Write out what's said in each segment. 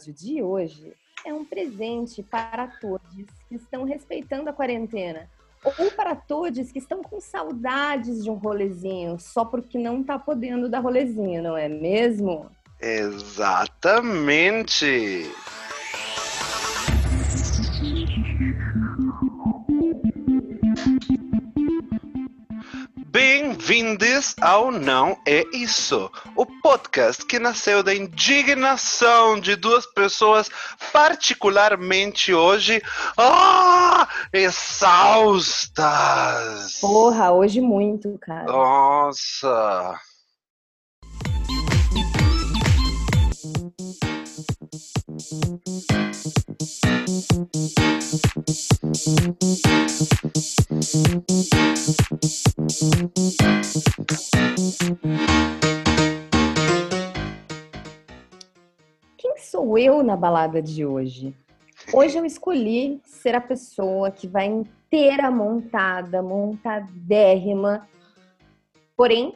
episódio de hoje é um presente para todos que estão respeitando a quarentena ou para todos que estão com saudades de um rolezinho só porque não tá podendo dar rolezinho, não é mesmo? Exatamente! Bem-vindos ao Não É Isso, o podcast que nasceu da indignação de duas pessoas particularmente hoje ah, exaustas. Porra, hoje muito, cara. Nossa. Quem sou eu na balada de hoje? Hoje eu escolhi ser a pessoa que vai inteira montada, montadérrima, porém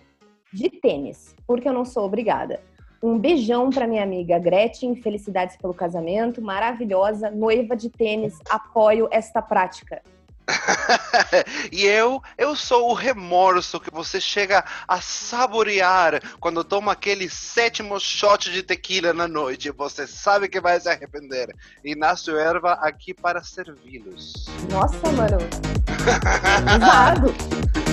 de tênis, porque eu não sou obrigada. Um beijão para minha amiga Gretchen, felicidades pelo casamento, maravilhosa, noiva de tênis, apoio esta prática. e eu, eu sou o remorso que você chega a saborear quando toma aquele sétimo shot de tequila na noite. Você sabe que vai se arrepender. Inácio Erva aqui para servi-los. Nossa, mano. Pesado.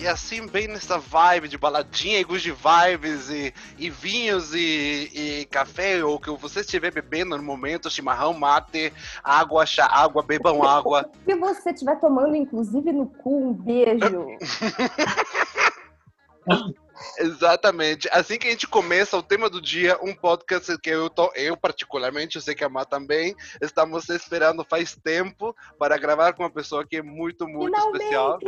E assim, bem nessa vibe de baladinha e good vibes e, e vinhos e, e, café, ou que você estiver bebendo no momento, chimarrão, mate, água, chá, água, bebam água. Se você estiver tomando, inclusive, no cu, um beijo. Exatamente. Assim que a gente começa o tema do dia, um podcast que eu, tô, eu particularmente, eu sei que a Má também, estamos esperando faz tempo para gravar com uma pessoa que é muito, muito Finalmente! especial.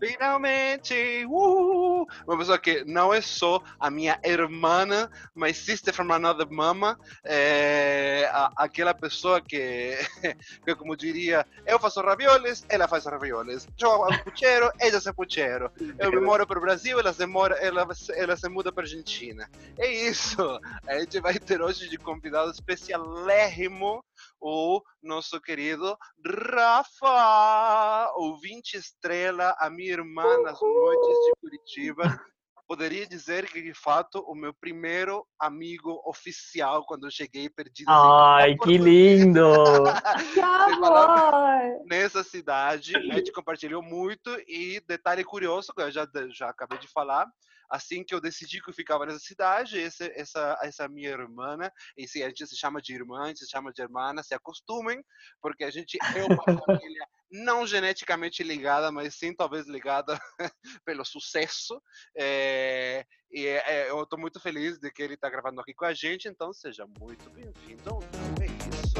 Finalmente! Uhul! Uma pessoa que não é só a minha irmã, mas sister from another mama. É, a, aquela pessoa que, que, como diria, eu faço ravioles, ela faz ravioles. Eu hago puchero, ela faz puchero. Eu me moro para o Brasil, ela se mora, ela ela se muda para Argentina. É isso. A gente vai ter hoje de convidado especialérrimo o nosso querido Rafa, ouvinte estrela, a minha irmã nas noites de Curitiba. Poderia dizer que, de fato, o meu primeiro amigo oficial quando eu cheguei perdido. Ai, que lindo! que amor! Nessa cidade, a gente compartilhou muito e detalhe curioso, que eu já, já acabei de falar, assim que eu decidi que eu ficava nessa cidade, essa, essa, essa minha irmã, e se a gente se chama de irmã, a gente se chama de irmã, se acostumem, porque a gente é uma família não geneticamente ligada, mas sim talvez ligada pelo sucesso. É, e é, eu estou muito feliz de que ele está gravando aqui com a gente, então seja muito bem-vindo. É isso.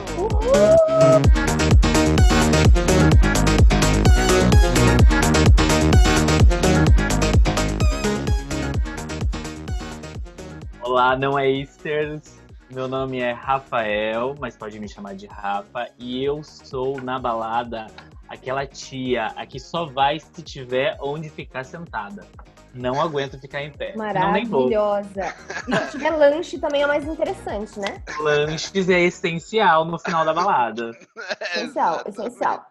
Olá, não é Easters. Meu nome é Rafael, mas pode me chamar de Rafa. E eu sou na balada aquela tia a que só vai se tiver onde ficar sentada. Não aguento ficar em pé. Maravilhosa. E se tiver lanche também é mais interessante, né? Lanches é essencial no final da balada. Essencial, essencial.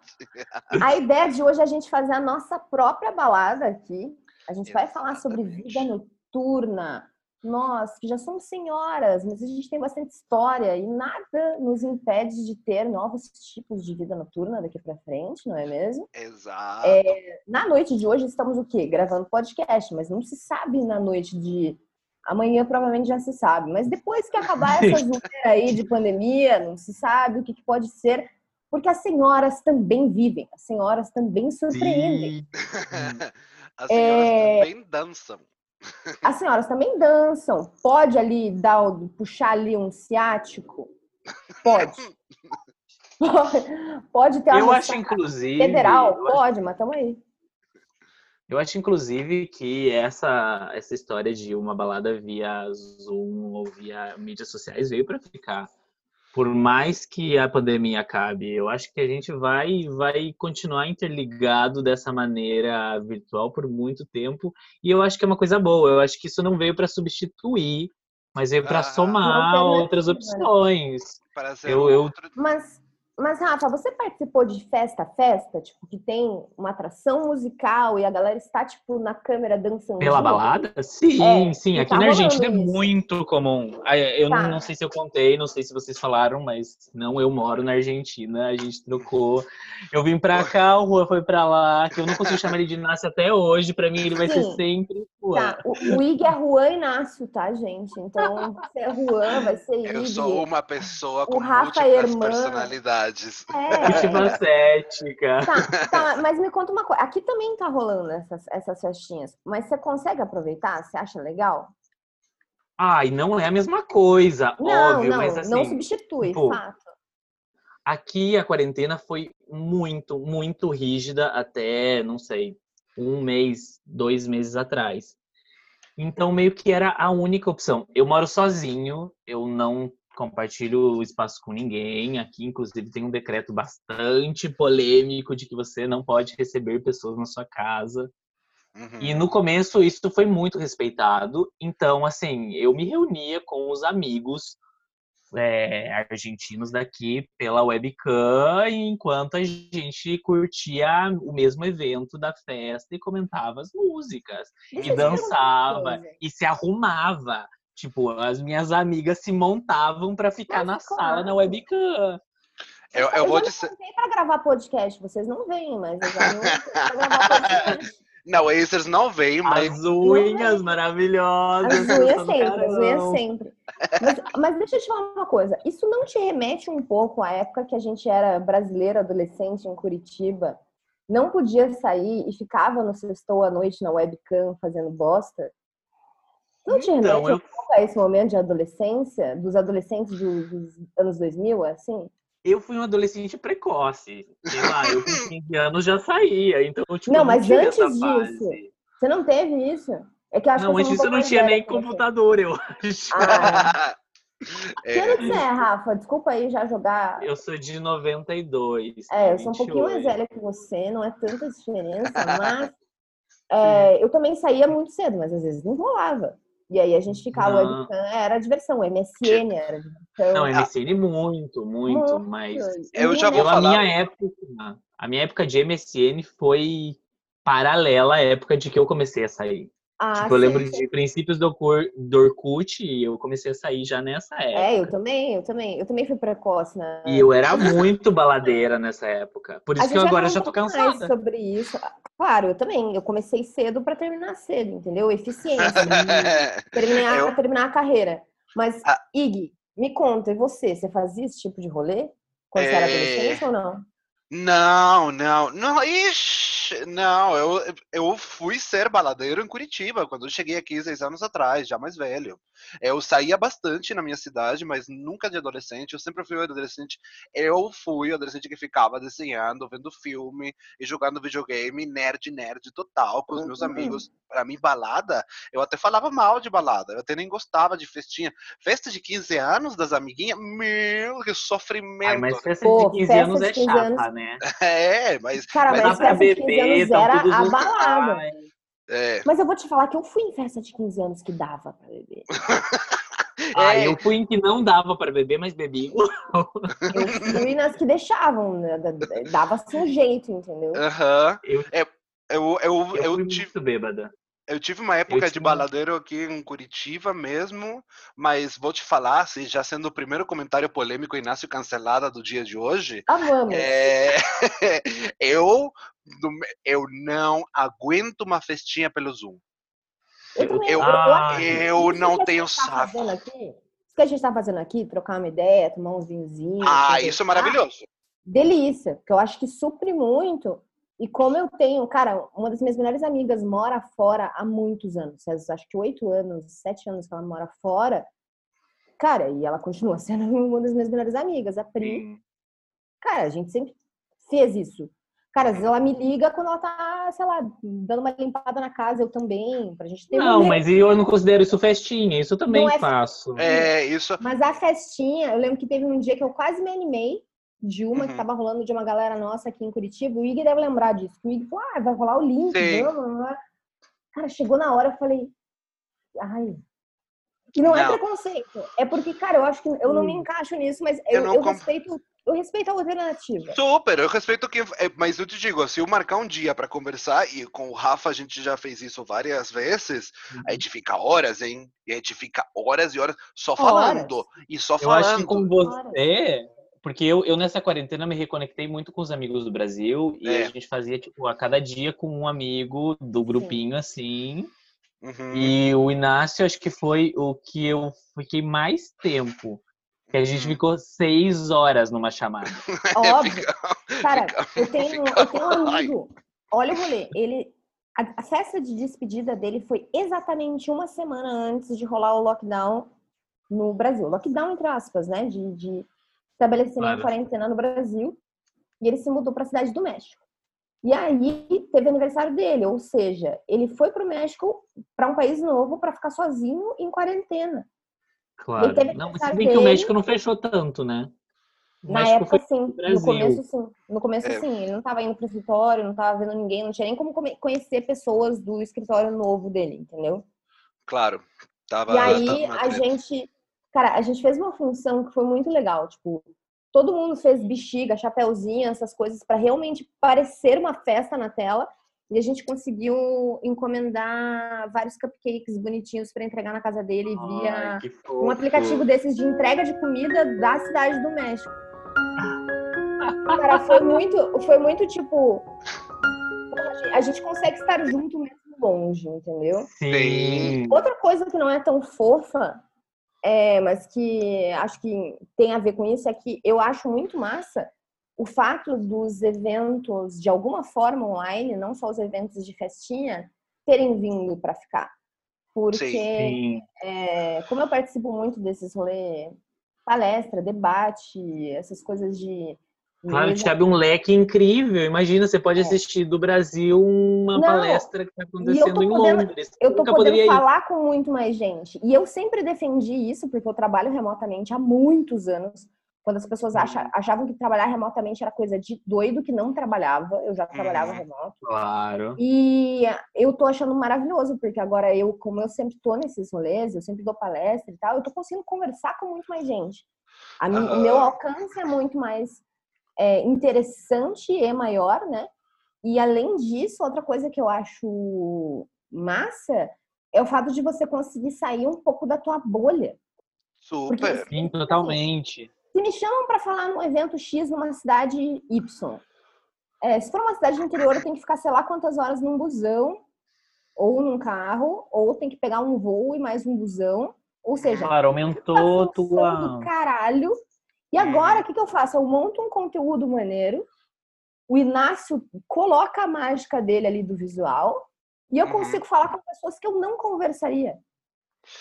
A ideia de hoje é a gente fazer a nossa própria balada aqui. A gente vai falar sobre vida noturna, nós, que já somos senhoras, mas a gente tem bastante história e nada nos impede de ter novos tipos de vida noturna daqui para frente, não é mesmo? Exato. É, na noite de hoje estamos o quê? Gravando podcast, mas não se sabe na noite de amanhã provavelmente já se sabe, mas depois que acabar essa zoeira aí de pandemia, não se sabe o que, que pode ser, porque as senhoras também vivem, as senhoras também surpreendem. as senhoras é... também dançam. As senhoras também dançam. Pode ali dar, puxar ali um ciático? Pode. Pode, ter uma Eu acho, inclusive. Federal? Pode, acho... mas tamo aí. Eu acho, inclusive, que essa, essa história de uma balada via Zoom ou via mídias sociais veio para ficar. Por mais que a pandemia acabe, eu acho que a gente vai vai continuar interligado dessa maneira virtual por muito tempo e eu acho que é uma coisa boa. Eu acho que isso não veio para substituir, mas veio para Ah. somar outras opções. Para ser Eu- eu-. Mas, mas, Rafa, você participou de festa festa? Tipo, que tem uma atração musical e a galera está, tipo, na câmera dançando. Pela balada? Sim, É, sim. e Aqui tá na Argentina é isso. muito comum. Ah, Eu Tá. não, não sei se eu contei, não sei se vocês falaram, mas não, eu moro na Argentina, a gente trocou. Eu vim pra cá, o Juan foi pra lá, que eu não consigo chamar ele de Inácio até hoje. Pra mim, ele vai ser Sim. sempre Juan. Tá, o, o Ig é Juan Inácio, tá, gente? Então, você é Juan, vai ser Ig. Eu sou uma pessoa O com Rafa múltiplas Irmã. personalidades. É. Última cética. Tá, tá, mas me conta uma coisa. Aqui também tá rolando essas, essas festinhas, mas você consegue aproveitar? Você acha legal? Ai, não é a mesma coisa, Não, óbvio, não, mas assim. não substitui, tipo, fato. Aqui a quarentena foi muito, muito rígida até, não sei, um mês, dois meses atrás. Então, meio que era a única opção. Eu moro sozinho, eu não compartilho o espaço com ninguém. Aqui, inclusive, tem um decreto bastante polêmico de que você não pode receber pessoas na sua casa. Uhum. E no começo isso foi muito respeitado. Então, assim, eu me reunia com os amigos é, argentinos daqui pela webcam, enquanto a gente curtia o mesmo evento da festa e comentava as músicas. E dançava, e se arrumava. Tipo, as minhas amigas se montavam para ficar Mas, na sala na claro. webcam. Eu, eu Eu vou dizer. Vem pra gravar podcast, vocês não vêm, mas eu já não pra gravar podcast. Não, esses não vêm, mas. As unhas maravilhosas. As unhas sempre, as unhas sempre. Mas, mas deixa eu te falar uma coisa. Isso não te remete um pouco à época que a gente era brasileiro, adolescente em Curitiba, não podia sair e ficava no sextou à noite na webcam fazendo bosta? Não te remete Então, um eu- a esse momento de adolescência, dos adolescentes do- dos anos 2000, assim? Eu fui um adolescente precoce. Sei lá, eu com 15 anos já saía. Então, tipo, Não, mas tive antes disso, fase. Você não teve isso? É que eu acho Não, que eu antes disso eu não tinha nem computador, eu acho. Ah, É, que ano que você é, Rafa? Desculpa aí já jogar. Eu sou de 92. É, eu sou um pouquinho mais 28. velha que você, não é tanta diferença, mas é, eu também saía muito cedo, mas às vezes não rolava. E aí a gente ficava, Não. webcam, era diversão, MSN era diversão. Não, MSN muito, muito, mas Eu já vou eu, a falar. minha época, a minha época de MSN foi paralela à época de que eu comecei a sair. Ah, tipo, eu lembro sim, de princípios do, Cor- do Orkut e eu comecei a sair já nessa época. É, eu também, eu também, eu também fui precoce, né? E eu era muito baladeira nessa época. Por isso que eu agora já tô cansada. sobre isso. Claro, eu também. Eu comecei cedo para terminar cedo, entendeu? Eficiência. terminar, Eu- terminar a carreira. Mas, Ah. Ig, me conta, e você? Você fazia esse tipo de rolê? Quando você era É. adolescente ou não? Não, não, não, ixi, não, eu, eu fui ser baladeiro em Curitiba, quando eu cheguei aqui seis anos atrás, já mais velho. Eu saía bastante na minha cidade, mas nunca de adolescente, eu sempre fui um adolescente, eu fui o adolescente que ficava desenhando, vendo filme e jogando videogame, nerd, nerd total, com os meus Uhum. amigos. Pra mim, balada, eu até falava mal de balada, eu até nem gostava de festinha. Festa de 15 anos das amiguinhas, meu, que sofrimento. Ai, mas festa Pô, de 15 festa anos de é 15 chata, anos- né? É, mas Cara, Mas mas, pra festa de 15 beber, anos era a juntos. balada. Ai, é, Mas eu vou te falar que eu fui em festa de 15 anos que dava pra beber. Ai, É. eu fui em que não dava pra beber, mas bebi igual. Eu fui nas que deixavam, né? Da- dava-se um jeito, entendeu? Aham. Eu, Eu, eu, eu, eu, fui tive, muito bêbada. Eu tive uma época de tive- baladeiro aqui em Curitiba mesmo, mas vou te falar, assim, já sendo o primeiro comentário polêmico Inácio cancelada do dia de hoje, Amamos. é, eu, eu não aguento uma festinha pelo Zoom. Eu eu- eu, eu não tenho tá aqui, isso que a gente tá fazendo aqui, trocar uma ideia, tomar uns vinhozinhos. Ah, isso é maravilhoso. delícia, porque eu acho que supre muito. E como eu tenho, cara, uma das minhas melhores amigas mora fora há muitos anos, acho que oito anos, sete anos que ela mora fora. Cara, e ela continua sendo uma das minhas melhores amigas, a Pri. Cara, a gente sempre fez isso. Cara, às vezes ela me liga quando ela tá, sei lá, dando uma limpada na casa, eu também, pra gente ter Não, um mas eu não considero isso festinha, isso eu também Não é faço. É, isso. Mas a festinha, eu lembro que teve um dia que eu quase me animei de uma que Uhum. tava rolando de uma galera nossa aqui em Curitiba. O Ig deve lembrar disso. O Ig falou, ah, vai rolar o link. Cara, chegou na hora, eu falei, ai. E não, é Não. preconceito. É porque, cara, eu acho que eu não me encaixo nisso, mas Eu eu, não eu comp- respeito, eu respeito a alternativa. Super, eu respeito quem. é, Mas eu te digo, se eu marcar um dia pra conversar, e com o Rafa a gente já fez isso várias vezes, a gente fica horas, hein? E a gente fica horas e horas só falando. E só Eu acho que falando. com você, porque eu, eu nessa quarentena me reconectei muito com os amigos do Brasil e É. a gente fazia, tipo, a cada dia com um amigo do grupinho, assim. Uhum. E o Inácio, acho que foi o que eu fiquei mais tempo. Que a gente Hum. ficou seis horas numa chamada. Óbvio. Fica- Cara, fica- eu tenho, fica- eu tenho um Ai. amigo. Olha o rolê. Ele, a, a festa de despedida dele foi exatamente uma semana antes de rolar o lockdown no Brasil. Lockdown, entre aspas, né? De, de estabelecimento Claro. de quarentena no Brasil. E ele se mudou para a cidade do México. E aí teve aniversário dele, ou seja, ele foi para o México, para um país novo, para ficar sozinho em quarentena. Claro. teve Não, mas se bem que o. México não fechou tanto, né? O Na México época, foi sim. No começo, sim. No começo, É. sim. Ele não tava indo pro escritório, não tava vendo ninguém, não tinha nem como conhecer pessoas do escritório novo dele, entendeu? Claro. Tava, E aí, tava a gente... Cara, a gente fez uma função que foi muito legal. Tipo, todo mundo fez bexiga, chapéuzinho, essas coisas, pra realmente parecer uma festa na tela. E a gente conseguiu encomendar vários cupcakes bonitinhos pra entregar na casa dele via Ai, que um aplicativo desses de entrega de comida da cidade do México. Cara, foi muito, foi muito tipo. A gente consegue estar junto mesmo longe, entendeu? Sim. Outra coisa que não é tão fofa, é, mas que acho que tem a ver com isso, é que eu acho muito massa o fato dos eventos, de alguma forma online, não só os eventos de festinha, terem vindo para ficar. Porque Sim. é, como eu participo muito desses rolês, palestra, debate, essas coisas de. Claro, te abre um leque incrível. Imagina, você pode É. assistir do Brasil uma Não, palestra que está acontecendo em podendo- Londres. eu tô podendo poderia ir. falar com muito mais gente. E eu sempre defendi isso, porque eu trabalho remotamente há muitos anos. Quando as pessoas Uhum. acha- achavam que trabalhar remotamente era coisa de doido que não trabalhava, eu já trabalhava Uhum. remoto. Claro. E eu tô achando maravilhoso, porque agora eu, como eu sempre tô nesses rolês, eu sempre dou palestra e tal, eu tô conseguindo conversar com muito mais gente. Mi- Aham. O meu alcance é muito mais é, interessante e maior, né? E além disso, outra coisa que eu acho massa é o fato de você conseguir sair um pouco da tua bolha. Super. Sim, totalmente. Se me chamam para falar num evento X numa cidade Y, é, se for uma cidade do interior, eu tenho que ficar sei lá quantas horas num busão ou num carro, ou tem que pegar um voo e mais um busão. Ou seja, Claro, aumentou função tua. do caralho. E agora, o que, que eu faço? Eu monto um conteúdo maneiro, o Inácio coloca a mágica dele ali do visual, e eu Uhum. consigo falar com pessoas que eu não conversaria.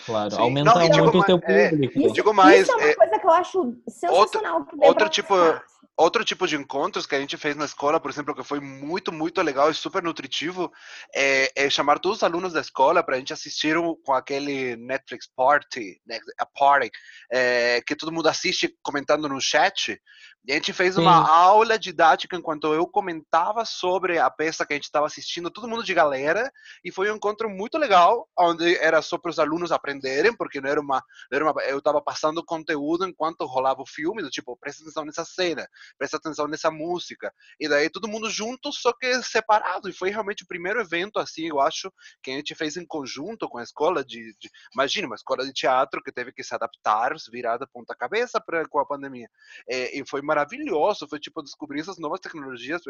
Claro, Sim. aumenta Não, digo muito o teu mais- é, público. Isso, Digo mais, isso é uma é, coisa que eu acho sensacional. outro pra tipo-. Outro tipo de encontros que a gente fez na escola, por exemplo, que foi muito, muito legal e super nutritivo, é, é chamar todos os alunos da escola para a gente assistir um- com aquele Netflix Party, né, a party, é, que todo mundo assiste comentando no chat. A gente fez uma Sim. aula didática enquanto eu comentava sobre a peça que a gente estava assistindo, todo mundo de galera, e foi um encontro muito legal, onde era só para os alunos aprenderem, porque não era uma, não era uma eu estava passando conteúdo enquanto rolava o filme, do tipo, presta atenção nessa cena, presta atenção nessa música. E daí todo mundo junto, só que separado. E foi realmente o primeiro evento, assim, eu acho, que a gente fez em conjunto com a escola de. de imagina, uma escola de teatro que teve que se adaptar, virada ponta cabeça pra, com a pandemia. É, e foi maravilhoso, foi tipo descobrir essas novas tecnologias.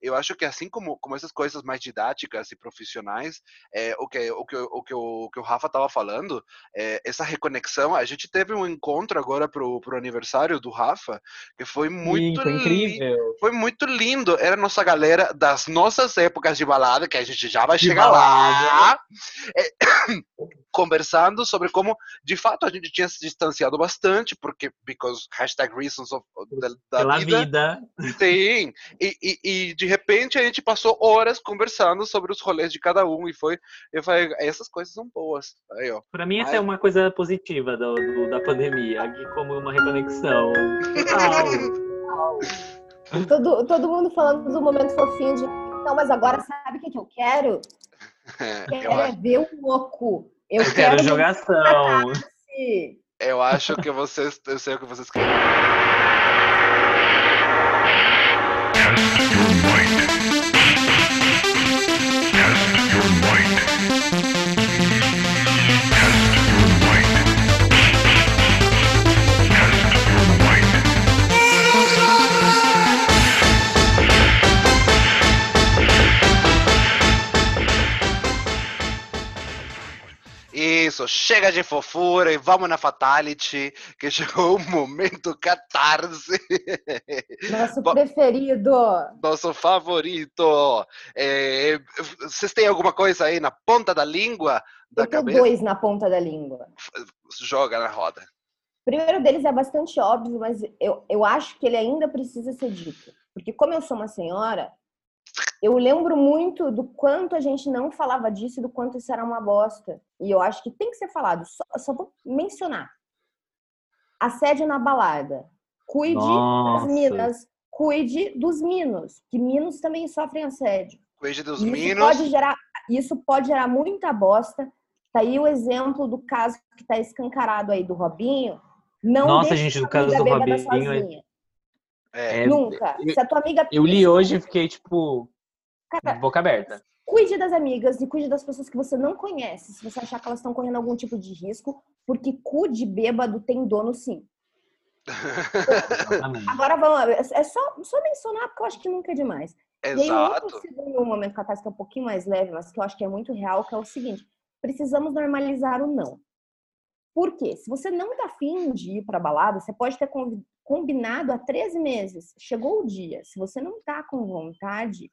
Eu acho que assim como, como essas coisas mais didáticas e profissionais, é, o, que, o, que, o, que o, que o Rafa estava falando, é, essa reconexão, a gente teve um encontro agora pro, pro aniversário do Rafa, que foi muito Sim, foi incrível. foi muito lindo. Era a nossa galera das nossas épocas de balada, que a gente já vai De chegar lá. balada. É, conversando sobre como, de fato, a gente tinha se distanciado bastante, porque, because hashtag reasons of, da, da Pela vida. vida. Sim, e, e, e de repente a gente passou horas conversando sobre os rolês de cada um, e foi, eu falei, essas coisas são boas. Aí, ó. Pra mim, essa é uma coisa positiva do, do- da pandemia, aqui como uma reconexão. Todo, todo mundo falando do momento fofinho de. Não, mas agora sabe o que, que eu quero? Eu Quero é acho, ver o louco. Eu, Eu quero quero jogação. eu acho que vocês, eu sei o que vocês querem. Isso, chega de fofura e vamos na Fatality, que chegou o momento catarse. Nosso Bom. preferido. Nosso favorito. É, vocês têm alguma coisa aí na ponta da língua, da Eu cabeça? dois na ponta da língua. Joga na roda. O primeiro deles é bastante óbvio, mas eu, eu acho que ele ainda precisa ser dito. Porque como eu sou uma senhora, eu lembro muito do quanto a gente não falava disso e do quanto isso era uma bosta. E eu acho que tem que ser falado. Só, só vou mencionar. Assédio na balada. Cuide Nossa. das minas. Cuide dos minos. Que minos também sofrem assédio. Cuide dos Isso minos. pode gerar, isso pode gerar muita bosta. Tá aí o exemplo do caso que tá escancarado aí do Robinho. Não Nossa, gente, sua o caso do Robinho é-. É, É, Nunca. eu- Se a tua amiga Eu li hoje e fiquei, tipo, Cara, boca aberta. cuide das amigas e cuide das pessoas que você não conhece. Se você achar que elas estão correndo algum tipo de risco, porque cu de bêbado tem dono sim. Exatamente. Agora vamos, é só, só mencionar porque eu acho que nunca é demais. E aí, um Exato. momento catástrofe que é um pouquinho mais leve, mas que eu acho que é muito real, que é o seguinte: precisamos normalizar o não. Por quê? Se você não tá afim de ir pra balada, você pode ter combinado há 13 meses. Chegou o dia. Se você não tá com vontade,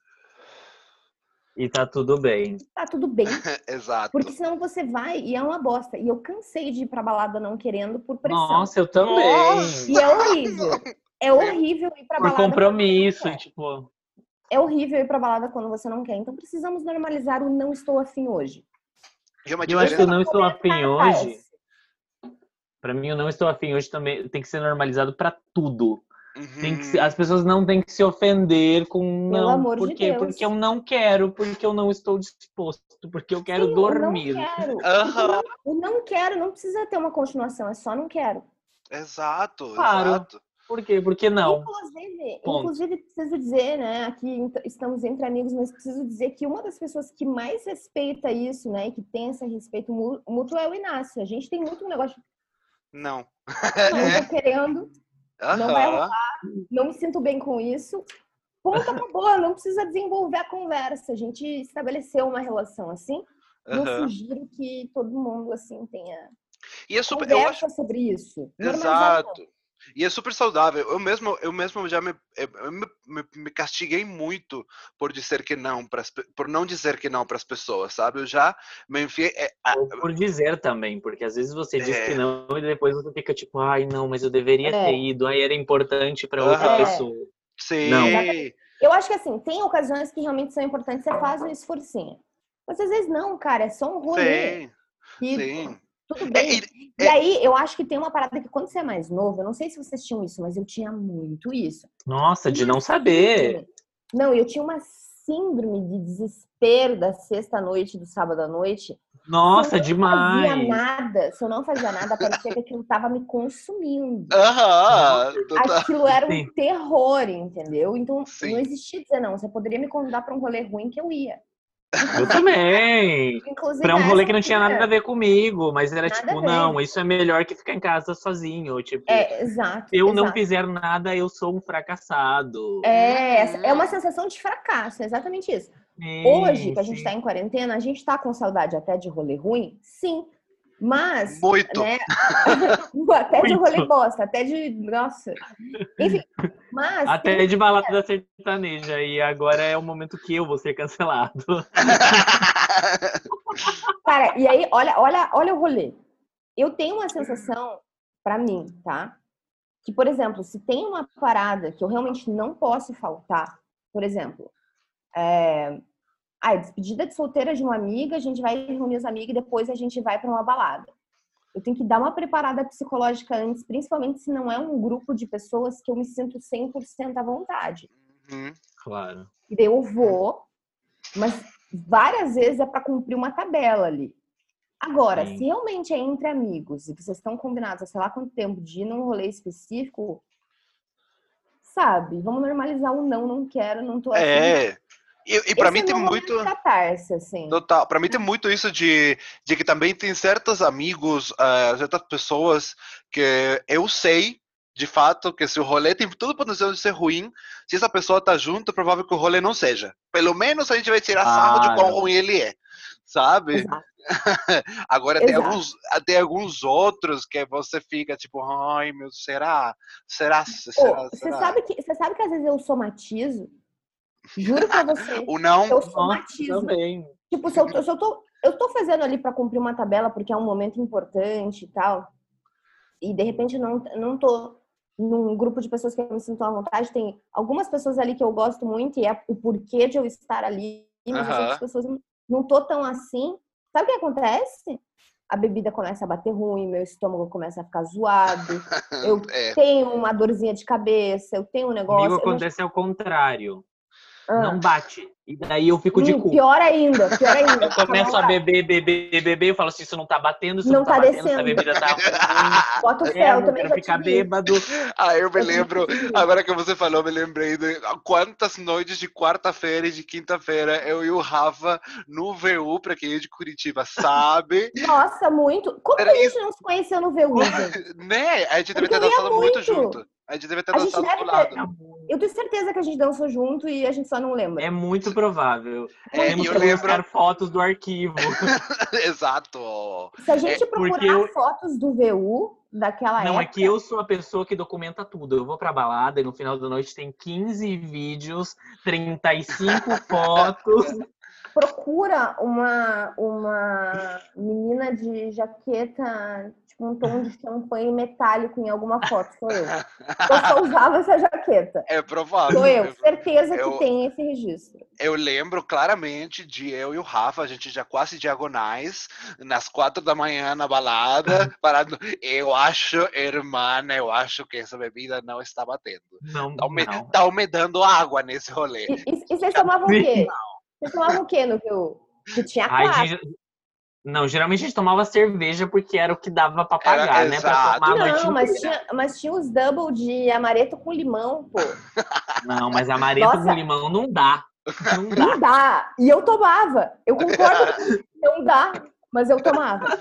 E tá tudo bem. tá tudo bem. Exato. Porque senão você vai e é uma bosta. E eu cansei de ir pra balada não querendo por pressão. Nossa, eu também. E é horrível. É horrível ir pra Por balada. compromisso, quando e, tipo, É horrível ir pra balada quando você não quer. Então precisamos normalizar o não estou afim hoje. E uma eu acho que eu não estou afim hoje. Pra mim, eu não estou afim hoje também tem que ser normalizado pra tudo. Tem que Uhum. se- as pessoas não têm que se ofender com Pelo não. amor de Por quê? Deus. Porque eu não quero, porque eu não estou disposto, porque eu quero Sim, dormir. Não quero. Aham. O não quero não precisa ter uma continuação, é só não quero. Exato, Claro. exato. Por quê? Porque não. Inclusive, Ponto. inclusive, preciso dizer, né? Aqui estamos entre amigos, mas preciso dizer que uma das pessoas que mais respeita isso, né? E que tem esse respeito mú- mútuo é o Inácio. A gente tem muito um negócio de Não. não tô querendo, Não vai Aham. não me sinto bem com isso. Ponto acabou, não precisa desenvolver a conversa. A gente estabeleceu uma relação assim. Eu aham. sugiro que todo mundo assim tenha E é super. Eu acho conversa sobre isso. Não. Exato. E é super saudável. Eu mesmo, eu mesmo já me, eu me, me- me castiguei muito por dizer que não, pras, por não dizer que não para as pessoas, sabe? Eu já me enfiei. é, a- Ou por dizer também, porque às vezes você diz É. que não e depois você fica tipo, ai não, mas eu deveria É. ter ido, aí era importante pra outra pessoa. sim. Não. Eu acho que assim, tem ocasiões que realmente são importantes, você faz um esforcinho. Mas às vezes não, cara, é só um rolê. Sim, E sim. Tudo É, bem. e- E aí, eu acho que tem uma parada que quando você é mais novo, eu não sei se vocês tinham isso, mas eu tinha muito isso. Nossa, de não saber. Não, eu tinha uma síndrome de desespero da sexta-noite, do sábado à noite. Nossa, se eu não fazia demais. nada, se eu não fazia nada, parecia que aquilo tava me consumindo. Aham. total. Aquilo era um Sim. terror, entendeu? Então, Sim. não existia dizer não. Você poderia me convidar para um rolê ruim que eu ia. Eu também. Inclusive, Pra um rolê que não tinha nada a ver comigo, mas era Nada tipo, não, isso é melhor que ficar em casa sozinho. Tipo, É, exato. se eu não exato. fizer nada, eu sou um fracassado. É, essa- é uma sensação de fracasso, é exatamente isso. Hoje, que a gente Sim. tá em quarentena, a gente tá com saudade até de rolê ruim? Sim. Mas, Muito. né? até de Muito. rolê bosta, até de. Nossa. Enfim, mas. Até de balada sertaneja. E agora é o momento que eu vou ser cancelado. Cara, e aí, olha, olha, olha o rolê. Eu tenho uma sensação, pra mim, tá? Que, por exemplo, se tem uma parada que eu realmente não posso faltar, por exemplo, é... ah, despedida de solteira de uma amiga, a gente vai reunir os amigos e depois a gente vai pra uma balada. Eu tenho que dar uma preparada psicológica antes, principalmente se não é um grupo de pessoas que eu me sinto 100% à vontade. Uhum. Claro. E daí eu vou, mas várias vezes é para cumprir uma tabela ali. Agora, Sim. se realmente é entre amigos e vocês estão combinados há sei lá quanto tempo de ir num rolê específico, sabe? Vamos normalizar o não, não quero, não tô afim. É. E, e para mim é tem muito. catarse, assim. Total. Para mim tem muito isso de, de que também tem certos amigos, ah, certas pessoas que eu sei de fato que se o rolê tem todo o potencial de ser ruim, se essa pessoa tá junto, é provável que o rolê não seja. Pelo menos a gente vai tirar sarro de quão ruim ele é. Sabe? Exato. Agora tem Exato. alguns, tem alguns outros que você fica tipo, ai meu, será? Será? Pô, Será? você será? sabe que você sabe que às vezes eu somatizo? Juro pra você. O não, Eu somatizo. também. Tipo, se eu, tô- se eu tô, eu tô fazendo ali pra cumprir uma tabela porque é um momento importante e tal, e de repente eu não, não tô num grupo de pessoas que eu me sinto à vontade, tem algumas pessoas ali que eu gosto muito e é o porquê de eu estar ali, mas as Aham. outras pessoas não tô tão assim. Sabe o que acontece? A bebida começa a bater ruim, meu estômago começa a ficar zoado, eu é, tenho uma dorzinha de cabeça, eu tenho um negócio. Comigo não- acontece ao contrário. Ah. Não bate. E daí eu fico de Hum, cu. pior ainda, pior ainda. Eu começo a beber, beber, beber, eu falo assim, isso não tá batendo, isso Não não, tá, tá batendo, essa descendo. bebida tá ruim. Bota o É, fel, eu também quero já ficar isso. bêbado. Ah, eu me Eu lembro, isso. agora que você falou, me lembrei de quantas noites de quarta-feira e de quinta-feira eu e o Rafa no VU, pra quem é de Curitiba sabe, Nossa, muito. Como que Era a gente não se conheceu no VU, né? A gente eu ia dançado muito muito. junto. A gente deve ter A dançado deve do ter- lado. Eu tenho certeza que a gente dançou junto e a gente só não lembra. É muito provável. É, Temos eu lembro, buscar fotos do arquivo. exato. Se a gente é, procurar eu- fotos do VU daquela Não, é época, que eu sou a pessoa que documenta tudo. Eu vou pra balada e no final da noite tem 15 vídeos, 35 fotos. procura uma, uma menina de jaqueta, um tom de champanhe metálico em alguma foto. Sou eu. Eu só usava essa jaqueta. É provável. Sou eu. Certeza Eu- que tem esse registro. Eu lembro claramente de eu e o Rafa, a gente já quase diagonais, nas quatro da manhã na balada, parado. Eu acho, irmã, eu acho que essa bebida não está batendo. Não, Tá, me, não. tá umedando água nesse rolê. E, e- e vocês tomavam o quê? Vocês tomavam o quê no VU? Que tinha Ai, quatro. Não, geralmente a gente tomava cerveja porque era o que dava pra pagar, Era- né? Pra tomar a noite Não, mas tinha, mas tinha os double de amareto com limão, pô. Não, mas amareto Nossa. com limão não dá. Não dá. Não dá. E eu tomava. Eu concordo. Não dá, mas eu tomava.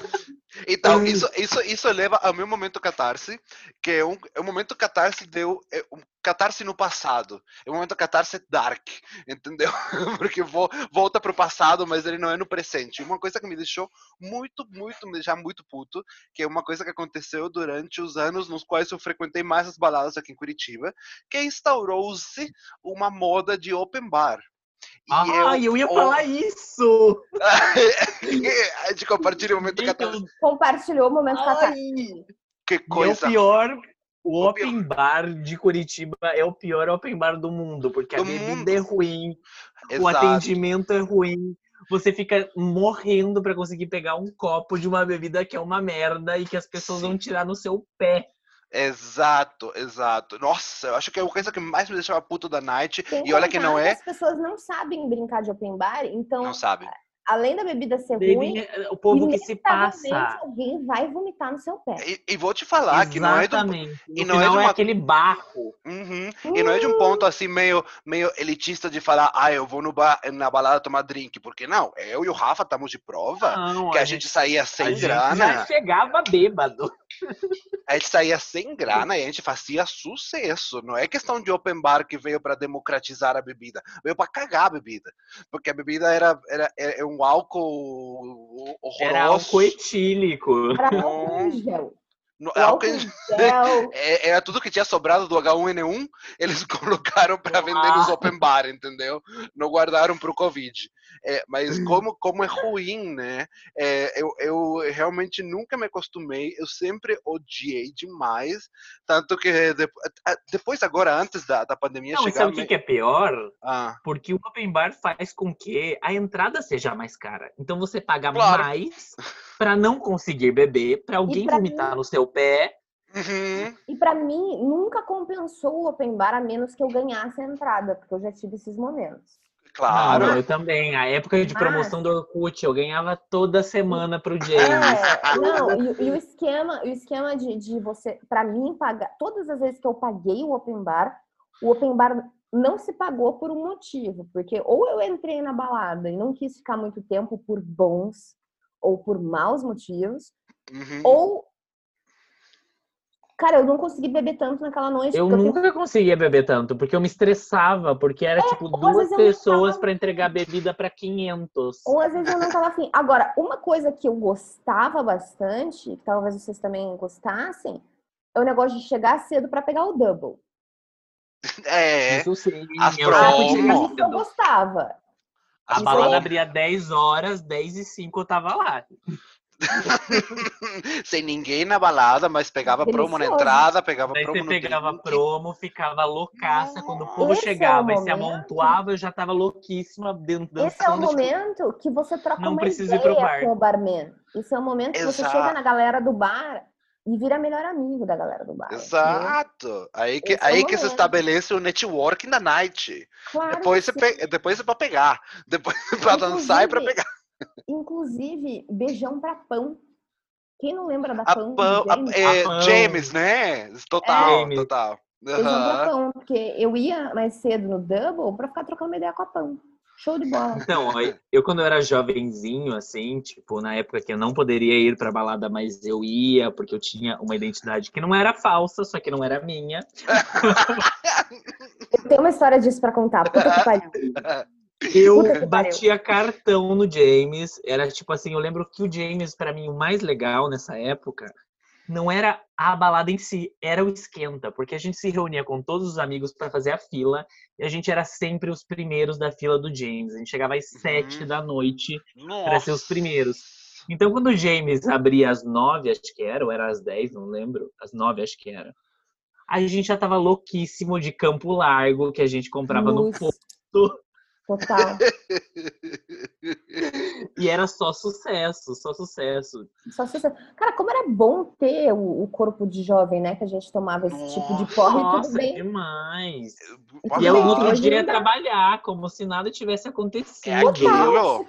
Então, Hum. isso, isso, isso leva ao meu momento catarse, que é um, é um momento catarse deu é um catarse no passado. É um momento catarse dark, entendeu? Porque vo, volta pro passado, mas ele não é no presente. Uma coisa que me deixou muito, muito, me deixar muito puto, que é uma coisa que aconteceu durante os anos nos quais eu frequentei mais as baladas aqui em Curitiba, que instaurou-se uma moda de open bar. E Ah, eu ia o- falar isso! a gente compartilha o momento catarse. Então, Compartilhou o momento ai. Que e é o coisa pior, o O pior. open bar de Curitiba é o pior open bar do mundo, porque Do a bebida mundo. é ruim, o Exato. atendimento é ruim. Você fica morrendo pra conseguir pegar um copo de uma bebida que é uma merda e que as pessoas vão tirar no seu pé. Exato, exato. Nossa, eu acho que é a coisa que mais me deixava puto da night. Sem E olha que não é, As pessoas não sabem brincar de open bar, então, não sabe. além da bebida ser ruim, o povo que se passa. alguém vai vomitar no seu pé. E, e vou te falar que não é de um, Exatamente. e No não é de é, uma- aquele barro. Uhum. e não é de um ponto assim meio, meio elitista de falar, ah, eu vou no bar, na balada tomar drink, porque não, eu e o Rafa estamos de prova Não, que a, gente, saía sem a gente grana, já chegava bêbado. A gente saía sem grana e a gente fazia sucesso. Não é questão de open bar que veio para democratizar a bebida, veio para cagar a bebida, porque a bebida era, era, é um álcool horroroso. Era álcool etílico. Era álcool em gel. No, álcool álcool em- gel. é- era tudo que tinha sobrado do H1N1, eles colocaram para vender nos open bar, entendeu? Não guardaram para o Covid. É, mas como, como é ruim, né? É, eu, eu realmente nunca me acostumei, eu sempre odiei demais, tanto que depo- a- depois, agora, antes da, da pandemia Não, chegar... sabe o que, me- que é pior? Ah, Porque o open bar faz com que a entrada seja mais cara. Então você paga Claro. mais pra não conseguir beber, pra alguém pra vomitar mim- no seu pé. uhum. E pra mim, nunca compensou o open bar a menos que eu ganhasse a entrada, porque eu já tive esses momentos. Claro. Não, eu também. A época de Mas- promoção do Orkut, eu ganhava toda semana pro James. É, não, e, e o esquema, o esquema de, de você, pra mim, pagar, todas as vezes que eu paguei o open bar, o open bar não se pagou por um motivo, porque ou eu entrei na balada e não quis ficar muito tempo por bons ou por maus motivos, Uhum. ou cara, eu não consegui beber tanto naquela noite, Eu porque eu nunca conseguia beber tanto, porque eu me estressava, porque era tipo ou às duas pessoas tava- pra entregar bebida pra 500. Ou às vezes eu não tava afim. Agora, uma coisa que eu gostava bastante, que talvez vocês também gostassem, é o negócio de chegar cedo pra pegar o double. É, Isso sim, As eu Isso eu gostava. A balada aí. abria 10 horas, 10 e 5 eu tava lá. sem ninguém na balada, mas pegava promo na entrada, pegava Daí promo você no pegava drink. promo, ficava loucaça. Quando o povo Esse é o chegava e se amontoava, eu já tava louquíssima dentro dançando. Esse é o tipo, momento que você troca não uma preciso ir pro ideia bar. com o barman. Esse é o momento que você Exato. chega na galera do bar e vira melhor amigo da galera do bar. Exato. Aí que, Esse é aí que se estabelece o networking da night. Claro Depois, que você pe... Depois é pra pegar. Depois é pra dançar e pra pegar. Inclusive, beijão pra pão. Quem não lembra da A pão? pão, a- James? é, pão. James, né? Total, James. total. Beijão pra pão, porque eu ia mais cedo no double pra ficar trocando uma ideia com a pão. Show de bola. Então, eu quando eu era jovenzinho, assim, tipo, na época que eu não poderia ir pra balada, mas eu ia, porque eu tinha uma identidade que não era falsa, só que não era minha. Eu tenho uma história disso pra contar. Puta que pariu. Eu batia cartão no James. Era tipo assim, eu lembro que o James, pra mim, o mais legal nessa época, não era a balada em si, era o esquenta, porque a gente se reunia com todos os amigos pra fazer a fila e a gente era sempre os primeiros da fila do James. A gente chegava às sete Uhum. da noite Nossa. Pra ser os primeiros. Então, quando o James abria às nove, acho que era, ou era às dez, não lembro. Às nove, acho que era. A gente já tava louquíssimo de Campo Largo, que a gente comprava no Luz. posto. Total. E era só sucesso, só sucesso. Só você- Cara, como era bom ter o, o corpo de jovem, né? Que a gente tomava esse tipo de porre e Nossa, tudo bem. demais. Pode E eu no falar. outro dia trabalhar, como se nada tivesse acontecido. É aquilo.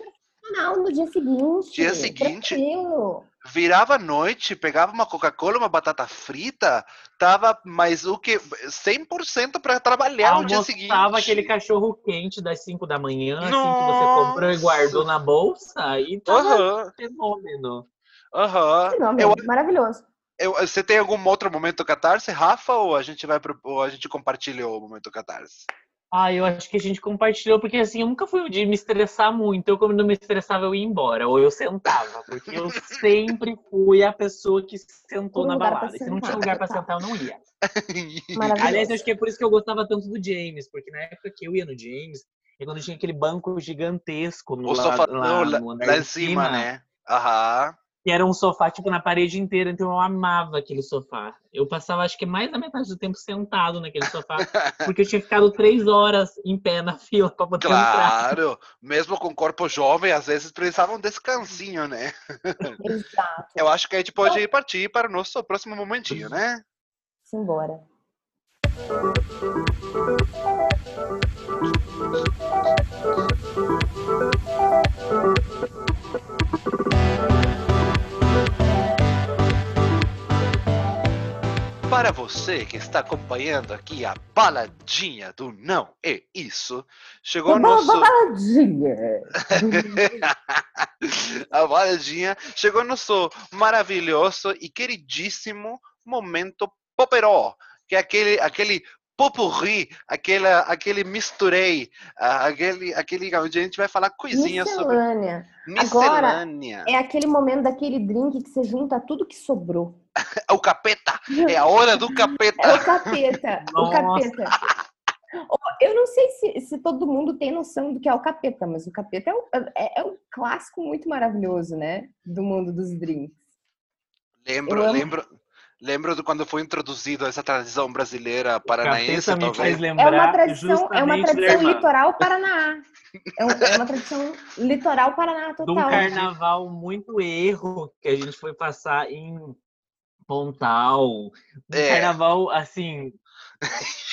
Profissional no dia seguinte. Dia seguinte. Tranquilo. Virava a noite, pegava uma Coca-Cola, uma batata frita, tava mais o que 100% para trabalhar no dia seguinte. Almoçava aquele cachorro quente das 5 da manhã, assim, que você comprou e Nossa. guardou na bolsa, e tava Aham, fenômeno. aham. Fenômeno, Eu, Maravilhoso. eu, você tem algum outro momento catarse, Rafa, ou a gente vai pro, ou a gente compartilha o momento catarse? Ah, eu acho que a gente compartilhou, porque assim, eu nunca fui de me estressar muito. Eu, quando não me estressava, eu ia embora, ou eu sentava, porque eu sempre fui a pessoa que sentou Tem na balada. E se não tinha lugar pra sentar, eu não ia. Maravilhoso. Aliás, acho que é por isso que eu gostava tanto do James, porque na época que eu ia no James, é quando tinha aquele banco gigantesco no, o lá, sofá lá andar lá em cima, né? Aham. Que era um sofá, tipo, na parede inteira, então eu amava aquele sofá. Eu passava, acho que mais da metade do tempo sentado naquele sofá, porque eu tinha ficado três horas em pé na fila pra poder entrar. Claro, mesmo com corpo jovem, às vezes precisava um descansinho, né? Exato. Eu acho que a gente pode partir para o nosso próximo momentinho, né? Simbora. Para você que está acompanhando aqui a baladinha do Não é Isso, chegou o nosso. Baladinha. a baladinha chegou nosso maravilhoso e queridíssimo momento Poperó, que é aquele, aquele popurri, aquela, aquele misturei, aquele, aquele onde a gente vai falar coisinhas sobre Miscelânea. miscelânea. É aquele momento daquele drink que você junta tudo que sobrou. É o capeta, é a hora do capeta. É o capeta. o capeta. Eu não sei se, se todo mundo tem noção do que é o capeta, mas o capeta é um, é, é um clássico muito maravilhoso, né? Do mundo dos drinks. Lembro, lembro, lembro de quando foi introduzido essa tradição brasileira paranaense, talvez. faz É lembrar uma tradição, é uma justamente tradição litoral Paraná. É, um- é uma tradição litoral Paraná de um total. carnaval muito erro que a gente foi passar em Pontal. Um É. carnaval, assim.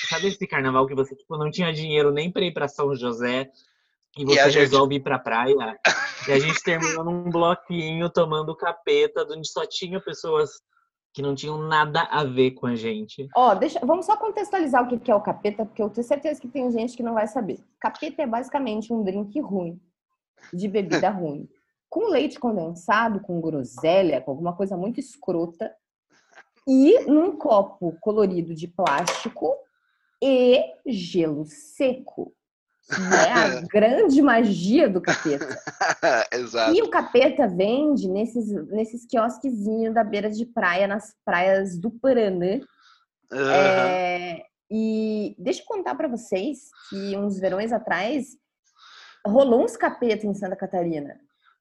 Sabe esse carnaval que você tipo, não tinha dinheiro nem pra ir pra São José e você a gente- resolve ir pra praia? E a gente terminou num bloquinho tomando capeta, onde só tinha pessoas que não tinham nada a ver com a gente. Ó, deixa, vamos só contextualizar o que que é o capeta, porque eu tenho certeza que tem gente que não vai saber. Capeta é basicamente um drink ruim, de bebida ruim, com leite condensado, com groselha, com alguma coisa muito escrota, e num copo colorido de plástico e gelo seco, que é a grande magia do capeta. Exato. E o capeta vende nesses, nesses quiosquezinhos da beira de praia, nas praias do Paraná. Aham. É, e deixa eu contar pra vocês que uns verões atrás rolou uns capeta em Santa Catarina.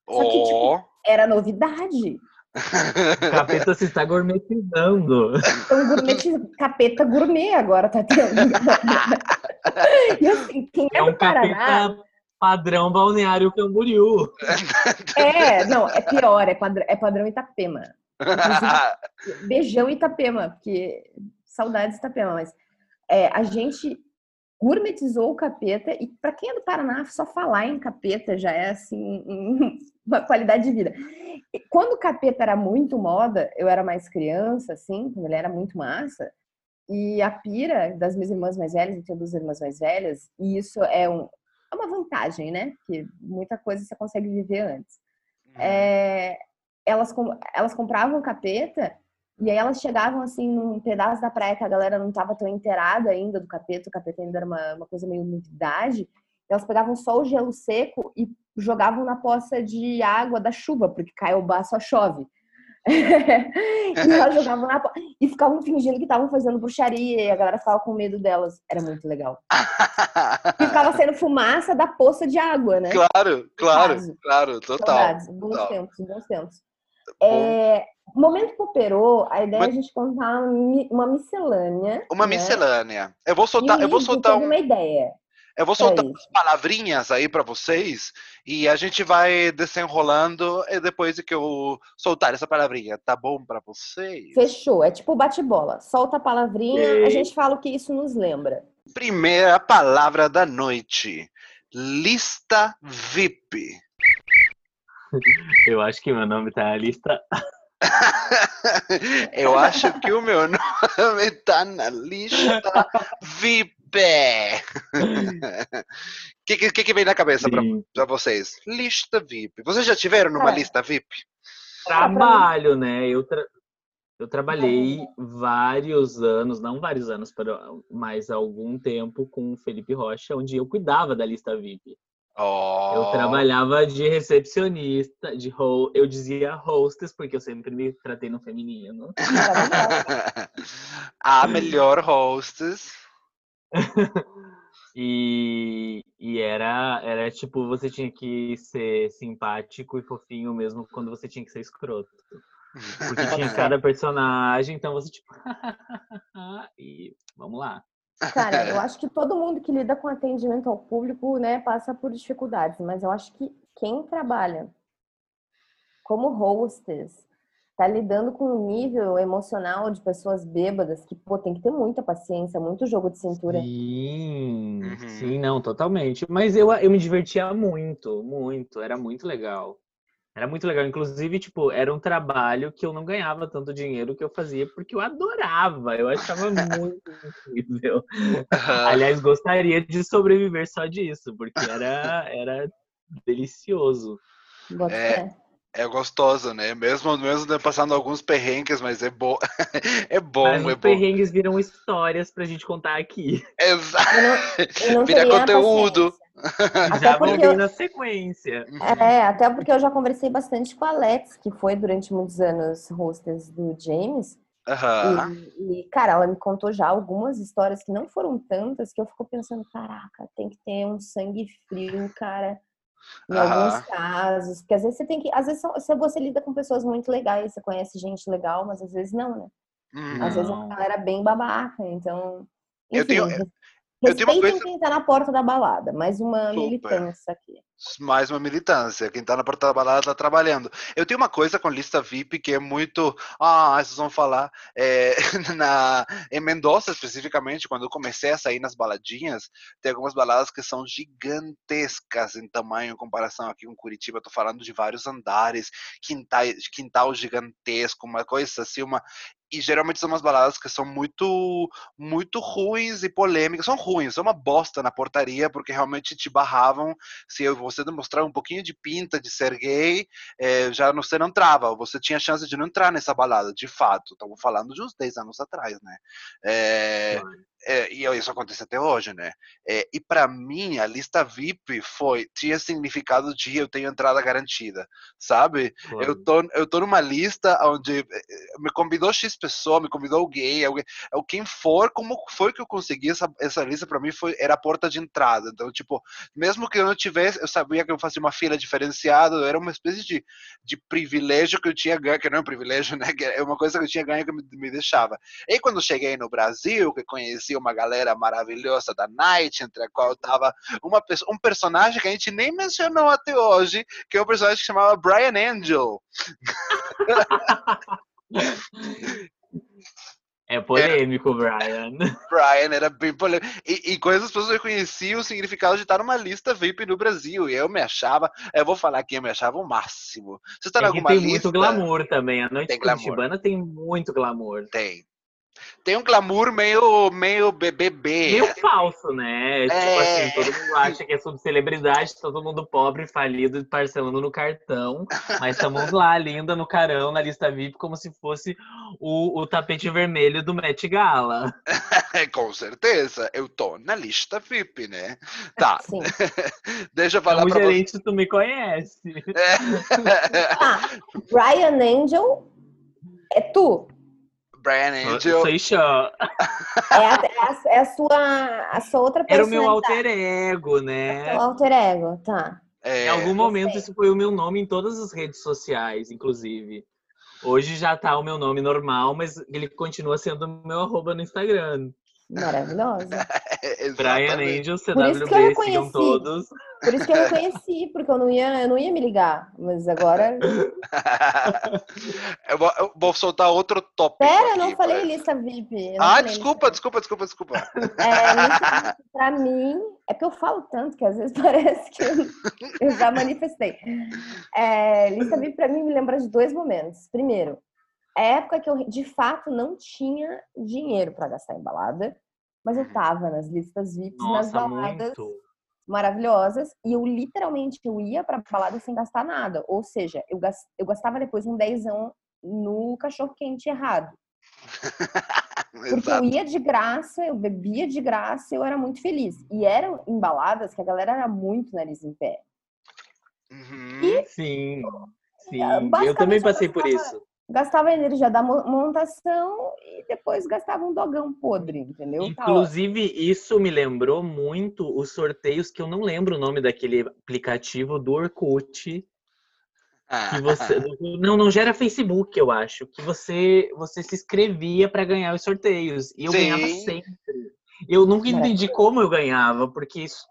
Só que, tipo, Ó. Era novidade. O capeta se está gourmetizando. Então, gourmet, capeta gourmet agora tá tendo. e assim, quem é, É um do Paraná. padrão balneário Camboriú. É, não, é pior, é padrão, é padrão Itapema. Beijão Itapema, porque saudades Itapema, mas é, a gente gourmetizou o capeta e para quem é do Paraná, só falar em capeta já é assim um- uma qualidade de vida. E quando o capeta era muito moda, eu era mais criança, assim, quando ele era muito massa, e a pira das minhas irmãs mais velhas, eu tenho duas irmãs mais velhas, e isso é, um, é uma vantagem, né? Porque muita coisa você consegue viver antes é, elas, elas compravam capeta e aí elas chegavam assim num pedaço da praia que a galera não estava tão inteirada ainda do capeta, o capeta ainda era uma, uma coisa meio novidade. Elas pegavam só o gelo seco e jogavam na poça de água da chuva, porque Caiobá só chove. e elas jogavam na e ficavam fingindo que estavam fazendo bruxaria e a galera ficava com medo delas. Era muito legal. E ficava sendo fumaça da poça de água, né? claro, claro, caso. claro, total. Saudades, bons total. tempos, bons tempos. Bom, É, momento Poperô, a ideia é Mas- a gente contar uma mi- uma miscelânea. Uma né? miscelânea. Eu vou E soltar, eu vou soltar um, uma ideia. Eu vou pra soltar isso. umas palavrinhas aí pra vocês e a gente vai desenrolando e depois que eu soltar essa palavrinha, tá bom pra vocês? Fechou, é tipo bate-bola. Solta a palavrinha, a Ok. gente fala o que isso nos lembra. Primeira palavra da noite. Lista VIP. Eu acho que meu nome tá na lista. Eu acho que o meu nome tá na lista VIP. O que, que, que vem na cabeça pra vocês? Lista VIP. Vocês já tiveram numa Cara, lista VIP? Trabalho, né? Eu, tra- eu trabalhei vários anos, não vários anos, para- mas algum tempo com o Felipe Rocha, onde eu cuidava da lista VIP. Oh. Eu trabalhava de recepcionista, de ho eu dizia hostess, porque eu sempre me tratei no feminino. A melhor hostess. E, e era, era tipo, você tinha que ser simpático e fofinho mesmo quando você tinha que ser escroto. Porque tinha cada personagem, então você tipo. e vamos lá. Cara, eu acho que todo mundo que lida com atendimento ao público, né, passa por dificuldades, mas eu acho que quem trabalha como hostess tá lidando com um nível emocional de pessoas bêbadas que, pô, tem que ter muita paciência, muito jogo de cintura. Sim, Uhum. sim, não, totalmente. Mas eu, eu me divertia muito, muito, era muito legal. Era muito legal. Inclusive, tipo, era um trabalho que eu não ganhava tanto dinheiro que eu fazia, porque eu adorava, eu achava muito incrível. Aliás, gostaria de sobreviver só disso, porque era, era delicioso. Bota É. É gostoso, né? Mesmo, mesmo passando alguns perrengues, mas é bom. é bom, Mas é os bom. perrengues viram histórias pra gente contar aqui. Exato. Eu não, eu não Vira conteúdo. Já vão vir na sequência. É, até porque eu já conversei bastante com a Alex, que foi durante muitos anos hostess do James. Aham. E, e, cara, ela me contou já algumas histórias que não foram tantas, que eu fico pensando, caraca, tem que ter um sangue frio, cara, em alguns casos. Porque às vezes você tem que. Às vezes você- você lida com pessoas muito legais, você conhece gente legal, mas às vezes não, né? Uhum. Às vezes é uma galera bem babaca, então. Eu Enfim, tenho- res- eu tenho uma coisa- quem tá na porta da balada. Mais uma Super. militância aqui. Mais uma militância. Quem tá na porta da balada tá trabalhando. Eu tenho uma coisa com lista VIP que é muito. Ah, vocês vão falar. é, na, em Mendoza, especificamente, quando eu comecei a sair nas baladinhas, tem algumas baladas que são gigantescas em tamanho em comparação aqui com Curitiba. Tô falando de vários andares, quintal, quintal gigantesco, uma coisa assim, uma. E geralmente são umas baladas que são muito, muito ruins e polêmicas. São ruins, são uma bosta na portaria, porque realmente te barravam se você demonstrar um pouquinho de pinta de ser gay, eh, já você não trava, você tinha chance de não entrar nessa balada, de fato. Estamos falando de uns 10 anos atrás, né? Eh, é, e isso acontece até hoje, né? É, e para mim, a lista VIP foi tinha significado de eu tenho entrada garantida, sabe? Eu tô, eu tô numa lista onde eh, me convidou X pessoa, me convidou alguém, ou quem for, como foi que eu consegui essa, essa lista para mim foi era a porta de entrada. Então, tipo, mesmo que eu não tivesse, eu sabia que eu fazia uma fila diferenciada, era uma espécie de, de privilégio que eu tinha ganho, que não é um privilégio, né? Que é uma coisa que eu tinha ganho que me, me deixava. E quando cheguei no Brasil, que conheci uma galera maravilhosa da Night, entre a qual uma pessoa, um personagem que a gente nem mencionou até hoje, que é um personagem que chamava Brian Angel. É polêmico, Brian. Brian era bem polêmico. E, e coisas as pessoas reconheciam o significado de estar numa lista VIP no Brasil. E eu me achava, eu vou falar aqui, eu me achava o máximo. Você está É que alguma tem lista? muito glamour também. A noite Tem glamour. curitibana tem muito glamour. Tem. Tem um glamour meio, meio BBB. Meio falso, né? Tipo É. assim, todo mundo acha que é sobre celebridade, todo mundo pobre, falido, parcelando no cartão. Mas estamos lá, linda, no carão, na lista VIP, como se fosse o, o tapete vermelho do Met Gala. Com certeza. Eu tô na lista VIP, né? Tá. Sim. Deixa eu falar Como pra você. gerente, tu me conhece. Ah, Brian Angel é tu. Brian Angel. sou Ixó. É a, é a- é a sua, a sua outra Era o meu alter ego, né? alter ego, tá. É, Em algum momento sei. isso foi o meu nome em todas as redes sociais, inclusive. Hoje já tá o meu nome normal, mas ele continua sendo o meu arroba no Instagram. Maravilhosa. Brian. Angel, Por isso que eu CWB, reconheci. todos. Por isso que eu reconheci, porque eu não ia, eu não ia me ligar. Mas agora. eu, vou, eu vou soltar outro tópico. Pera, eu aqui não falei pra- lista VIP. Ah, falei desculpa, lista desculpa, desculpa, desculpa. É, lista pra mim, é porque eu falo tanto que às vezes parece que eu, eu já manifestei. É, lista VIP pra mim me lembra de dois momentos. Primeiro, época que eu de fato não tinha dinheiro pra gastar em balada, mas eu tava nas listas VIPs, nas Nossa, baladas muito. maravilhosas, e eu literalmente eu ia pra balada sem gastar nada. Ou seja, eu, gas- eu gastava depois um dezão no cachorro quente errado. Porque eu ia de graça, eu bebia de graça, eu era muito feliz. E eram embaladas que a galera era muito nariz em pé. Uhum. Sim, sim. basicamente, Eu também eu passei por gostava- isso. Gastava a energia da mo- montação e depois gastava um dogão podre, entendeu? Tá. Inclusive, isso me lembrou muito os sorteios que eu não lembro o nome daquele aplicativo do Orkut. Que você. Não, não gera Facebook, eu acho. Que você, você se inscrevia para ganhar os sorteios. E eu ganhava Sim. sempre. Eu nunca entendi como eu ganhava, porque isso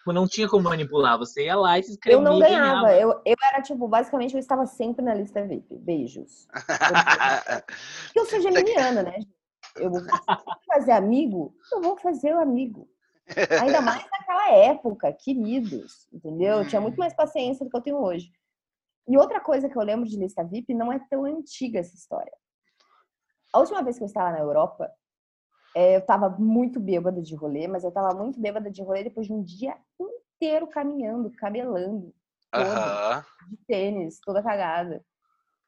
tipo, não tinha como manipular. Você ia lá e se Eu inscrevia. não e ganhava, ganhava. eu, eu era tipo, basicamente eu estava sempre na lista VIP. Beijos. Porque eu sou geminiana, né? Eu vou fazer amigo, eu vou fazer o amigo. Ainda mais naquela época, queridos, entendeu? Eu tinha muito mais paciência do que eu tenho hoje. E outra coisa que eu lembro de lista VIP, não é tão antiga essa história. A última vez que eu estava na Europa, eh, eu estava muito bêbada de rolê, mas eu estava muito bêbada de rolê depois de um dia inteiro caminhando, cabelando, todo, Aham. de tênis, toda cagada.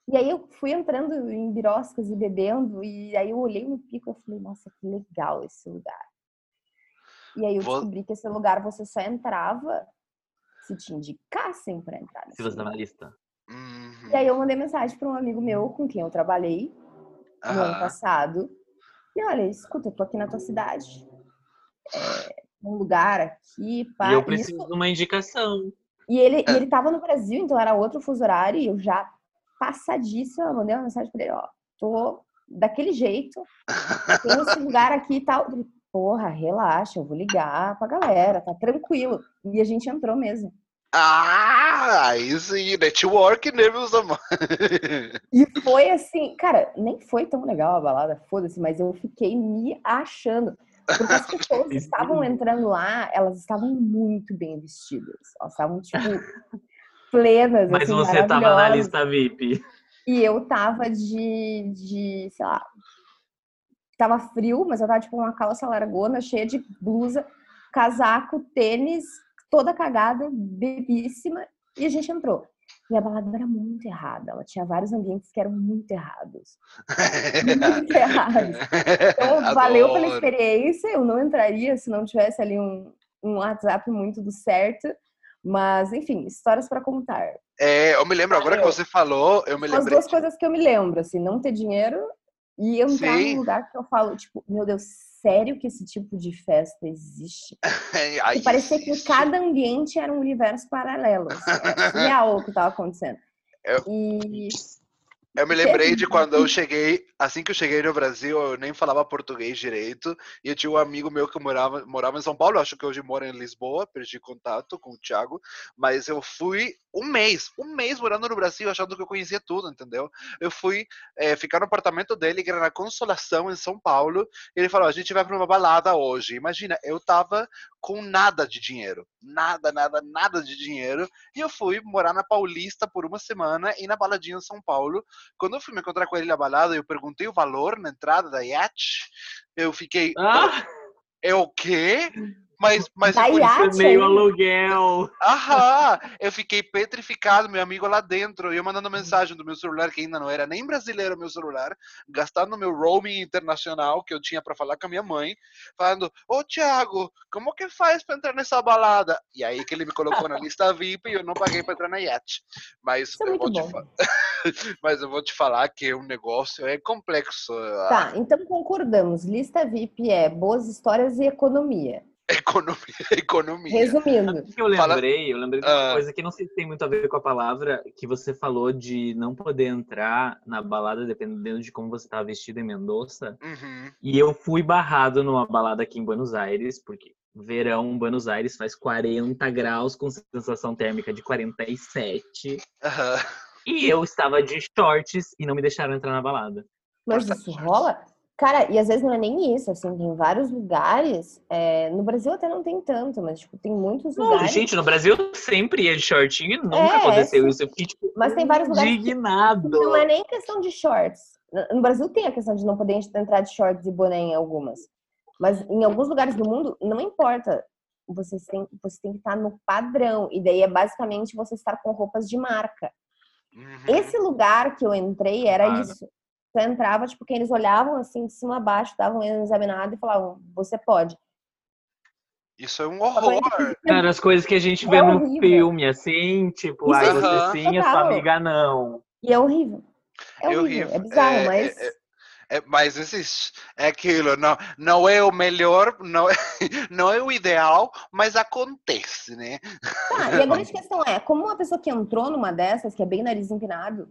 E aí eu fui entrando em biroscas e bebendo, e aí eu olhei no pico e falei, nossa, que legal esse lugar. E aí eu Vo- descobri que esse lugar você só entrava se te indicassem pra entrar Se você tá lugar. na lista. Uhum. E aí eu mandei mensagem para um amigo meu com quem eu trabalhei no ano passado. E olha, escuta, eu tô aqui na tua cidade. É, um lugar aqui, pá. e eu Isso- preciso de uma indicação. E ele, É. e ele tava no Brasil, então era outro fuso horário, e eu já passadíssima, eu mandei uma mensagem pra ele, ó, tô daquele jeito, tem esse lugar aqui e tal. Ele, Porra, relaxa, eu vou ligar pra galera, tá tranquilo. E a gente entrou mesmo. Ah, aí sim, network, né, meus? E foi assim, cara, nem foi tão legal a balada, foda-se, mas eu fiquei me achando. Porque as pessoas que estavam entrando lá, elas estavam muito bem vestidas. Elas estavam, tipo, plenas, Mas assim, você tava na lista VIP. E eu tava de, de, sei lá, tava frio, mas eu tava tipo uma calça largona, cheia de blusa, casaco, tênis, toda cagada, bebíssima, e a gente entrou. E a balada era muito errada, ela tinha vários ambientes que eram muito errados. Muito errados. Então, valeu pela experiência, eu não entraria se não tivesse ali um, um WhatsApp muito do certo. Mas, enfim, histórias para contar. É, eu me lembro, agora que Valeu. você falou, eu me São as duas coisas que eu me lembro, assim, não ter dinheiro e entrar Sim. num lugar que eu falo, tipo, meu Deus, sério que esse tipo de festa existe? Ai, E parecia que cada ambiente era um universo paralelo. Assim, era surreal o que estava acontecendo. Eu- E Eu me lembrei de quando eu cheguei, assim que eu cheguei no Brasil, eu nem falava português direito, e eu tinha um amigo meu que morava, morava em São Paulo, acho que hoje mora em Lisboa, perdi contato com o Thiago, mas eu fui um mês, um mês morando no Brasil, achando que eu conhecia tudo, entendeu? Eu fui eh, ficar no apartamento dele, que era na Consolação, em São Paulo, e ele falou, a gente vai para uma balada hoje. Imagina, eu tava com nada de dinheiro, nada, nada, nada de dinheiro, e eu fui morar na Paulista por uma semana e na baladinha em São Paulo, quando eu fui me encontrar com ele na balada, eu perguntei o valor na entrada da Yacht. Eu fiquei, Ah, é o quê? Mas, mas Da foi meio aluguel. Aham, eu fiquei petrificado, meu amigo lá dentro, e eu mandando mensagem do meu celular, que ainda não era nem brasileiro meu celular, gastando meu roaming internacional que eu tinha para falar com a minha mãe, falando, ô Thiago, como que faz para entrar nessa balada? E aí que ele me colocou na lista VIP e eu não paguei para entrar na Yacht. Mas Isso é eu muito vou te Mas eu vou te falar que o negócio é complexo. tá, então concordamos. Lista VIP é boas histórias e economia. Economia, economia. Resumindo, O que eu lembrei? Eu lembrei de uma Ah. coisa que não sei se tem muito a ver com a palavra que você falou de não poder entrar na balada dependendo de como você estava vestido em Mendoza. Uhum. E eu fui barrado numa balada aqui em Buenos Aires, porque verão, Buenos Aires faz 40 graus com sensação térmica de 47. aham. E eu estava de shorts e não me deixaram entrar na balada. mas isso rola? Cara, e às vezes não é nem isso, assim, tem vários lugares, é, no Brasil até não tem tanto, mas, tipo, tem muitos Não, lugares, gente, no Brasil sempre ia de shortinho e nunca É, aconteceu isso. Eu fiquei, tipo, Mas tem vários lugares que indignado. não é nem questão de shorts. No no Brasil tem a questão de não poder entrar de shorts e boné em algumas, mas em alguns lugares do mundo, não importa, você tem, você tem que estar no padrão, e daí é basicamente você estar com roupas de marca. Uhum. Esse lugar que eu entrei era Claro. isso. Você entrava, tipo, que eles olhavam assim de cima a baixo, davam um examinado e falavam, você pode. Isso é um horror. Cara, as coisas que a gente vê É no horrível. filme, assim, tipo, ai, é você sim, a sua amiga não. E é horrível. É É horrível, horrível. é bizarro, É- mas é- É, mas existe. É aquilo, não, não é o melhor, não é, não é o ideal, mas acontece, né? Ah, e a grande questão é, como uma pessoa que entrou numa dessas, que é bem nariz empinado,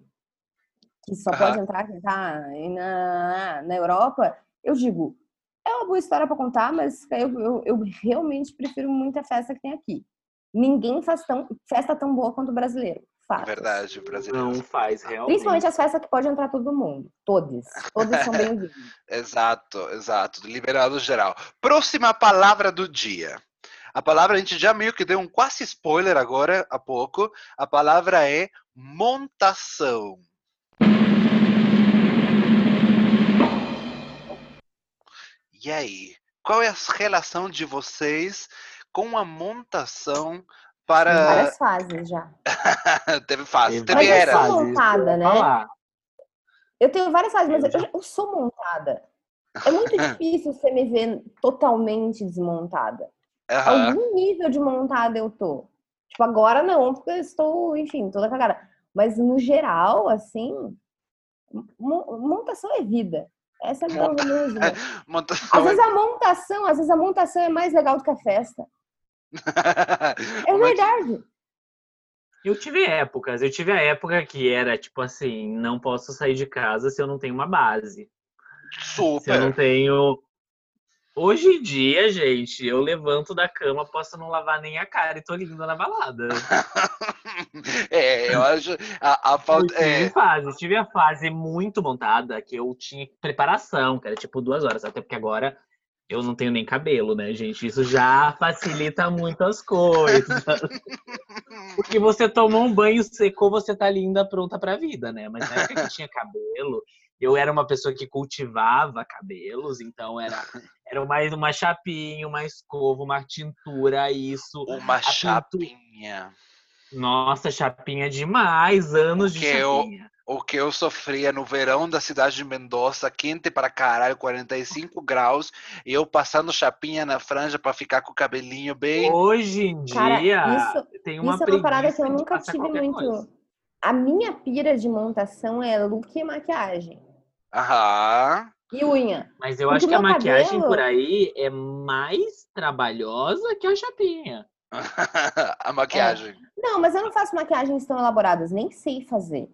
que só pode Aham. entrar quem tá na, na Europa, eu digo, é uma boa história pra contar, mas eu, eu, eu realmente prefiro muita festa que tem aqui. Ninguém faz tão, festa tão boa quanto o brasileiro. Fato. Verdade, o brasileiro. Não faz, realmente. Principalmente as festas que pode entrar todo mundo. Todas. Todas são bem-vindas. Exato, exato. Liberado geral. Próxima palavra do dia. A palavra, a gente já meio que deu um quase spoiler agora há pouco. A palavra é montação. E aí? Qual é a relação de vocês com a montação para. Várias fases já. teve fase, Teve teve Mas eu era. sou montada, né? Eu tenho várias fases, mas Eu eu, eu sou montada. É muito difícil você me ver totalmente desmontada. Aham. Algum nível de montada eu tô. Tipo, agora não, porque eu estou, enfim, toda cagada. Mas no geral, assim, mo- montação é vida. Essa é a minha resumo. Monta- Às vezes a montação, às vezes a montação é mais legal do que a festa. É verdade. Eu tive épocas, eu tive a época que era tipo assim, não posso sair de casa se eu não tenho uma base. Se eu não Super. tenho. Hoje em dia, gente, eu levanto da cama, posso não lavar nem a cara e tô linda na balada. é, eu acho. A, a Eu falta. tive É, fase, tive a fase muito montada que eu tinha preparação, que era tipo duas horas, até porque agora eu não tenho nem cabelo, né, gente? Isso já facilita muito as coisas. Porque você tomou um banho, secou, você tá linda, pronta pra vida, né? Mas na época que tinha cabelo, eu era uma pessoa que cultivava cabelos, então era, era mais uma chapinha, uma escova, uma tintura, isso. uma pintu- chapinha. Nossa, chapinha demais, anos de Que eu- chapinha. O que eu sofria no verão da cidade de Mendoza, quente para caralho, 45 graus, e eu passando chapinha na franja para ficar com o cabelinho bem. Hoje em dia, Cara, isso- tem uma Isso é uma parada que eu nunca tive muito. coisa. A minha pira de montação é look e maquiagem. Aham. E unha. Mas eu Porque acho que a maquiagem cabelo- por aí é mais trabalhosa que a chapinha. a maquiagem. Não, mas eu não faço maquiagens tão elaboradas, nem sei fazer.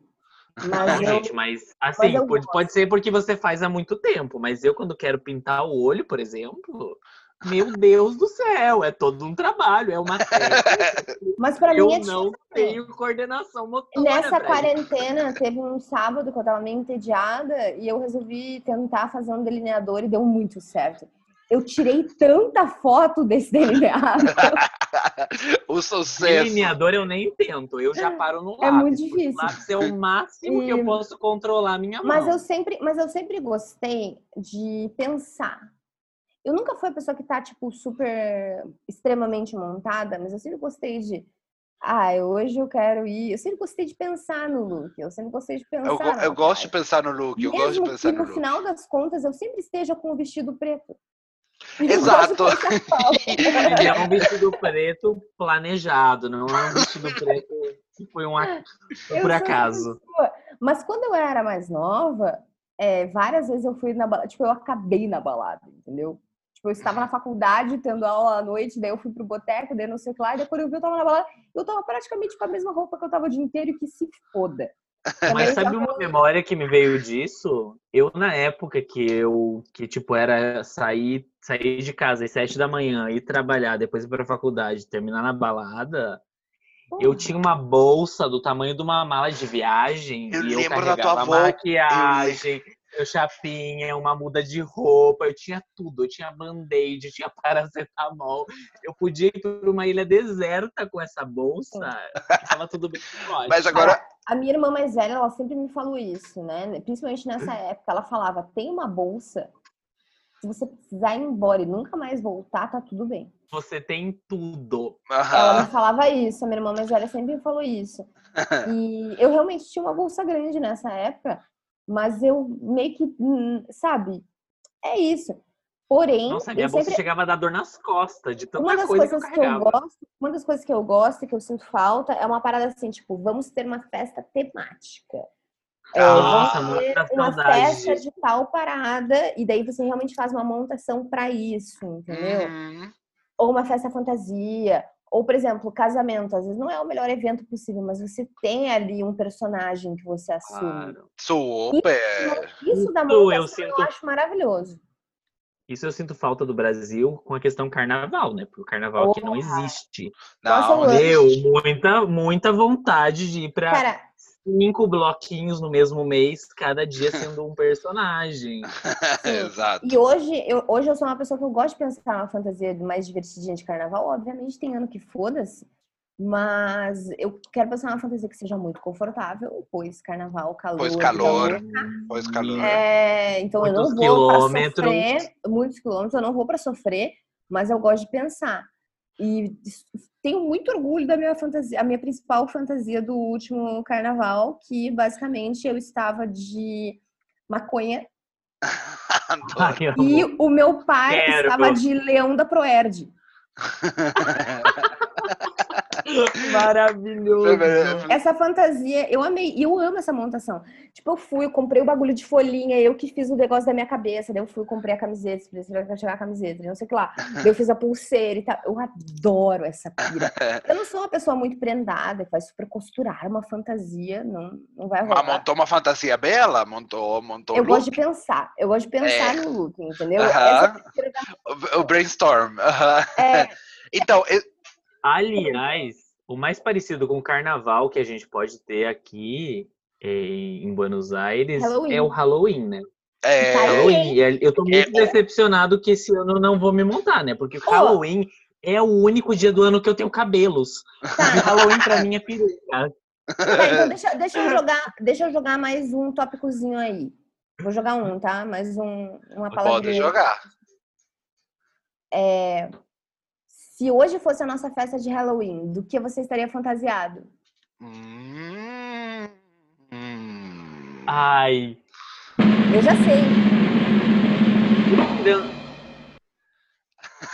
Mas Não, eu, gente, mas assim, eu pode, gosto. pode ser porque você faz há muito tempo, mas eu quando quero pintar o olho, por exemplo, meu Deus do céu, é todo um trabalho, é uma técnica. mas pra eu mim é não difícil. tenho coordenação motora. Nessa pra isso. quarentena, teve um sábado que eu tava meio entediada e eu resolvi tentar fazer um delineador e deu muito certo. Eu tirei tanta foto desse delineado. o sucesso. Delineador eu nem tento, eu já paro no lápis. É muito difícil. O lápis é o máximo que eu E- posso controlar a minha mão. Mas eu sempre, mas eu sempre gostei de pensar. Eu nunca fui a pessoa que tá, tipo, super extremamente montada, mas eu sempre gostei de. Ah, hoje eu quero ir. Eu sempre gostei de pensar no look. Eu sempre gostei de pensar. Eu, eu gosto de pensar no look, eu gosto de pensar que no no look. final das contas eu sempre esteja com o vestido preto. Exato. Gosto de pensar qual. E é um vestido preto planejado, não é um vestido preto que foi um por acaso. Mas quando eu era mais nova, é, várias vezes eu fui na balada, tipo, eu acabei na balada, entendeu? Tipo, eu estava na faculdade, tendo aula à noite, daí eu fui pro boteco, daí não sei o que lá, e depois eu vi eu tava na balada, eu tava praticamente com a mesma roupa que eu tava o dia inteiro e que se foda. Mas Também sabe já- uma memória que me veio disso? Eu, na época que eu, que tipo, era sair, sair de casa às sete da manhã, ir trabalhar, depois ir pra faculdade, terminar na balada, eu tinha uma bolsa do tamanho de uma mala de viagem Eu e eu lembro da tua carregava avó, maquiagem, eu chapinha, uma muda de roupa, eu tinha tudo, eu tinha band-aid, eu tinha paracetamol, eu podia ir para uma ilha deserta com essa bolsa, tava tudo bem. Mas agora, A minha irmã mais velha, ela sempre me falou isso, né? Principalmente nessa época, ela falava: tem uma bolsa, se você precisar ir embora e nunca mais voltar, tá tudo bem. Você tem tudo. Ela me falava isso, a minha irmã mais velha sempre me falou isso. E eu realmente tinha uma bolsa grande nessa época, mas eu meio que, hum, sabe, é isso. Porém, Nossa, minha bolsa sempre, chegava a dar dor nas costas, de tanta uma das coisa coisas que eu que eu gosto, uma das coisas que eu gosto e que eu sinto falta é uma parada assim, tipo, vamos ter uma festa temática. É, Nossa, vamos ter uma saudade festa de tal parada e daí você realmente faz uma montação pra isso, entendeu? Uhum. ou uma festa fantasia, ou, por exemplo, casamento. Às vezes não é o melhor evento possível, mas você tem ali um personagem que você assume. Claro. super. Isso da Isso eu montação eu, sinto- acho maravilhoso. Isso eu sinto falta do Brasil com a questão carnaval, né? Porque o carnaval aqui não existe. Nossa, Não, eu. Meu, muita, muita vontade de ir pra Cara, cinco bloquinhos no mesmo mês, cada dia sendo um personagem. exato. e hoje eu, hoje eu sou uma pessoa que eu gosto de pensar uma fantasia mais divertidinha de carnaval. Obviamente tem ano que foda-se, mas eu quero pensar uma fantasia que seja muito confortável, pois carnaval, calor. Pois calor. Pois calor. É, então eu não Muitos vou para sofrer, muitos quilômetros, eu não vou para sofrer, mas eu gosto de pensar. E tenho muito orgulho da minha fantasia, a minha principal fantasia do último carnaval, que basicamente eu estava de maconha. Ai, e o meu pai Quero. estava de leão da Proerd. Maravilhoso. Essa fantasia, eu amei. E eu amo essa montação. Tipo, eu fui, eu comprei o bagulho de folhinha, eu que fiz o negócio da minha cabeça. Daí eu fui, comprei a camiseta, precisava chegar a camiseta, não sei o que lá. Daí eu fiz a pulseira e tal. Eu adoro essa pira. Eu não sou uma pessoa muito prendada, que vai super costurar uma fantasia, não, não vai Mas rolar. montou uma fantasia bela? Montou, montou Eu o gosto look? de pensar, eu gosto de pensar É. no look, entendeu? Aham. Essa pira da- O- brainstorm. aham. é, Então, eu- Aliás, o mais parecido com o carnaval que a gente pode ter aqui eh, em Buenos Aires Halloween. é o Halloween, né? é. Halloween. Eu tô muito É, decepcionado que esse ano eu não vou me montar, né? Porque o Ó. Halloween é o único dia do ano que eu tenho cabelos. E tá. Halloween pra mim é peruca. Tá, então deixa, deixa eu jogar, deixa eu jogar mais um tópicozinho aí. Vou jogar um, tá? Mais um, uma palavra. pode jogar. Se hoje fosse a nossa festa de Halloween, do que você estaria fantasiado? Hum. Ai. Eu já sei.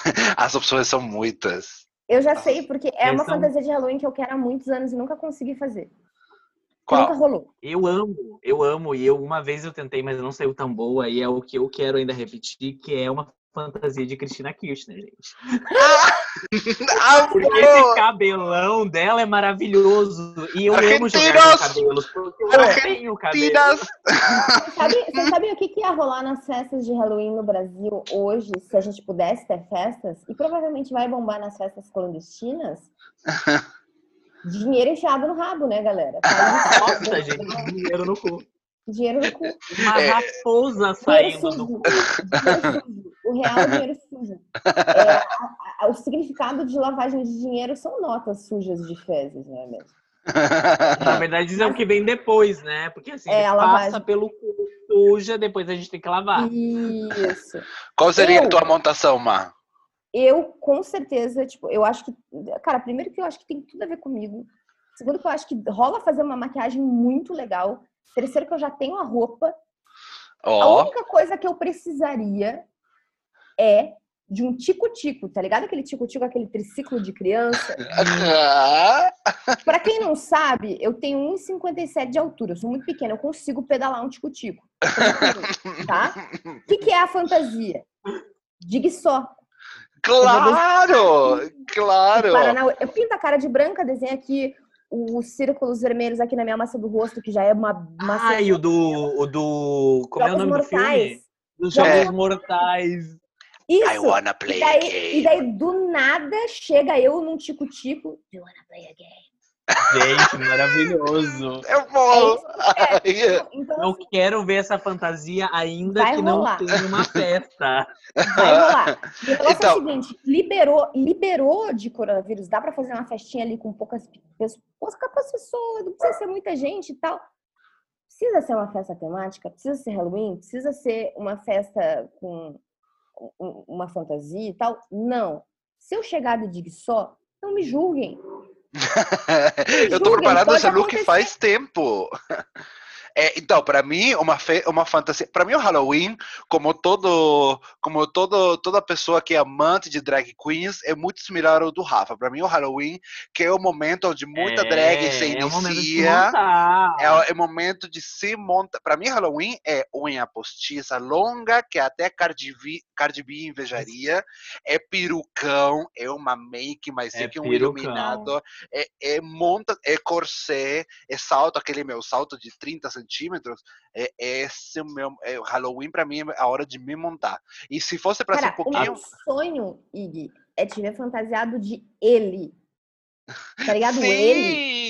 As opções são muitas. Eu já sei, porque é uma são- fantasia de Halloween que eu quero há muitos anos e nunca consegui fazer. Qual? nunca rolou. Eu amo, eu amo. E eu, uma vez eu tentei, mas não saiu tão boa. E é o que eu quero ainda repetir, que é uma fantasia de Cristina Kirchner, gente. Ah, Porque esse cabelão dela é maravilhoso. E eu amo jogar com cabelos. Porque eu tenho cabelo. Tiras! Vocês sabem, vocês sabem o que, que ia rolar nas festas de Halloween no Brasil hoje, se a gente pudesse ter festas? E provavelmente vai bombar nas festas clandestinas? Dinheiro enfiado no rabo, né, galera? Nossa, gente, dinheiro no cu. Dinheiro no cu. Uma É. raposa saindo do cu. Dinheiro sujo. O real é dinheiro sujo. É, a- a- o significado de lavagem de dinheiro são notas sujas de fezes, não é mesmo? Na verdade, isso é o que vem depois, né? Porque assim, É, a passa lavagem. pelo cu suja, depois a gente tem que lavar. Isso. Qual seria Eu- a tua montação, Má? Eu, com certeza, tipo, eu acho que. Cara, primeiro que eu acho que tem tudo a ver comigo. Segundo que eu acho que rola fazer uma maquiagem muito legal. Terceiro que eu já tenho a roupa. A Ó, única coisa que eu precisaria é de um tico-tico, tá ligado? Aquele tico-tico, aquele triciclo de criança. Pra quem não sabe, eu tenho 1,57 de altura, eu sou muito pequena, eu consigo pedalar um tico-tico. Tá? O que, que é a fantasia? Diga só. claro! Claro! Eu pinto a cara de branca, desenho aqui os círculos vermelhos aqui na minha massa do rosto, que já é uma massa. E o do. O do como é o Jogos nome do filme? mortais. Dos Jogos Jogos Mortais. I Isso! wanna play E a daí, game. e daí, do nada, chega eu num tico-tico. You wanna play a game? Gente, maravilhoso. Eu vou! É Então, Eu assim, quero ver essa fantasia ainda que não rolar. tenha uma festa. vai rolar. E o negócio é Então- o seguinte: liberou, liberou de coronavírus, dá pra fazer uma festinha ali com poucas pessoas, poucas pessoas, não precisa ser muita gente e tal. Precisa ser uma festa temática, precisa ser Halloween, precisa ser uma festa com um- uma fantasia e tal. Não. Se eu chegar de dig só, não me julguem. Eu tô pode esse look acontecer. faz tempo. É, então, para mim, uma, fe- uma fantasia. Para mim, o Halloween, como todo, como todo, toda pessoa que é amante de drag queens, é muito similar ao do Rafa. Para mim, o Halloween, que é o momento onde muita drag se é de se inicia. É o, é o momento de se montar. Para mim, Halloween é unha postiça longa, que até Cardi B, Cardi B invejaria. É perucão, é uma make, mas É é que um perucão. iluminado. É, é monta, é corset, é salto, aquele meu salto de 30 centímetros. É, esse o meu. É, Halloween, para mim, é a hora de me montar. E se fosse para ser um Cara, o pouquinho. meu sonho, Ig, é te ver fantasiado de ele. Tá ligado? O ele.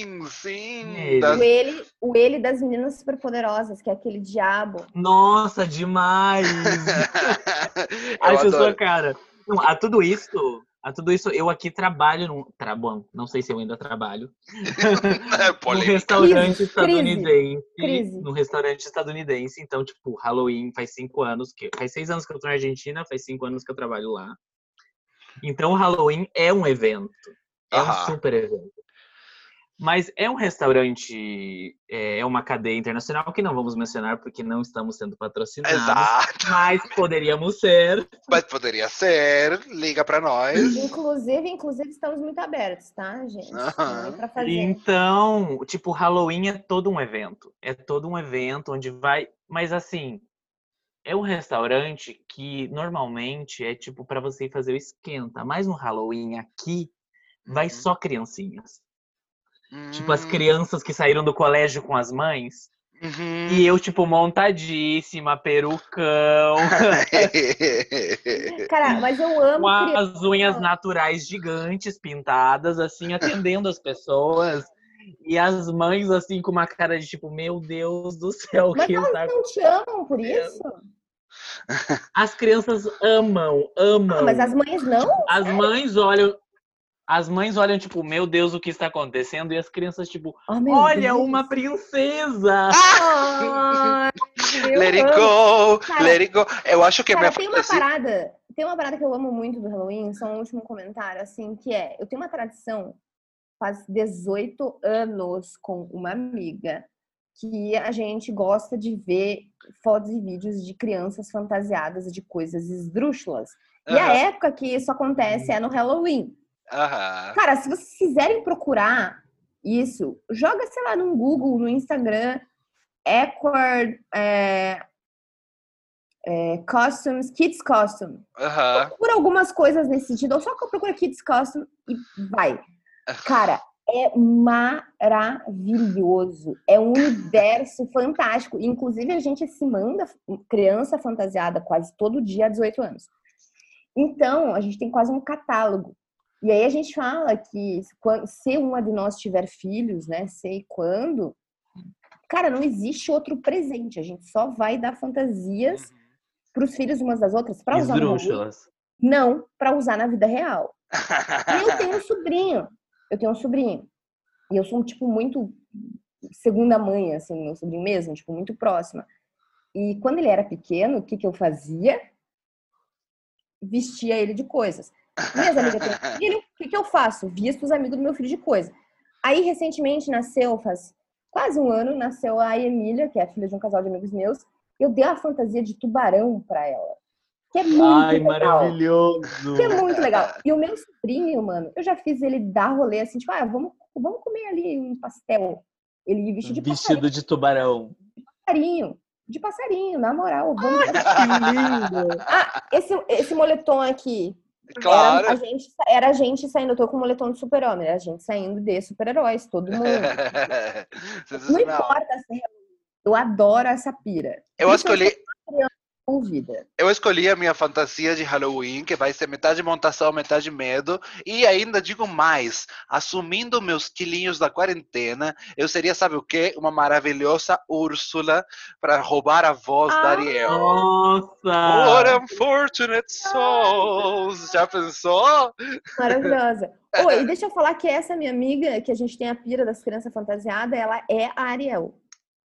Sim, sim. Ele. das- O ele, o ele das meninas superpoderosas, que é aquele diabo. Nossa, demais! Acho sua cara. Não, a tudo isso, a tudo isso, eu aqui trabalho num. Tra, bom, não sei se eu ainda trabalho. num Polêmica. restaurante Crise, estadunidense. crise. Num restaurante estadunidense. Então, tipo, Halloween faz cinco anos que. Faz seis anos que eu tô na Argentina, faz cinco anos que eu trabalho lá. Então o Halloween é um evento. É um super evento. Mas é um restaurante, é é uma cadeia internacional que não vamos mencionar porque não estamos sendo patrocinados. Exato. Mas poderíamos ser. Mas poderia ser. Liga pra nós. Inclusive, inclusive, estamos muito abertos, tá, gente? Fazer. Então, tipo, Halloween é todo um evento. É todo um evento onde vai. Mas assim, é um restaurante que normalmente é tipo pra você ir fazer o esquenta. Mas no Halloween aqui vai Uhum. só criancinhas. Tipo, as Hum, crianças que saíram do colégio com as mães. uhum. E eu, tipo, montadíssima, perucão, Cara, mas eu amo com criança. as unhas naturais gigantes pintadas, assim, atendendo as pessoas. E as mães, assim, com uma cara de tipo, meu Deus do céu, Mas que elas está não te amam por isso? As crianças amam, amam. Ah, mas as mães não? As mães olham. As mães olham, tipo, meu Deus, o que está acontecendo? E as crianças, tipo, Oh, olha, Deus. uma princesa! Ah, Let it go, Cara, let it go. Eu acho que a Cara, minha tem uma parada, tem uma parada que eu amo muito do Halloween, só um último comentário, assim, que é, eu tenho uma tradição faz 18 anos com uma amiga que a gente gosta de ver fotos e vídeos de crianças fantasiadas de coisas esdrúxulas. E a época que isso acontece é no Halloween. Aham. Cara, se vocês quiserem procurar isso, joga, sei lá, no Google, no Instagram, Awkward é, é, Costumes, Kids Costume. aham. Procura algumas coisas nesse sentido, ou só procura Kids Costume e vai. Cara, é maravilhoso. É um universo fantástico. Inclusive, a gente se manda criança fantasiada quase todo dia há 18 anos. Então, a gente tem quase um catálogo. E aí a gente fala que se uma de nós tiver filhos, né, sei quando, cara, não existe outro presente. A gente só vai dar fantasias para os filhos umas das outras para usar no Esdrúxulas. não para usar na vida real. E eu tenho um sobrinho. Eu tenho um sobrinho. E eu sou, tipo, muito segunda mãe, assim, meu sobrinho mesmo, tipo, muito próxima. E quando ele era pequeno, o que, que eu fazia? Vestia ele de coisas. Minhas amigas têm filho, o que, que eu faço? Visto os amigos do meu filho de coisa. Aí, recentemente, nasceu, faz quase um ano, nasceu a Emília, que é a filha de um casal de amigos meus. Eu dei a fantasia de tubarão pra ela. Que é muito Ai, legal. maravilhoso! Que é muito legal. E o meu sobrinho, mano, eu já fiz ele dar rolê assim, tipo, ah, vamos, vamos comer ali um pastel. Ele vestido de Vestido de tubarão. passarinho. De passarinho, na moral. Vamos... Que lindo! Ah, esse, esse moletom aqui. Claro. Era a, gente, era a gente saindo, eu tô com o moletom de super-homem, era a gente saindo de super-heróis, todo mundo. Não importa é eu adoro essa pira. Eu Isso escolhi, Convida. eu escolhi a minha fantasia de Halloween, que vai ser metade montação, metade medo. E ainda digo mais, assumindo meus quilinhos da quarentena, eu seria, sabe o quê? Uma maravilhosa Úrsula para roubar a voz da Ah! Ariel. Nossa! What unfortunate souls! Já pensou? Maravilhosa. Oi, e deixa eu falar que essa minha amiga, que a gente tem a pira das crianças fantasiadas, ela é a Ariel.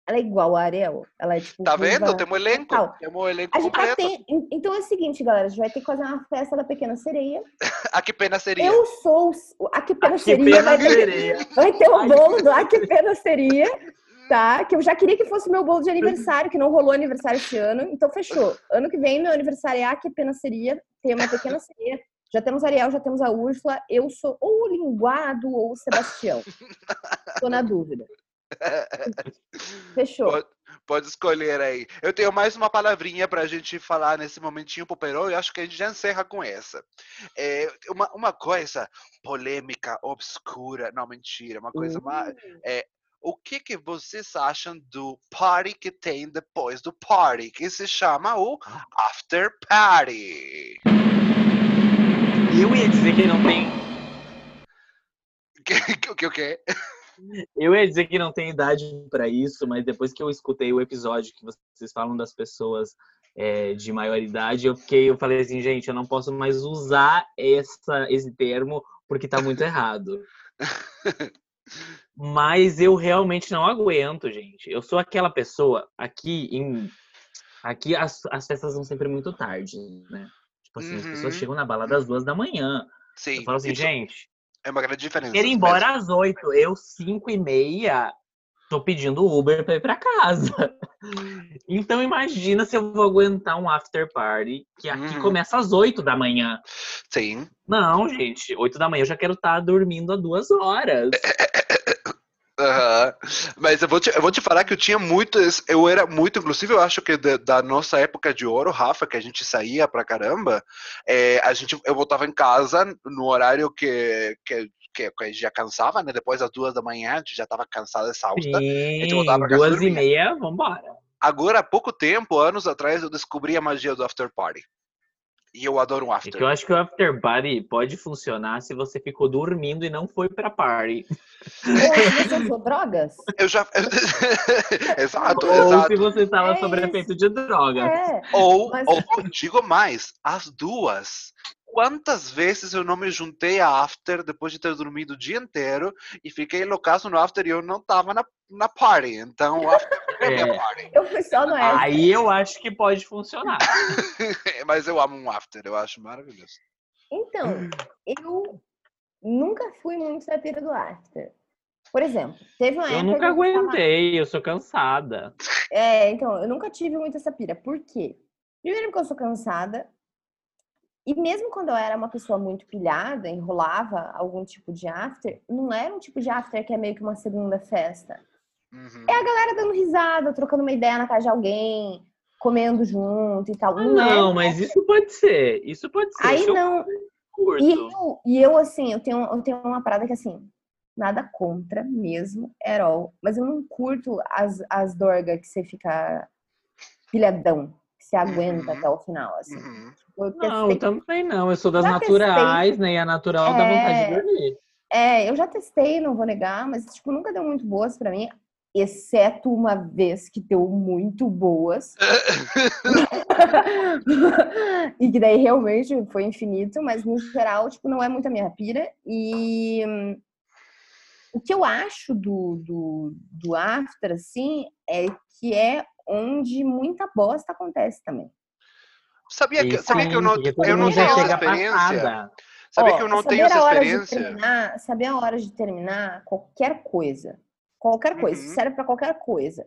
Ela é igual a Ariel. Ela é tipo. Tá vendo? Temos elenco. total. Temos um elenco A gente já completo. tem. Então é o seguinte, galera, a gente vai ter que fazer uma festa da Pequena Sereia. Ah, que pena seria. Eu sou o- a que pena Que seria. pena vai, ter, seria. vai ter o Ai, bolo do a que pena seria. Tá? Que eu já queria que fosse meu bolo de aniversário, que não rolou aniversário esse ano. Então fechou. Ano que vem, meu aniversário é a que pena seria. Tem uma pequena sereia. Já temos a Ariel, já temos a Úrsula. Eu sou ou o Linguado ou o Sebastião. Tô na dúvida. Fechou. Pode, pode escolher aí. Eu tenho mais uma palavrinha para a gente falar nesse momentinho pro Perol e acho que a gente já encerra com essa. É, uma, uma coisa polêmica, obscura, não, mentira, uma coisa mais... O que, que vocês acham do party que tem depois do party, que se chama o after party? Eu ia dizer que não tem. O que, o que? Eu ia dizer que não tem idade pra isso, mas depois que eu escutei o episódio que vocês falam das pessoas é, de maior idade, eu fiquei, eu falei assim, gente, eu não posso mais usar essa, esse termo porque tá muito errado. Mas eu realmente não aguento, gente. Eu sou aquela pessoa aqui em aqui as, as festas são sempre muito tarde, né? Tipo assim, as Uhum. pessoas chegam na balada às duas da manhã. Sim. Eu falo assim, gente, É uma grande diferença. quero ir embora às oito. Eu, cinco e meia, tô pedindo Uber pra ir pra casa. Então imagina se eu vou aguentar um after party que aqui Uhum. começa às oito da manhã. Sim. Não, gente, oito da manhã eu já quero estar dormindo há duas horas. Mas eu vou, te, eu vou te falar que eu tinha muito. esse- Eu era muito, inclusive, eu acho que da, da nossa época de ouro, Rafa, que a gente saía pra caramba, é, a gente, eu voltava em casa no horário que, que, que, que a gente já cansava, né? Depois das duas da manhã, a gente já tava cansada, exausta. gente voltava Sim, pra casa duas e meia, vambora. Agora, há pouco tempo, anos atrás, eu descobri a magia do after party. E eu adoro um É after. que eu acho que o after party pode funcionar se você ficou dormindo e não foi pra party. Ou você usou drogas. Eu já. exato, Ou exato. se você estava É sob isso. efeito de droga. É. Ou, Mas- ou digo mais, as duas. Quantas vezes eu não me juntei a after depois de ter dormido o dia inteiro e fiquei loucaço no after e eu não tava na, na party. Então o after é minha party. Eu fui só no extra. Aí eu acho que pode funcionar. Mas eu amo um after, eu acho maravilhoso. Então, eu nunca fui muito da pira do after. Por exemplo, teve uma Eu época. nunca que eu tava- aguentei, eu sou cansada. É, então, eu nunca tive muito essa pira. Por quê? Primeiro porque eu sou cansada. E mesmo quando eu era uma pessoa muito pilhada, enrolava algum tipo de after, não era um tipo de after que é meio que uma segunda festa. Uhum. É a galera dando risada, trocando uma ideia na casa de alguém, comendo junto e tal. Ah, é não, mas isso pode ser. Isso pode ser. Aí não. E eu, e eu, assim, eu tenho, eu tenho uma parada que, assim, nada contra mesmo, at all. Mas eu não curto as, as dorgas que você fica pilhadão, que você aguenta Uhum. até o final, assim. Uhum. Eu Não, testei- eu também não. Eu sou das Já naturais, né? E a natural dá vontade de É. dormir. É, eu já testei, não vou negar, mas, tipo, nunca deu muito boas pra mim. Exceto uma vez que deu muito boas. e que daí realmente foi infinito, mas no geral, tipo, não é muito a minha pira. E hum, o que eu acho do, do, do after, assim, é que é onde muita bosta acontece também. Sabia que, sabia que eu não, eu não tenho essa experiência? passada. Sabia Ó, que eu não saber tenho essa experiência? terminar, saber a hora de terminar qualquer coisa. Qualquer coisa, Uhum. serve pra qualquer coisa.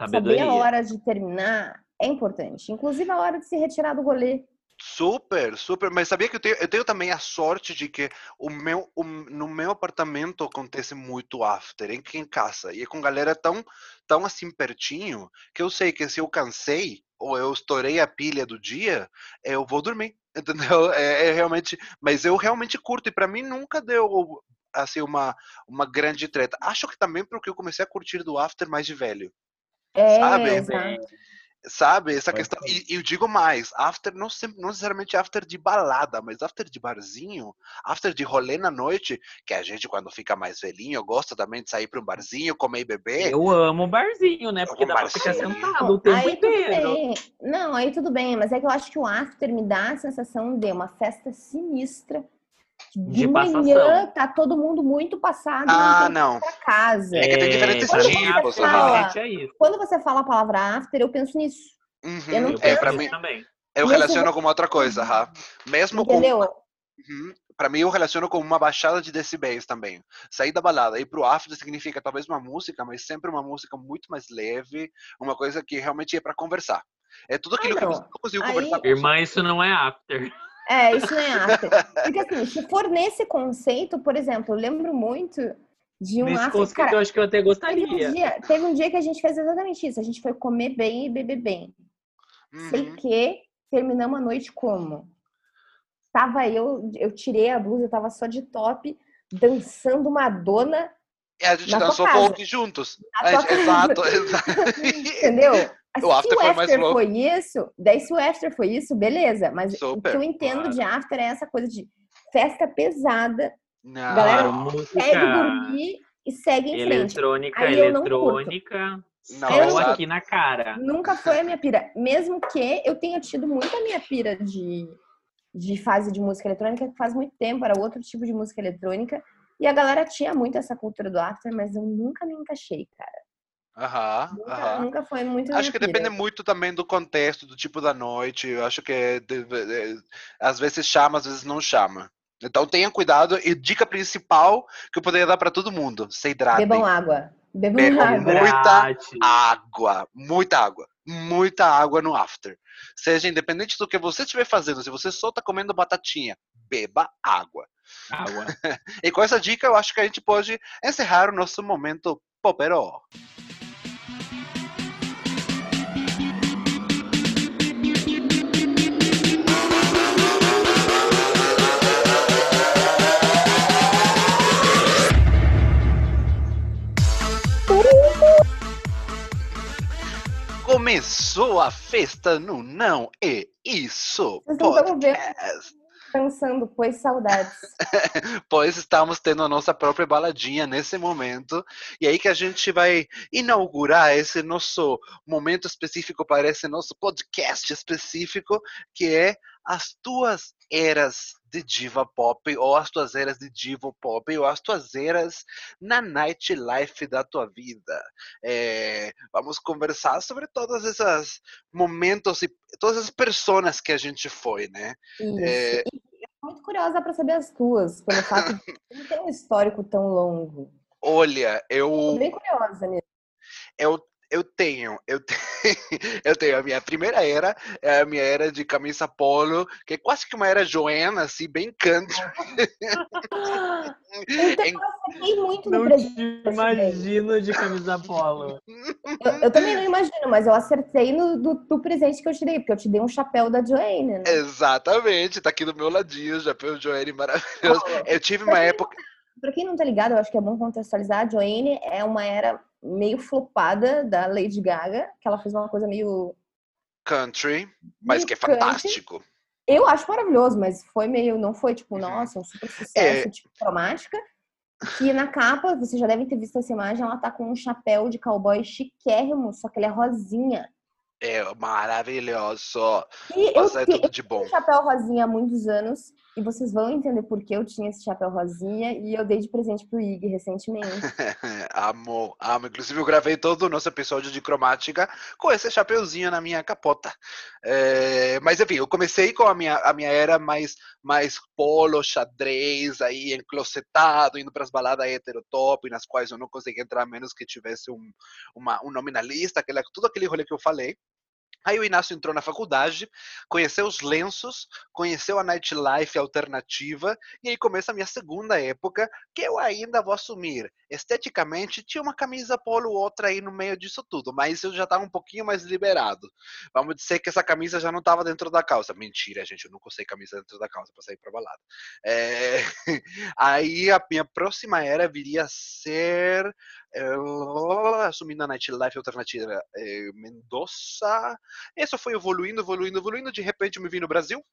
Saber Sabedoria. a hora de terminar é importante. Inclusive a hora de se retirar do rolê. Super, super. Mas sabia que eu tenho, eu tenho também a sorte de que o meu, o- no meu apartamento acontece muito after, em, em casa. E é com galera tão, tão assim pertinho que eu sei que se eu cansei ou eu estourei a pilha do dia, eu vou dormir. Entendeu? É, é realmente. Mas eu realmente curto. E pra mim nunca deu assim uma, uma grande treta. Acho que também porque eu comecei a curtir do after mais de velho. É, Sabe? exato. Sabe? Essa Pode questão. E, e eu digo mais, after não, sempre, não necessariamente after de balada, mas after de barzinho, after de rolê na noite, que a gente, quando fica mais velhinho, gosta também de sair para um barzinho, comer e beber. Eu amo barzinho, né? Porque dá pra ficar barzinho. sentado o tempo aí inteiro. Não, aí tudo bem, mas é que eu acho que o after me dá a sensação de uma festa sinistra. De, De manhã passação. tá todo mundo muito passado Ah, não pra casa. É que tem diferentes pra mim, tipos, aham. realmente é isso. Quando você fala a palavra after, eu penso nisso. Uhum, Eu não Eu é, penso mim, isso também. eu Mesmo- relaciono com outra coisa, Ra. Mesmo com. Entendeu? Uhum. Para mim, eu relaciono com uma baixada de decibéis também. Sair da balada, ir pro after significa talvez uma música, mas sempre uma música muito mais leve, uma coisa que realmente é para conversar. É tudo aquilo que eu não. Aí- conversar com Irmã, isso não é after. É, isso não é after. Porque assim, se for nesse conceito, por exemplo, eu lembro muito de um Nesse after. conceito, Cara, eu acho que eu até teve um, gostaria. dia, teve um dia que a gente fez exatamente isso. A gente foi comer bem e beber bem. Sei Uhum. que terminamos a noite como? Tava eu, eu tirei a blusa, eu tava só de top, dançando Madonna, E a gente dançou folk juntos. Gente- exato, exato. entendeu? O after se o foi after louco. foi isso, daí se o after foi isso, beleza. Mas o Super, que eu entendo claro. de after é essa coisa de festa pesada, Não. Galera, música segue dormir e segue em frente. eletrônica, Aí eu não curto. eletrônica, Não, aqui na cara. Nunca foi a minha pira. Mesmo que eu tenha tido muita minha pira de, de fase de música eletrônica, que faz muito tempo, era outro tipo de música eletrônica. E a galera tinha muito essa cultura do after, mas eu nunca me encaixei, cara. Aham, Nunca, aham. nunca foi muito Acho que pira. depende muito também do contexto, do tipo da noite. Eu acho que é de- às vezes chama, às vezes não chama. Então tenha cuidado. E dica principal que eu poderia dar para todo mundo: se hidratem. Bebam água. Bebam Bebam água. muita água, muita água, muita água no after. Seja independente do que você estiver fazendo, se você só está comendo batatinha, beba água. Água. E com essa dica, eu acho que a gente pode encerrar o nosso momento popero. Começou a festa no Não e Isso Vocês Podcast. pensando, pois saudades. pois estamos tendo a nossa própria baladinha nesse momento. E aí que a gente vai inaugurar esse nosso momento específico para esse nosso podcast específico, que é as tuas eras de diva pop, ou as tuas eras de divo pop, ou as tuas eras na nightlife da tua vida. É, vamos conversar sobre todos esses momentos e todas as personas que a gente foi, né? Isso. É. Eu tô muito curiosa para saber as tuas, pelo fato de não ter um histórico tão longo. Olha, Tô eu bem curiosa nisso. eu, eu tenho, eu tenho, eu tenho a minha primeira era, é a minha era de camisa polo, que é quase que uma era Joana, assim, bem country. Então, Em- eu acertei muito no Não presente. te imagino de camisa polo. Eu, eu também não imagino, mas eu acertei no do, do presente que eu te dei, porque eu te dei um chapéu da Joanne, né? Exatamente, tá aqui do meu ladinho, já pelo Joane maravilhoso. Eu tive uma época, Pra quem não tá ligado, eu acho que é bom contextualizar. A Joanne é uma era meio flopada da Lady Gaga, que ela fez uma coisa meio. country, mas meio que é country. fantástico. Eu acho maravilhoso, mas foi meio. Não foi tipo, Uhum. nossa, um super sucesso, É. tipo, cromática. Que na capa, vocês já devem ter visto essa imagem, ela tá com um chapéu de cowboy chiquérrimo, só que ele é rosinha. É maravilhoso. E eu, é tudo de bom. um chapéu rosinha há muitos anos. E vocês vão entender por que eu tinha esse chapéu rosinha. E eu dei de presente pro Ig recentemente. amo, amo. Inclusive, eu gravei todo o nosso episódio de cromática com esse chapeuzinho na minha capota. É, mas, enfim, eu comecei com a minha, a minha era mais, mais polo, xadrez, aí enclosetado, indo para as baladas heterotop, nas quais eu não conseguia entrar a menos que tivesse um, uma, um nominalista, aquela, tudo aquele rolê que eu falei. Aí o Inácio entrou na faculdade, conheceu os lenços, conheceu a nightlife alternativa, e aí começa a minha segunda época, que eu ainda vou assumir. Esteticamente, tinha uma camisa polo ou outra aí no meio disso tudo, mas eu já estava um pouquinho mais liberado. Vamos dizer que essa camisa já não estava dentro da calça. Mentira, gente, eu nunca usei camisa dentro da calça para sair pra balada. É, Aí a minha próxima era viria a ser assumindo a nightlife alternativa eh, Mendoza. Isso foi evoluindo, evoluindo, evoluindo. De repente me vi no Brasil,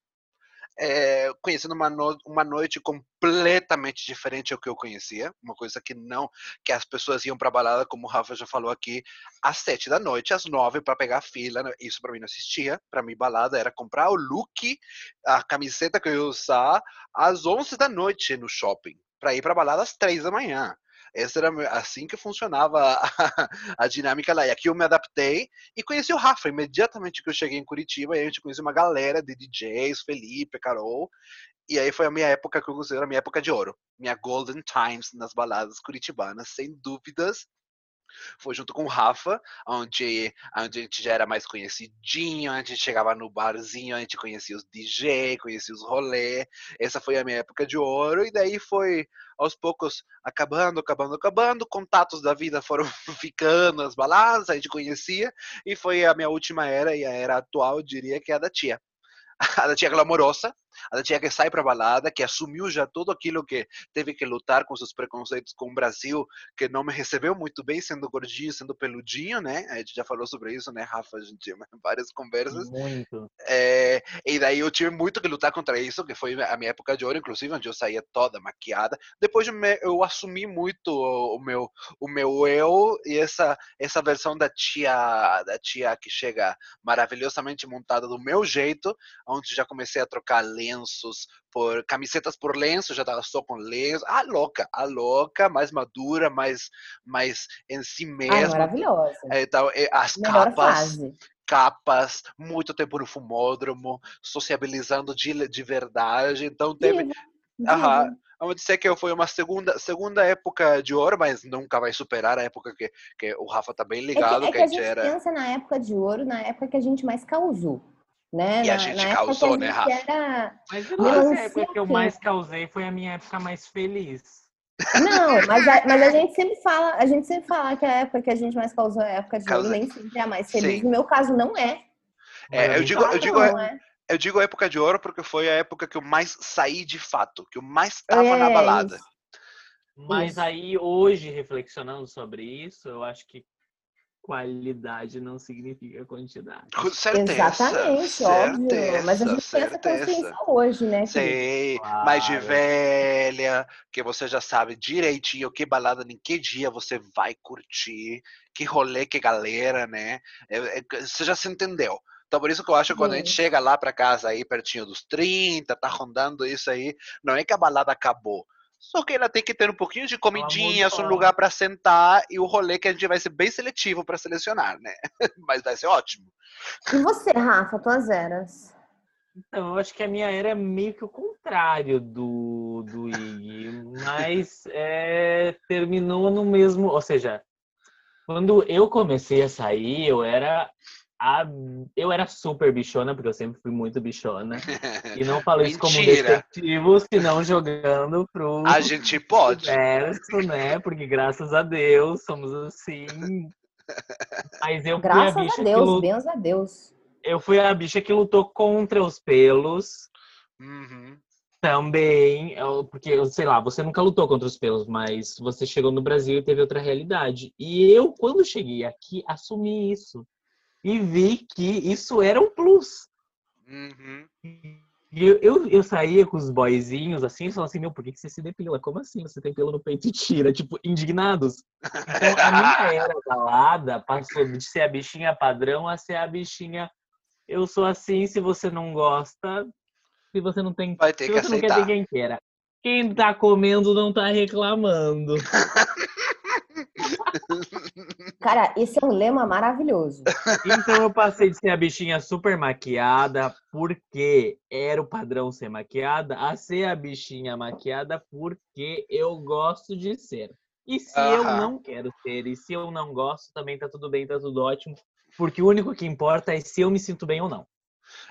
eh, conhecendo uma, no- uma noite completamente diferente ao que eu conhecia. Uma coisa que não, que as pessoas iam pra balada, como o Rafa já falou aqui, às sete da noite, às nove, para pegar a fila. né? Isso para mim não existia. Para mim, balada era comprar o look, a camiseta que eu ia usar, às onze da noite no shopping, para ir pra balada às três da manhã. Essa era assim que funcionava a, a dinâmica lá. E aqui eu me adaptei e conheci o Rafa imediatamente que eu cheguei em Curitiba. E a gente conheceu uma galera de DJs, Felipe, Carol. E aí foi a minha época que eu considero a minha época de ouro. Minha golden times nas baladas curitibanas, sem dúvidas. Foi junto com o Rafa, onde, onde a gente já era mais conhecidinho, a gente chegava no barzinho, a gente conhecia os DJ, conhecia os rolê. Essa foi a minha época de ouro, e daí foi aos poucos acabando, acabando, acabando. Contatos da vida foram ficando, as baladas, a gente conhecia, e foi a minha última era, e a era atual, eu diria que é a da tia. A da tia glamourosa, a tia que sai pra balada, que assumiu já tudo aquilo que teve que lutar com seus preconceitos com o Brasil, que não me recebeu muito bem, sendo gordinho, sendo peludinho, né? A gente já falou sobre isso, né, Rafa? A gente tinha várias conversas. Muito. É, e daí eu tive muito que lutar contra isso, que foi a minha época de ouro, inclusive, onde eu saía toda maquiada. Depois eu, me- eu assumi muito o, o meu o meu eu e essa essa versão da tia da tia que chega maravilhosamente montada do meu jeito, onde já comecei a trocar lenços, por camisetas por lenço, já tava só com lenço. Ah, louca, a louca, mais madura, mais, mais em si Ai, mesma. maravilhosa. Então, eh, as Melhor capas, fase. capas, muito tempo no fumódromo, sociabilizando de, de verdade. Então teve. Aham. Vamos dizer que foi uma segunda, segunda época de ouro, mas nunca vai superar a época que, que o Rafa tá bem É que, ligado, é que, que a a gente gente era. pensa na época de ouro, na época que a gente mais causou. Né? E a na, gente na época causou, a né, gente Rafa? Era... Mas eu não sei se a Melancia época que eu mais causei foi a minha época mais feliz. Não, mas a, mas a gente sempre fala, a gente sempre fala que a época que a gente mais causou é a época de ouro, Causei. nem sempre é a mais feliz. Sim. No meu caso, não é. É, eu a digo- gente- eu digo- não é. Eu digo a época de ouro porque foi a época que eu mais saí de fato, que eu mais tava na É, balada. isso. Mas Isso. aí, hoje, reflexionando sobre isso, eu acho que qualidade não significa quantidade. Com certeza. Exatamente, óbvio. certeza, Mas a gente tem essa certeza. consciência hoje, né? querido? Sei, mais de Claro. velha, que você já sabe direitinho que balada, em que dia você vai curtir, que rolê, que galera, né? É- é- você já se entendeu. Então, por isso que eu acho que quando a gente Sim. chega lá pra casa aí, pertinho dos 30, tá rondando isso aí, não é que a balada acabou. Só que ela tem que ter um pouquinho de comidinhas, um lugar pra sentar e o rolê que a gente vai ser bem seletivo pra selecionar, né? Mas vai ser ótimo. E você, Rafa, tuas eras? Então, eu acho que a minha era meio que o contrário do, do Ig, mas é, terminou no mesmo. Ou seja, quando eu comecei a sair, eu era. A, eu era super bichona, porque eu sempre fui muito bichona. E não falo isso como um despectivo, senão jogando pro A gente pode. universo, né? Porque graças a Deus somos assim. Mas eu fui a Graças bicha a Deus, lutou. bens a Deus. Eu fui a bicha que lutou contra os pelos. Uhum. Também, eu- porque, eu sei lá, você nunca lutou contra os pelos, mas você chegou no Brasil e teve outra realidade. E eu, quando cheguei aqui, assumi isso. E vi que isso era um plus. Uhum. E eu, eu, eu saía com os boyzinhos assim, e falava assim, meu, por que que você se depila? Como assim você tem pelo no peito e tira? Tipo, indignados. Então, a minha era balada passou de ser a bichinha padrão a ser a bichinha eu sou assim, se você não gosta, se você não tem Vai ter se que você não quer ter aceitar. quem queira. Quem tá comendo não tá reclamando. Cara, esse é um lema maravilhoso. Então eu passei de ser a bichinha super maquiada, porque era o padrão ser maquiada, a ser a bichinha maquiada porque eu gosto de ser. E se eu não quero ser, e se eu não gosto, também tá tudo bem, tá tudo ótimo. Porque o único que importa é se eu me sinto bem ou não.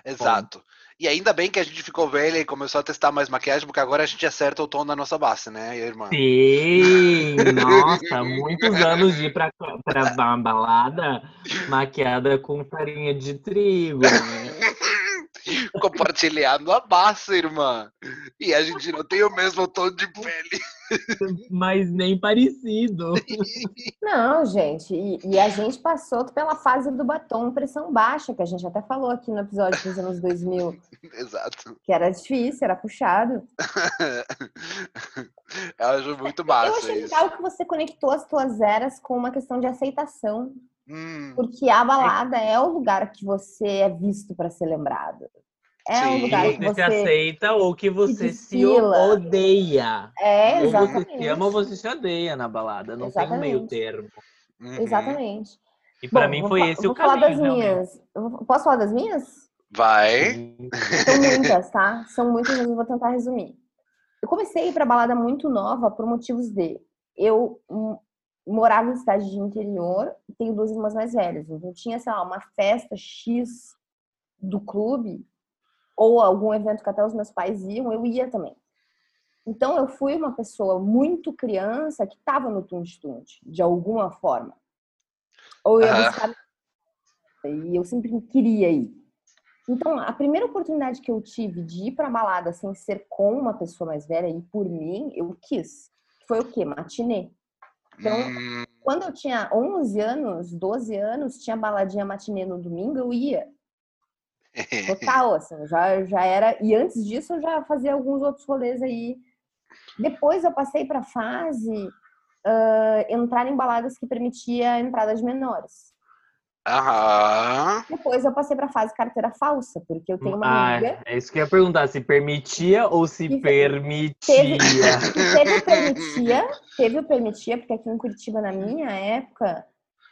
Exato. E ainda bem que a gente ficou velha e começou a testar mais maquiagem, porque agora a gente acerta o tom da nossa base, né, irmã? Sim! Nossa, muitos anos de ir pra, pra ba- balada maquiada com farinha de trigo, né? Compartilhando a base, irmã. E a gente não tem o mesmo tom de pele. Mas nem parecido. Não, gente, e, e a gente passou pela fase do batom pressão baixa, que a gente até falou aqui no episódio dos anos 2000, Exato. que era difícil, era puxado. Eu acho muito Eu massa achei isso. legal que você conectou as tuas eras com uma questão de aceitação, Hum, porque a balada é o lugar que você é visto para ser lembrado. É o Sim. lugar que Você se você aceita ou que você se odeia. é Ou você exatamente. se ama ou você se odeia na balada. Não tem um meio Exatamente. termo. uhum. Exatamente. E pra Bom, mim foi esse vou o falar caminho. das realmente. minhas. Eu Posso falar das minhas? Vai. São muitas, tá? São muitas, mas eu vou tentar resumir. Eu comecei a ir pra balada muito nova por motivos de eu morava em cidade de interior, tenho duas irmãs mais velhas. Então tinha, sei lá, uma festa X do clube ou algum evento que até os meus pais iam, eu ia também. Então eu fui uma pessoa muito criança que estava no tunte-tunte, de alguma forma. Ou eu ia Aham. buscar e eu sempre queria ir. Então, a primeira oportunidade que eu tive de ir pra balada sem ser com uma pessoa mais velha e por mim, eu quis. Foi o quê? Matinê. Então, Hum, quando eu tinha 11 anos, 12 anos, tinha baladinha matinê no domingo, eu ia. Total, assim, já, já era. E antes disso, eu já fazia alguns outros rolês aí. Depois, eu passei pra fase ah, entrar em baladas que permitia a entrada de menores. Aham. Depois eu passei pra fase carteira falsa, porque eu tenho uma Ah, amiga é isso que eu ia perguntar, se permitia ou se Teve- permitia? que teve o permitia, teve o permitia, porque aqui em Curitiba, na minha época,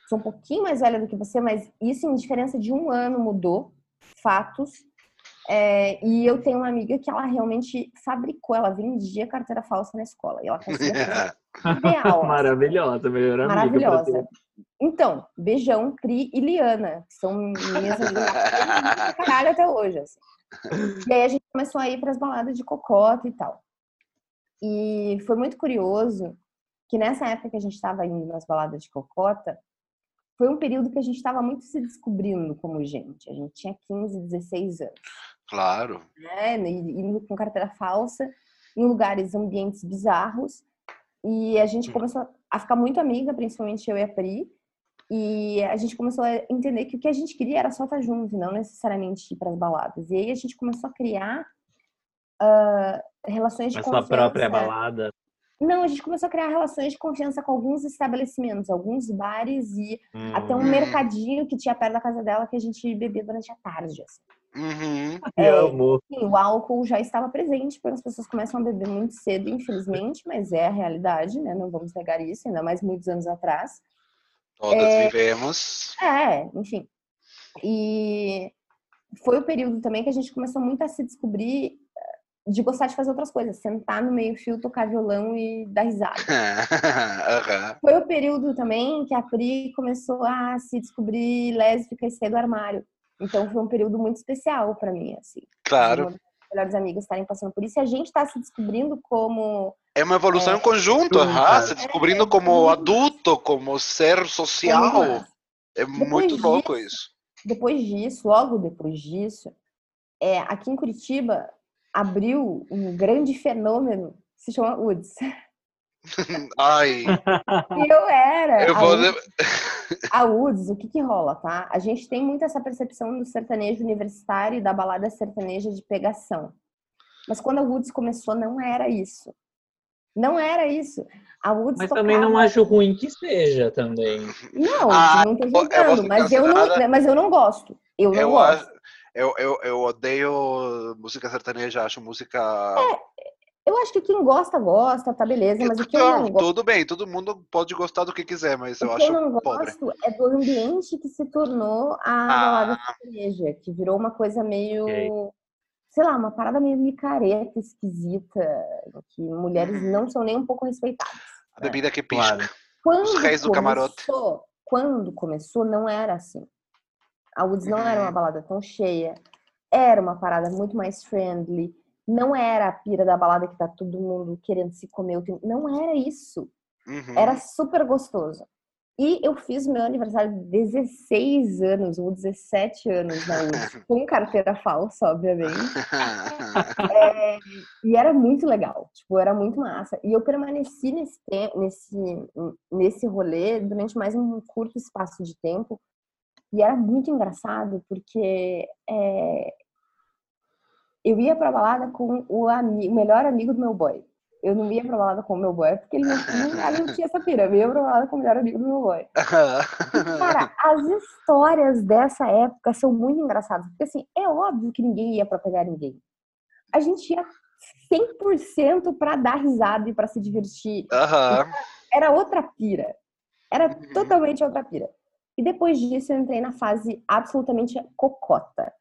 sou um pouquinho mais velha do que você, mas isso em diferença de um ano mudou, fatos. É, e eu tenho uma amiga que ela realmente fabricou, ela vendia carteira falsa na escola. E ela conseguia fazer ideal. assim. Maravilhosa, melhor amiga. Maravilhosa. Então, beijão, Cri e Liana, que são minhas amigas pra caralho até hoje. Assim. E aí a gente começou a ir para as baladas de cocota e tal. E foi muito curioso que nessa época que a gente estava indo nas baladas de cocota, foi um período que a gente estava muito se descobrindo como gente. A gente tinha 15, 16 anos Claro. né? e- Indo com carteira falsa, em lugares, ambientes bizarros. E a gente começou a ficar muito amiga, principalmente eu e a Pri. E a gente começou a entender que o que a gente queria era só estar junto, e não necessariamente ir para as baladas. E aí a gente começou a criar ah, relações de A sua confiança. própria balada. Não, a gente começou a criar relações de confiança com alguns estabelecimentos, alguns bares e até um Hum. mercadinho que tinha perto da casa dela que a gente bebia durante a tarde. assim. Uhum. É. Sim, o álcool já estava presente, porque as pessoas começam a beber muito cedo, infelizmente, mas é a realidade, né? Não vamos negar isso, ainda mais muitos anos atrás. Todas É. vivemos. É, enfim. E foi o período também que a gente começou muito a se descobrir de gostar de fazer outras coisas, sentar no meio-fio, tocar violão e dar risada. Aham. Foi o período também que a Pri começou a se descobrir lésbica e sair do armário. Então foi um período muito especial para mim, assim. Claro. Melhores amigas estarem passando por isso e a gente está se descobrindo como É uma evolução em conjunto, cara. se descobrindo como adulto, como ser social. como- É Depois muito louco disso- isso. depois disso, logo depois disso, é, aqui em Curitiba abriu um grande fenômeno que se chama UDS. Ai, E eu era eu a vou. UDS, le- a UDS, o que que rola, tá? A gente tem muito essa percepção do sertanejo universitário e da balada sertaneja de pegação. Mas quando a UDS começou, não era isso. Não era isso. A UDS Mas também não tocava- acho ruim que seja também. Não, Ah, não tô vou julgando, mas eu não, mas eu não gosto. Eu não Eu, gosto. acho- eu, eu, eu odeio música sertaneja, acho música. Eu acho que quem gosta, gosta, tá beleza, mas o que eu Não, não gosto, tudo bem, todo mundo pode gostar do que quiser, mas eu o que eu acho não pobre. gosto é do ambiente que se tornou a Ah. balada sertaneja, que virou uma coisa meio, Ok. sei lá, uma parada meio micareta, esquisita, que mulheres Uhum. não são nem um pouco respeitadas. A bebida que pisca. Claro. Quando reis do camarote. começou, quando começou, não era assim. A Woods não era uma Uhum. balada tão cheia, era uma parada muito mais friendly, não era a pira da balada que tá todo mundo querendo se comer, o tempo- não era isso. Uhum. Era super gostoso. E eu fiz meu aniversário de 16 anos, ou 17 anos na UDS, com carteira falsa, obviamente. É, e era muito legal, tipo, era muito massa. E eu permaneci nesse, nesse, nesse rolê durante mais um curto espaço de tempo. E era muito engraçado, porque é, eu ia pra balada com o, ami- o melhor amigo do meu boy. Eu não ia pra balada com o meu boy, porque ele não, não, tinha essa pira. Eu ia pra balada com o melhor amigo do meu boy. E, cara, as histórias dessa época são muito engraçadas. Porque, assim, é óbvio que ninguém ia pra pegar ninguém. A gente ia 100% pra dar risada e pra se divertir. Aham. Era outra pira. Era Uhum. totalmente outra pira. E depois disso, eu entrei na fase absolutamente cocota.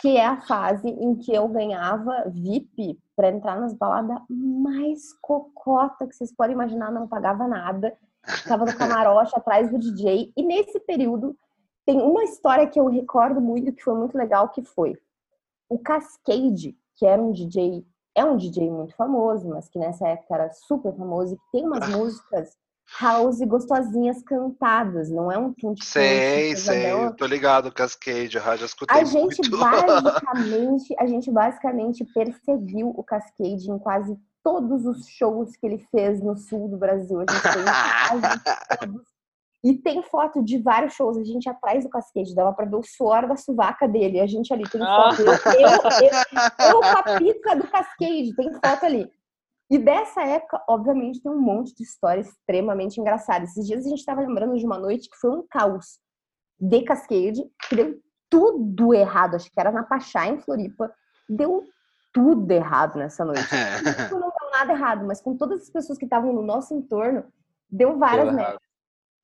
Que é a fase em que eu ganhava VIP pra entrar nas baladas mais cocota que vocês podem imaginar. Não pagava nada. Ficava no camarote atrás do DJ. E nesse período, tem uma história que eu recordo muito, que foi muito legal, que foi o Cascade, que era um DJ, é um DJ muito famoso, mas que nessa época era super famoso, e que tem umas músicas house gostosinhas cantadas, não é um tum de Sei, sei, tô ligado, Cascade, aham, já escutei A gente muito. basicamente, a gente basicamente perseguiu o Cascade em quase todos os shows que ele fez no sul do Brasil. A gente quase todos. E tem foto de vários shows, a gente atrás do Cascade, dava pra ver o suor da sovaca dele. A gente ali tem foto. Eu, eu, eu, eu com a pizza do Cascade, tem foto ali. E dessa época, obviamente, tem um monte de histórias extremamente engraçadas. Esses dias a gente estava lembrando de uma noite que foi um caos. de Cascade, que deu tudo errado. Acho que era na Pachá, em Floripa. Deu tudo errado nessa noite. Isso não deu nada errado, mas com todas as pessoas que estavam no nosso entorno, deu várias merdas.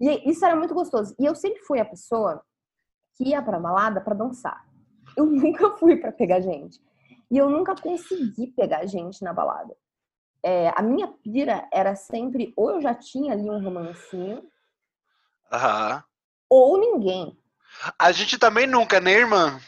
E isso era muito gostoso. E eu sempre fui a pessoa que ia pra balada pra dançar. Eu nunca fui pra pegar gente. E eu nunca consegui pegar gente na balada. É, a minha pira era sempre ou eu já tinha ali um romancinho, Aham. ou ninguém. A gente também nunca, né, irmã?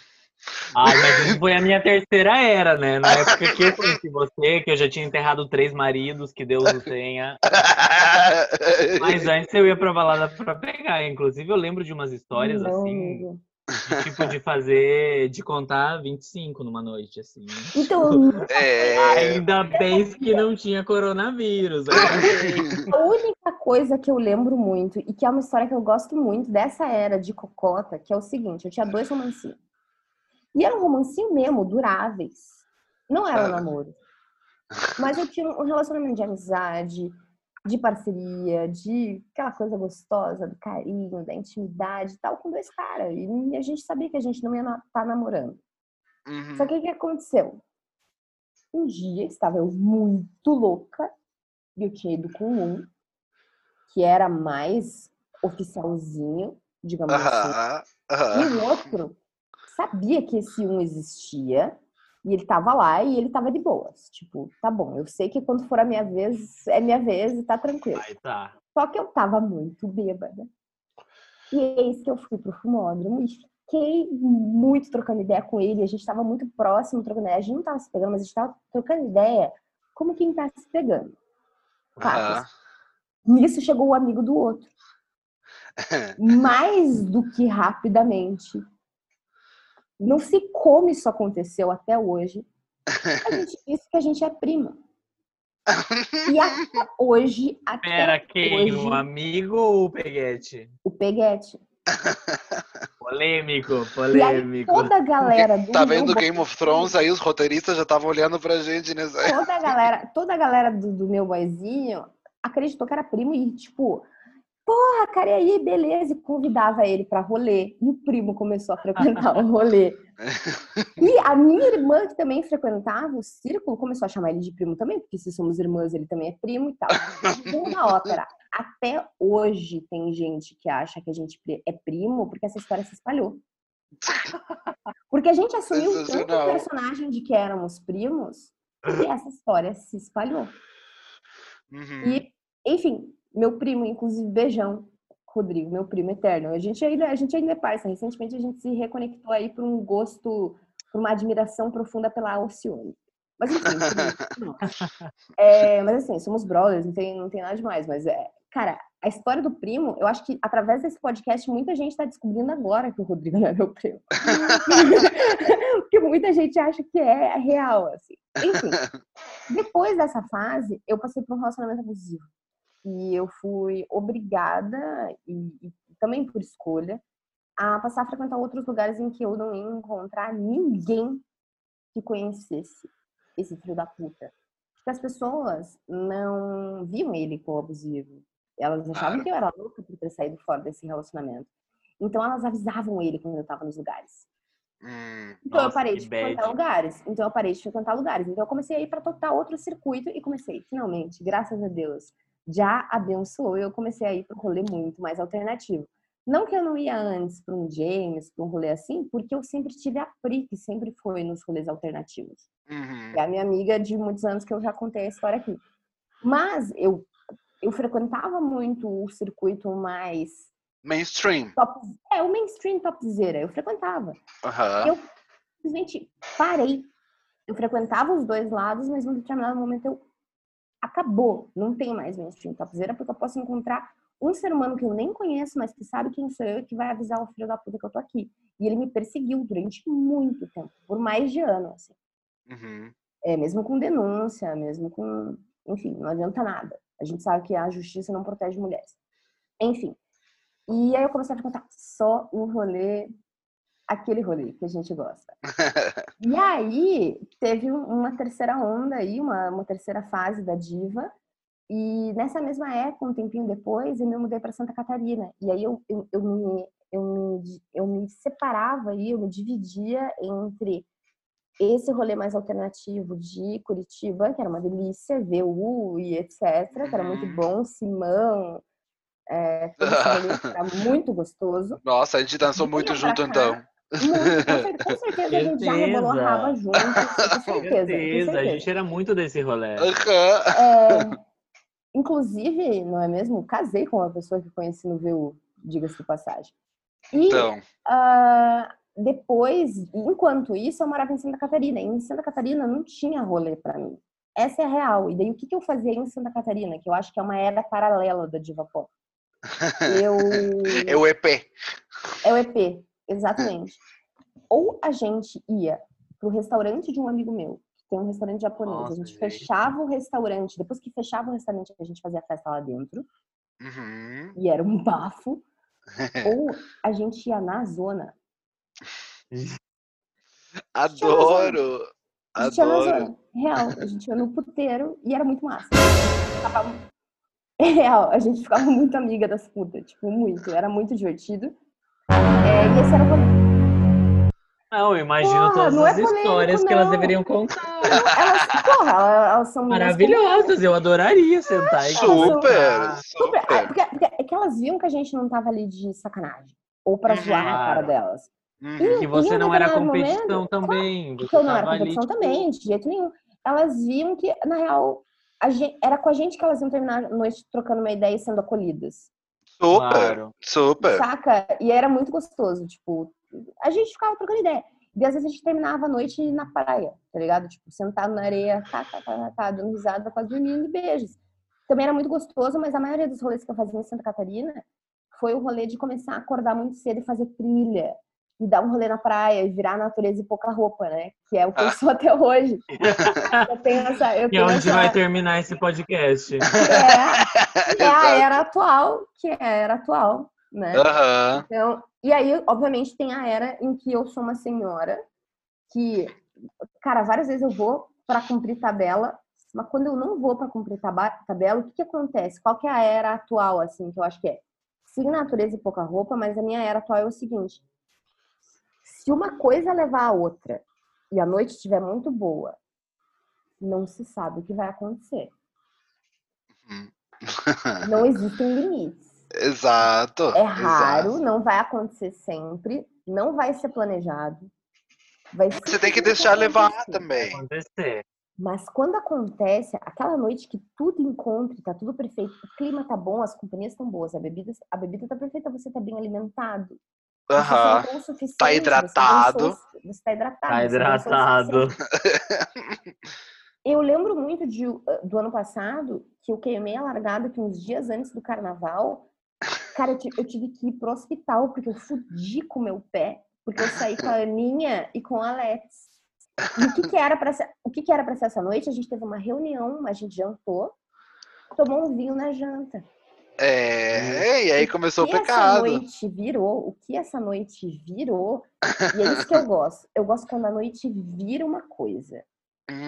Ai, mas isso foi a minha terceira era, né? Na época que eu conheci você, que eu já tinha enterrado três maridos, que Deus o tenha. Mas antes eu ia pra balada pra pegar. Inclusive, eu lembro de umas histórias Não, assim, amigo. De tipo de fazer, de contar 25 numa noite, assim. Então, eu nunca É, Ainda bem que não tinha coronavírus. ainda bem. A única coisa que eu lembro muito, e que é uma história que eu gosto muito dessa era de cocota, que é o seguinte, eu tinha dois romancinhos. E eram romancinho mesmo, duráveis. Não era um Ah. namoro. Mas eu tinha um relacionamento de amizade, de parceria, de aquela coisa gostosa, do carinho, da intimidade e tal, com dois caras. E a gente sabia que a gente não ia estar namorando. uhum. Só que o que aconteceu? Um dia estava eu muito louca e eu tinha ido com um que era mais oficialzinho, digamos assim. Aham, aham. E o outro sabia que esse um existia e ele tava lá e ele tava de boas. Tipo, tá bom, eu sei que quando for a minha vez, é minha vez e tá tranquilo. Aí tá. Só que eu tava muito bêbada. E eis que eu fui pro fumódromo e fiquei muito trocando ideia com ele. A gente tava muito próximo trocando ideia. A gente não tava se pegando, mas a gente tava trocando ideia como quem tá se pegando. Aham. Fatos. Nisso chegou o amigo do outro. Mais do que rapidamente. Não sei como isso aconteceu até hoje. A gente disse que a gente é prima. E até hoje, até Pera, quem? hoje, O amigo ou o peguete? o Peguete. Polêmico, E aí polêmico. toda a galera do Tá vendo Game of Thrones? Aí os roteiristas já estavam olhando pra gente nessa. toda a galera, toda a galera do, do meu boizinho acreditou que era primo e tipo, porra, cara, e aí, beleza, e convidava ele pra rolê. E o primo começou a frequentar o rolê. E a minha irmã, que também frequentava o círculo, começou a chamar ele de primo também, porque se somos irmãs, ele também é primo e tal. Uma ópera. Até hoje tem gente que acha que a gente é primo porque essa história se espalhou. Porque a gente assumiu tanto o personagem de que éramos primos que essa história se espalhou. Uhum. E, enfim, meu primo, inclusive, beijão, Rodrigo, meu primo eterno. A gente ainda, a gente ainda é parça. Recentemente a gente se reconectou aí por um gosto, por uma admiração profunda pela Alcione. Mas enfim. É, mas assim, somos brothers, não tem, não tem nada demais. Mas, é, cara, a história do primo, eu acho que através desse podcast muita gente está descobrindo agora que o Rodrigo não é meu primo. Porque muita gente acha que é real, assim. Enfim, depois dessa fase, eu passei por um relacionamento abusivo. E eu fui obrigada, e, e também por escolha, a passar a frequentar outros lugares em que eu não ia encontrar ninguém que conhecesse esse filho da puta. Porque as pessoas não viam ele como abusivo. Elas achavam Claro. que eu era louca por ter saído fora desse relacionamento. Então elas avisavam ele quando eu tava nos lugares. Hum, Então eu Nossa, parei que de frequentar lugares. Então eu parei de frequentar lugares. Então eu comecei a ir para total outro circuito e comecei, finalmente, graças a Deus, já abençoou. Eu comecei a ir para um rolê muito mais alternativo. Não que eu não ia antes para um James, para um rolê assim, porque eu sempre tive a Pri, que sempre foi nos rolês alternativos. uhum. É a minha amiga de muitos anos que eu já contei a história aqui. Mas eu, eu frequentava muito o circuito mais Mainstream. top, é o mainstream topzera. Eu frequentava Aham. Eu- simplesmente parei. Eu frequentava os dois lados, mas num determinado momento eu acabou. Não tem mais mainstream topzera, porque eu posso encontrar um ser humano que eu nem conheço, mas que sabe quem sou eu e que vai avisar o filho da puta que eu tô aqui. E ele me perseguiu durante muito tempo, por mais de ano, assim. Uhum. É, mesmo com denúncia, mesmo com. Enfim, não adianta nada. A gente sabe que a justiça não protege mulheres. Enfim. E aí eu comecei a frequentar só um rolê, aquele rolê que a gente gosta. E aí teve um- uma terceira onda aí, uma, uma terceira fase da diva. E nessa mesma época, um tempinho depois, eu me mudei para Santa Catarina. E aí eu, eu, eu me eu me, eu me separava aí, eu me dividia entre esse rolê mais alternativo de Curitiba, que era uma delícia, VU e etc, que era muito Uhum. bom, Simão, é, que era muito gostoso. Nossa, a gente dançou muito junto cá. então. Muito, com cer- com certeza a gente já rebolou raba junto, com certeza, com Certeza, a gente era muito desse rolê. É, inclusive, não é mesmo? Casei com uma pessoa que conheci no VU, diga-se de passagem. E Então, ah, depois, enquanto isso, eu morava em Santa Catarina. E em Santa Catarina não tinha rolê pra mim. Essa é a real. E daí, o que, que eu fazia em Santa Catarina? Que eu acho que é uma era paralela da Diva Pop. Eu... é o EP. É o EP, exatamente. Ou a gente ia pro restaurante de um amigo meu, que tem um restaurante japonês. Nossa, a gente fechava o restaurante. Depois que fechava o restaurante, a gente fazia festa lá dentro. Uhum. E era um bafo. Ou a gente ia na zona. Adoro. A gente ia na Adoro. zona. Real. A gente ia no puteiro e era muito massa. Ficava- Real, a gente ficava muito amiga das putas. Tipo, muito. Era muito divertido. É, e esse era o rolê. Não, eu imagino Porra, todas é as polêmico, histórias que elas deveriam contar. Elas, porra, elas são Maravilhosas, eu adoraria sentar e Super. Super. super. Ah, Porque, porque é que elas viam que a gente não tava ali de sacanagem. Ou pra Uhum. zoar na cara Claro. delas. Uhum. Que você um não era competição momento, também. Você Porque eu não era tava ali, competição tipo, também, de jeito nenhum. Elas viam que, na real, a gen- era com a gente que elas iam terminar a noite trocando uma ideia e sendo acolhidas. Super, Claro. super. Saca? E era muito gostoso. Tipo, a gente ficava trocando ideia. E às vezes a gente terminava a noite na praia, tá ligado? Tipo, sentado na areia, tá, tá, tá, tá, tá, dando risada, quase dormindo e beijos. Também era muito gostoso, mas a maioria dos rolês que eu fazia em Santa Catarina foi o rolê de começar a acordar muito cedo e fazer trilha. E dar um rolê na praia e virar a natureza e pouca roupa, né? Que é o que eu Ah. sou até hoje. Eu tenho essa. Eu E tenho onde essa... vai terminar esse podcast? É, é a era atual, que é a era atual, né? Aham. Então, e aí, obviamente, tem a era em que eu sou uma senhora que, cara, várias vezes eu vou para cumprir tabela, mas quando eu não vou para cumprir tabela, o que, que acontece? Qual que é a era atual, assim, que eu acho que é? Sim, natureza e pouca roupa, mas a minha era atual é o seguinte: se uma coisa levar a outra e a noite estiver muito boa, não se sabe o que vai acontecer. Não existem limites. Exato. É raro, exato. não vai acontecer sempre, não vai ser planejado. Vai Você tem que deixar levar também. Acontecer. Mas quando acontece, aquela noite que tudo encontra, tá tudo perfeito, o clima tá bom, as companhias estão boas, a bebida, a bebida tá perfeita, você tá bem alimentado. Aham. suficiente, Tá hidratado. o- Você tá hidratado. Tá hidratado. Eu lembro muito de, do ano passado, que eu queimei a largada que uns dias antes do carnaval. Cara, eu, eu tive que ir pro hospital, porque eu fudi com o meu pé, porque eu saí com a Aninha e com a Alex. E o que, que era para ser, o que, que era para ser essa noite? A gente teve uma reunião, a gente jantou, tomou um vinho na janta. É, e aí começou o que essa pecado. noite virou, o que essa noite virou, e é isso que eu gosto. Eu gosto quando a noite vira uma coisa.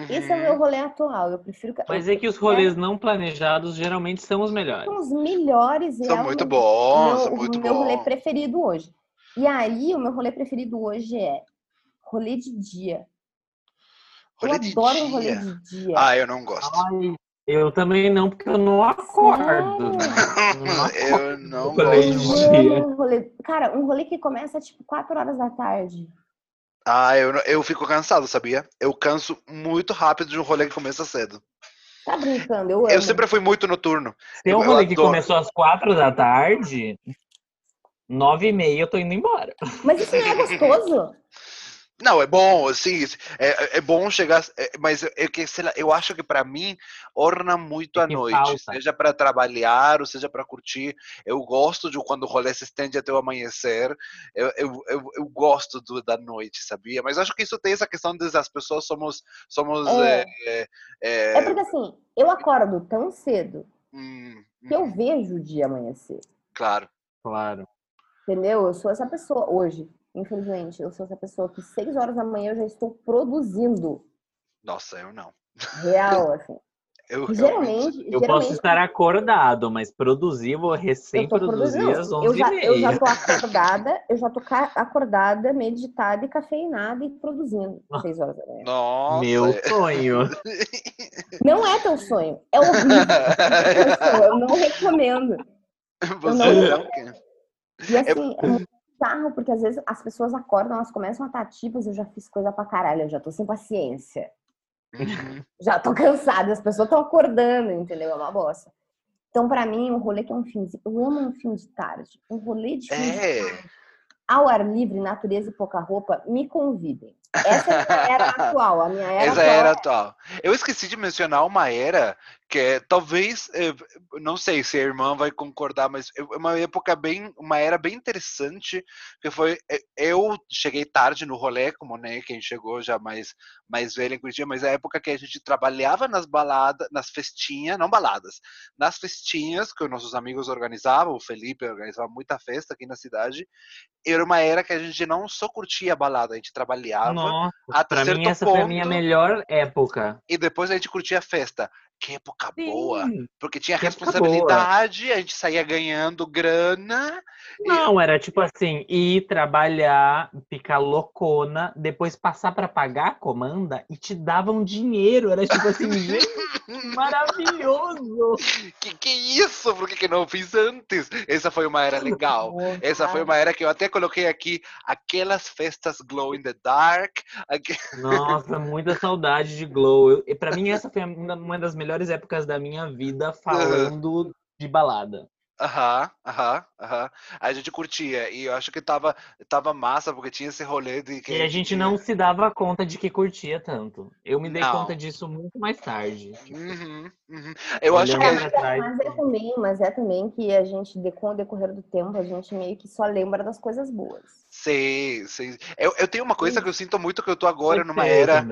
Esse é o Uhum. meu rolê atual. Eu prefiro que. Mas eu- é que os rolês não planejados geralmente são os melhores. são os melhores São é o muito meu- bons, meu, são muito o meu rolê bons. preferido hoje. E aí, o meu rolê preferido hoje é rolê de dia. Rolê eu de adoro um rolê dia? de dia. Ah, eu não gosto. Ai, eu também não, porque eu não acordo. Sério? Eu não acordo. Eu não gosto. um rolê. Cara, um rolê que começa tipo 4 horas da tarde. Ah, eu, não- eu fico cansado, sabia? Eu canso muito rápido de um rolê que começa cedo. Tá brincando? Eu amo. Eu sempre fui muito noturno. Tem um Eu- eu rolê que começou às quatro da tarde, nove e meia eu tô indo embora. Mas isso não é gostoso? Não, é bom, assim, é, é bom chegar, é, mas é que, sei lá, eu acho que pra mim orna muito É a noite, falta. seja pra trabalhar ou seja pra curtir. Eu gosto de quando o rolê se estende até o amanhecer. Eu, eu, eu, eu gosto do, da noite, sabia? Mas acho que isso tem essa questão de as pessoas somos somos É. é, é, é, É porque assim, eu acordo tão cedo hum, que eu hum, vejo o dia amanhecer. claro. Claro. Entendeu? Eu sou essa pessoa hoje. Infelizmente, eu sou essa pessoa que seis horas da manhã eu já estou produzindo. Nossa, eu não. Real, assim. Eu, realmente- Geralmente, Eu geralmente posso estar acordado, mas produzir, vou eu. Eu eu recém-produzir às não, eu 11 já, eu já tô acordada, eu já tô acordada, meditada e cafeinada e produzindo seis horas da manhã. Nossa. Meu sonho. Não é teu sonho, é horrível. Pessoa, Eu não recomendo. Você não- é o quê? E assim, é bizarro, porque às vezes as pessoas acordam, elas começam a estar ativas, eu já fiz coisa pra caralho, eu já tô sem paciência. Uhum. Já tô cansada, as pessoas estão acordando, entendeu? É uma bosta. Então, pra mim, um rolê que é um fim de... Eu amo um fim de tarde. Um rolê de fim de É. tarde. Ao ar livre, natureza e pouca roupa, me convidem. Essa é a era atual. A minha era Essa atual era atual. Eu esqueci de mencionar uma era que é, talvez, eh, não sei se a irmã vai concordar, mas é uma época bem, uma era bem interessante, que foi, eh, eu cheguei tarde no rolê, como né, quem chegou já mais, mais velho em Curitiba, mas é a época que a gente trabalhava nas baladas, nas festinhas, não baladas, nas festinhas que os nossos amigos organizavam, o Felipe organizava muita festa aqui na cidade, era uma era que a gente não só curtia a balada, a gente trabalhava, Nossa, até pra mim certo essa foi a minha ponto- melhor época. e depois a gente curtia a festa. Que época boa! Sim. Porque tinha que responsabilidade, a gente saía ganhando grana. e- Não, era tipo assim, ir trabalhar, ficar loucona, depois passar pra pagar a comanda e te davam dinheiro. Era tipo assim, gente, maravilhoso. Que que é isso? Por que, que não fiz antes? Essa foi uma era legal. Essa foi uma era que eu até coloquei aqui aquelas festas glow in the dark. aque- Nossa, muita saudade de Glow. E pra mim, essa foi uma das melhores épocas da minha vida falando de balada. Aham, aham, aham. A gente curtia. E eu acho que tava, tava massa, porque tinha esse rolê de que E a gente tinha- não se dava conta de que curtia tanto. Eu me dei Não. conta disso muito mais tarde. Uhum, uhum. Eu acho que. Gente- trás, Mas é também, mas é também que a gente, de- com o decorrer do tempo, a gente meio que só lembra das coisas boas. Sim, sim. Eu, eu tenho uma coisa Sim. que eu sinto muito que eu tô agora Pode numa era.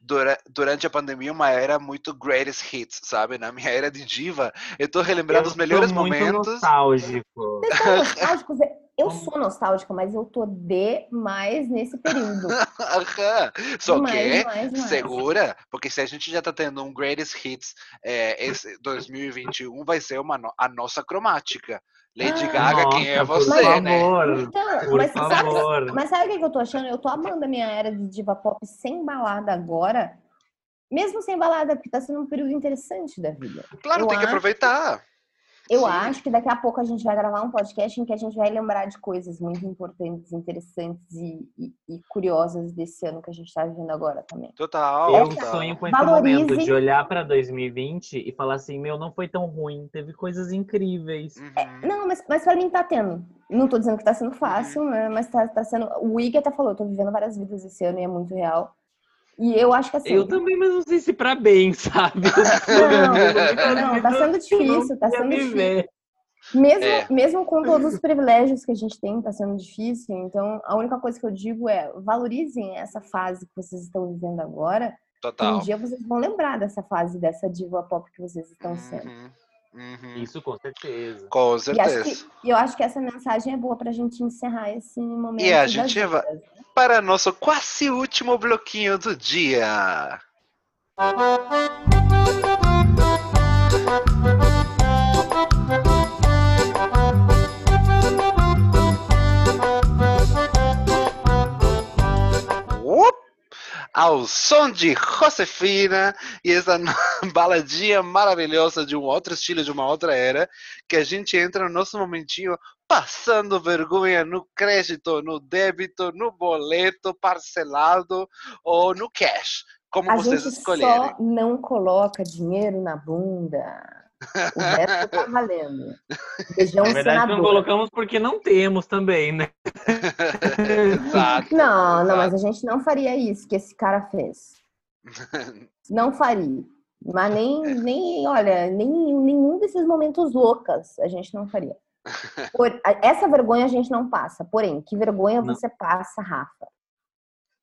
dura- durante a pandemia, uma era muito greatest hits, sabe? Na minha era de diva, eu tô relembrando Eu os melhores muito momentos. nostálgico. Vocês são nostálgicos? Eu sou nostálgica, mas eu tô demais nesse período. Só demais, que, demais, demais. segura, porque se a gente já tá tendo um greatest hits, é, esse 2021 vai ser uma, a nossa cromática. Lady Ah, Gaga, quem é Nossa, você, por né? favor. Então, Por mas sabe, favor. mas sabe o que que eu tô achando? Eu tô amando a minha era de diva pop sem balada agora. Mesmo sem balada, porque tá sendo um período interessante da vida. Claro, eu tem que acho- aproveitar. Eu Sim. acho que daqui a pouco a gente vai gravar um podcast em que a gente vai lembrar de coisas muito importantes, interessantes e, e- e curiosas desse ano que a gente tá vivendo agora também. Total. Eu total. sonho com esse Valorize- momento de olhar pra 2020 e falar assim, meu, não foi tão ruim, teve coisas incríveis. Uhum. Não, mas, mas pra mim tá tendo. Não tô dizendo que tá sendo fácil, né? Mas tá, tá sendo. O Wig até falou, eu tô vivendo várias vidas esse ano e é muito real. E eu acho que assim. Eu também, mas não sei se pra bem, sabe? Não, não, tá sendo difícil, tá sendo difícil. Mesmo, É. mesmo com todos os privilégios que a gente tem, tá sendo difícil. Então, a única coisa que eu digo é valorizem essa fase que vocês estão vivendo agora. que Um Total. dia vocês vão lembrar dessa fase, dessa diva pop que vocês estão sendo. Uhum. Uhum. Isso com certeza. Com E, acho certeza. que, e eu acho que essa mensagem é boa pra gente encerrar esse momento. E a gente vai- Para nosso quase último bloquinho do dia. Up! Ao som de Josefina e essa baladinha maravilhosa de um outro estilo, de uma outra era, que a gente entra no nosso momentinho passando vergonha no crédito, no débito, no boleto parcelado ou no cash, como A vocês gente escolherem. só não coloca dinheiro na bunda. O resto tá valendo. Beijão, Na verdade, não senador. colocamos porque não temos também, né? Exato. Não, não, mas exato. a gente não faria isso que esse cara fez. Não faria. Mas nem, nem olha, nem nenhum desses momentos loucas a gente não faria. Por- essa vergonha a gente não passa. Porém, que vergonha Não. você passa, Rafa?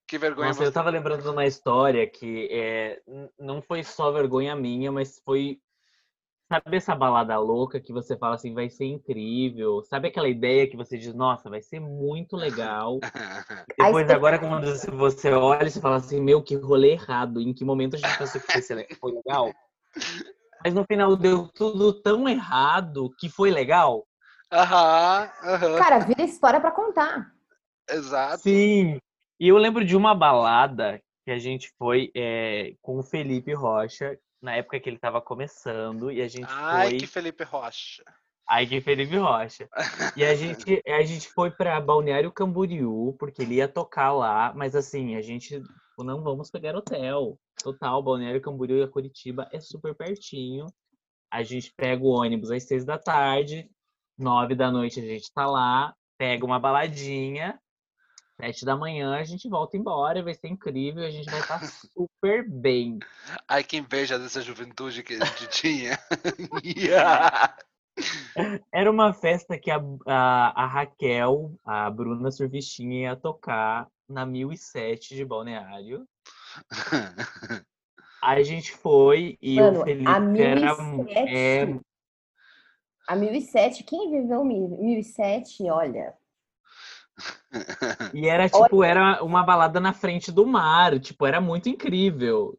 Que vergonha Nossa, você eu tava lembrando de uma história que é, não foi só vergonha minha, mas foi. Sabe essa balada louca que você fala assim, vai ser incrível? Sabe aquela ideia que você diz, nossa, vai ser muito legal? Depois, agora, quando você- você olha, você fala assim, meu, que rolê errado. Em que momento a gente pensou que foi, legal? Mas no final deu tudo tão errado que foi legal. Aham, aham, Cara, vira história pra contar. exato. Sim. E eu lembro de uma balada que a gente foi é, com o Felipe Rocha, na época que ele tava começando, e a gente Ai, foi. que Felipe Rocha. Ai, que Felipe Rocha. E a gente, a gente foi pra Balneário Camboriú, porque ele ia tocar lá, mas assim, a gente tipo, não vamos pegar hotel. Total, Balneário Camboriú e a Curitiba é super pertinho. A gente pega o ônibus às seis da tarde, nove da noite a gente tá lá, pega uma baladinha, sete da manhã a gente volta embora, vai ser incrível, a gente vai estar super bem. Ai, que inveja dessa juventude que a gente tinha. Yeah. Era uma festa que a, a, a Raquel, a Bruna Surfistinha, ia tocar na 1007 de Balneário. Aí a gente foi e Mano, o Felipe a era 1007, é, A 1007, quem viveu 1007, olha. E era tipo era uma balada na frente do mar, tipo era muito incrível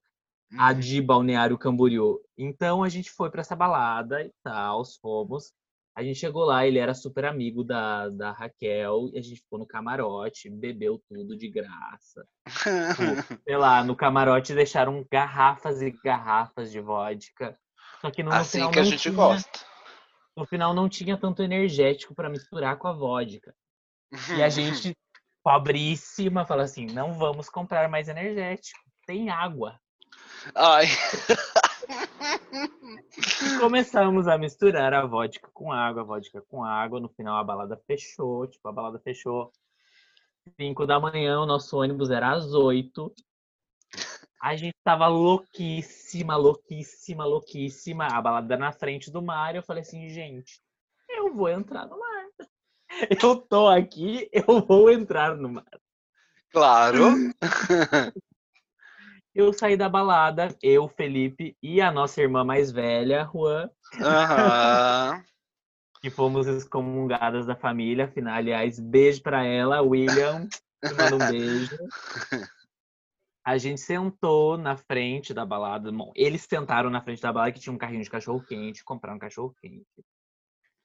a de Balneário Camboriú. Então a gente foi pra essa balada e tal, fomos. A gente chegou lá, ele era super amigo da, da Raquel, e a gente ficou no camarote, bebeu tudo de graça. Tipo, sei lá, no camarote deixaram garrafas e garrafas de vodka. Só que no, no Assim final que a gente tinha, gosta. no final não tinha tanto energético pra misturar com a vodka. E a gente, pobríssima, fala assim: não vamos comprar mais energético, tem água. Ai. Começamos a misturar a vodka com água, a vodka com água. No final a balada fechou, tipo, a balada fechou 5 da manhã, o nosso ônibus era às 8. A gente tava louquíssima, louquíssima, louquíssima. A balada na frente do mar. Eu falei assim, gente, eu vou entrar no mar. Eu tô aqui, eu vou entrar no mar. Claro. Eu saí da balada, eu, Felipe e a nossa irmã mais velha, Juan, Aham. que fomos excomungadas da família. Afinal, aliás, beijo pra ela, William. Te mando um beijo. A gente sentou na frente da balada. Bom, eles sentaram na frente da balada que tinha um carrinho de cachorro quente, compraram um cachorro quente.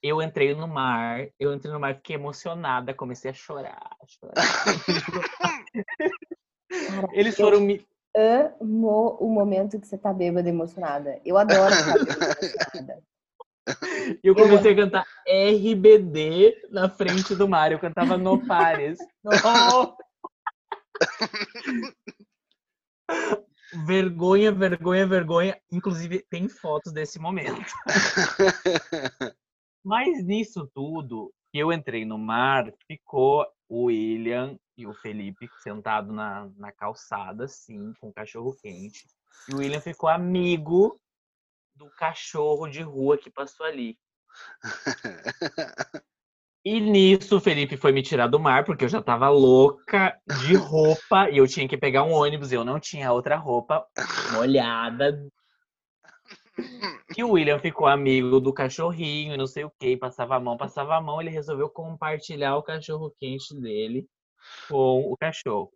Eu entrei no mar, eu entrei no mar, fiquei emocionada, comecei a chorar. chorar. Cara, Eles foram me. amo o momento que você tá bêbada e emocionada. Eu adoro ficar bêbada emocionada. Eu comecei a cantar RBD na frente do mar. Eu cantava No Pares. No. Vergonha, vergonha, vergonha. Inclusive, tem fotos desse momento. Mas nisso tudo, que eu entrei no mar, ficou o William e o Felipe sentado na, na calçada, assim, com o cachorro quente. E o William ficou amigo do cachorro de rua que passou ali. E nisso o Felipe foi me tirar do mar, porque eu já tava louca de roupa e eu tinha que pegar um ônibus, eu não tinha outra roupa molhada. E o William ficou amigo do cachorrinho, não sei o que, passava a mão, passava a mão, ele resolveu compartilhar o cachorro quente dele com o cachorro.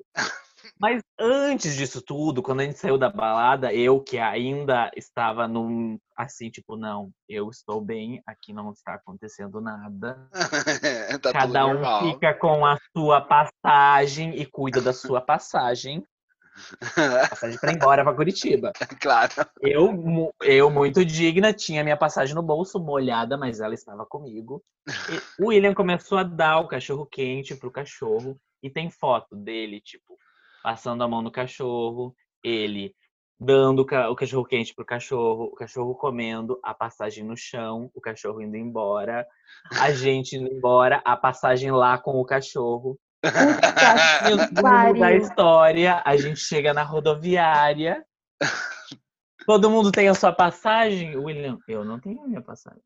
Mas antes disso tudo, quando a gente saiu da balada, eu que ainda estava num assim, tipo, não, eu estou bem, aqui não está acontecendo nada. tá Cada um normal. fica com a sua passagem e cuida da sua passagem. Passagem para ir embora para Curitiba. claro. Eu, eu, muito digna, tinha minha passagem no bolso, molhada, mas ela estava comigo. E o William começou a dar o cachorro quente pro cachorro. E tem foto dele, tipo, passando a mão no cachorro, ele dando o cachorro quente pro cachorro, o cachorro comendo, a passagem no chão, o cachorro indo embora, a gente indo embora, a passagem lá com o cachorro. Puta que da pariu. história, a gente chega na rodoviária. Todo mundo tem a sua passagem? William, eu não tenho a minha passagem.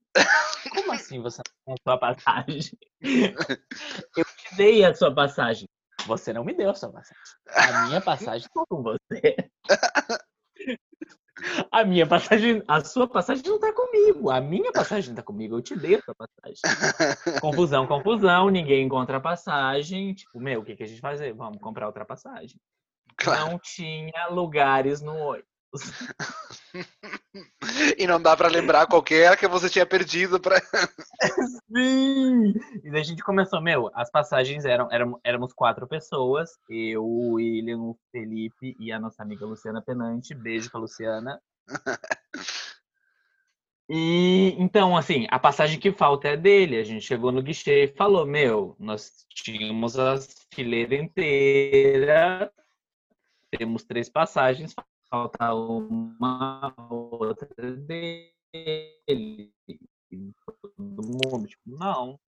Como assim você não tem a sua passagem? Eu te dei a sua passagem. Você não me deu a sua passagem. A minha passagem tá com você. A minha passagem, a sua passagem não tá comigo. A minha passagem tá comigo. Eu te dei a sua passagem. Confusão, confusão. Ninguém encontra a passagem. Tipo, meu, o que, que a gente fazer? Vamos comprar outra passagem. Claro. Não tinha lugares no ônibus. E não dá pra lembrar qualquer que você tinha perdido pra. Sim! E a gente começou, meu, as passagens eram, eram éramos quatro pessoas, eu, o William, o Felipe e a nossa amiga Luciana Penante. Beijo pra Luciana. E então, assim, a passagem que falta é dele. A gente chegou no guichê e falou: Meu, nós tínhamos a fileira inteira, temos três passagens, falta uma, outra dele. E todo mundo, tipo, não,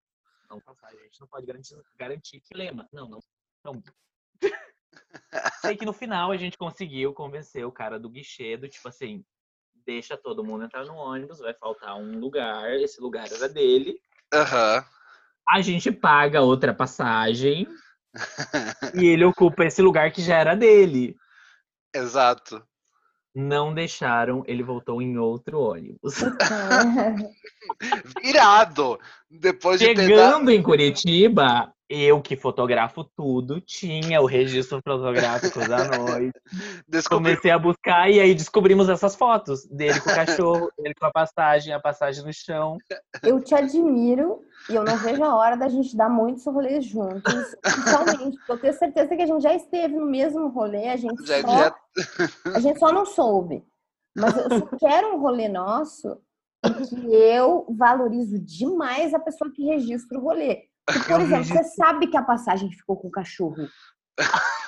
não passagem, a gente não pode garantir, garantir que lema. Não, não. Então, sei que no final a gente conseguiu convencer o cara do guichê do tipo assim, deixa todo mundo entrar no ônibus, vai faltar um lugar, esse lugar era dele. Aham. A gente paga outra passagem e ele ocupa esse lugar que já era dele. Exato. Não deixaram, ele voltou em outro ônibus. Virado. Depois de tentar. Chegando em Curitiba, eu que fotografo tudo, tinha o registro fotográfico da noite. Descobri. Comecei a buscar e aí descobrimos essas fotos dele com o cachorro, dele com a passagem, a passagem no chão. Eu te admiro e eu não vejo a hora da gente dar muitos rolês juntos. Principalmente, porque eu tenho certeza que a gente já esteve no mesmo rolê, a gente, Já, só, já- a gente só não soube. Mas eu só quero um rolê nosso em que eu valorizo demais a pessoa que registra o rolê. Porque, por exemplo, você sabe que a passagem ficou com o cachorro.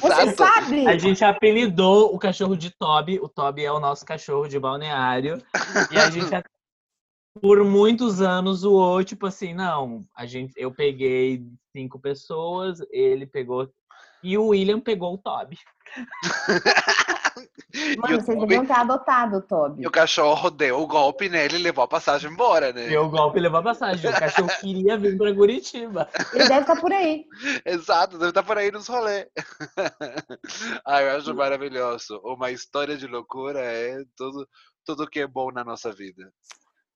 Você Exato. sabe? A gente apelidou o cachorro de Toby. O Toby é o nosso cachorro de balneário. E a gente, por muitos anos, zoou, tipo assim, não, a gente, eu peguei cinco pessoas, ele pegou. E o William pegou o Toby. Mano, vocês Toby- deviam ter adotado o Toby. e o cachorro deu o golpe nele e levou a passagem embora, né? Deu o golpe e levou a passagem. O cachorro queria vir pra Curitiba. Ele deve estar por aí. Exato, deve estar por aí nos rolês. ah, eu acho maravilhoso. Uma história de loucura é tudo, tudo que é bom na nossa vida.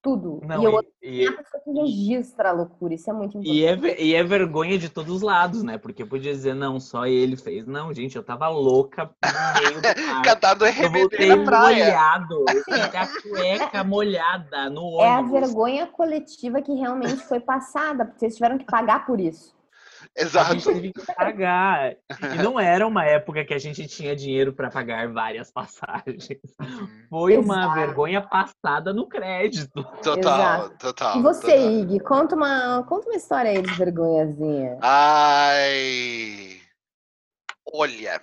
Tudo. Não, e eu e- a pessoa que registra a loucura. Isso é muito importante. E é, e é vergonha de todos os lados, né? Porque podia dizer, não, só ele fez. Não, gente, eu tava louca no meio do mar. Cantando Eu voltei na praia. molhado. Eu fiquei com a cueca molhada no É a ônibus. vergonha coletiva que realmente foi passada, porque vocês tiveram que pagar por isso. A gente Exato. teve que pagar. E não era uma época que a gente tinha dinheiro para pagar várias passagens. Foi uma Exato. vergonha passada no crédito. Total, Exato. total. E você, total. Ig, conta uma, conta uma história aí de vergonhazinha. Ai. Olha,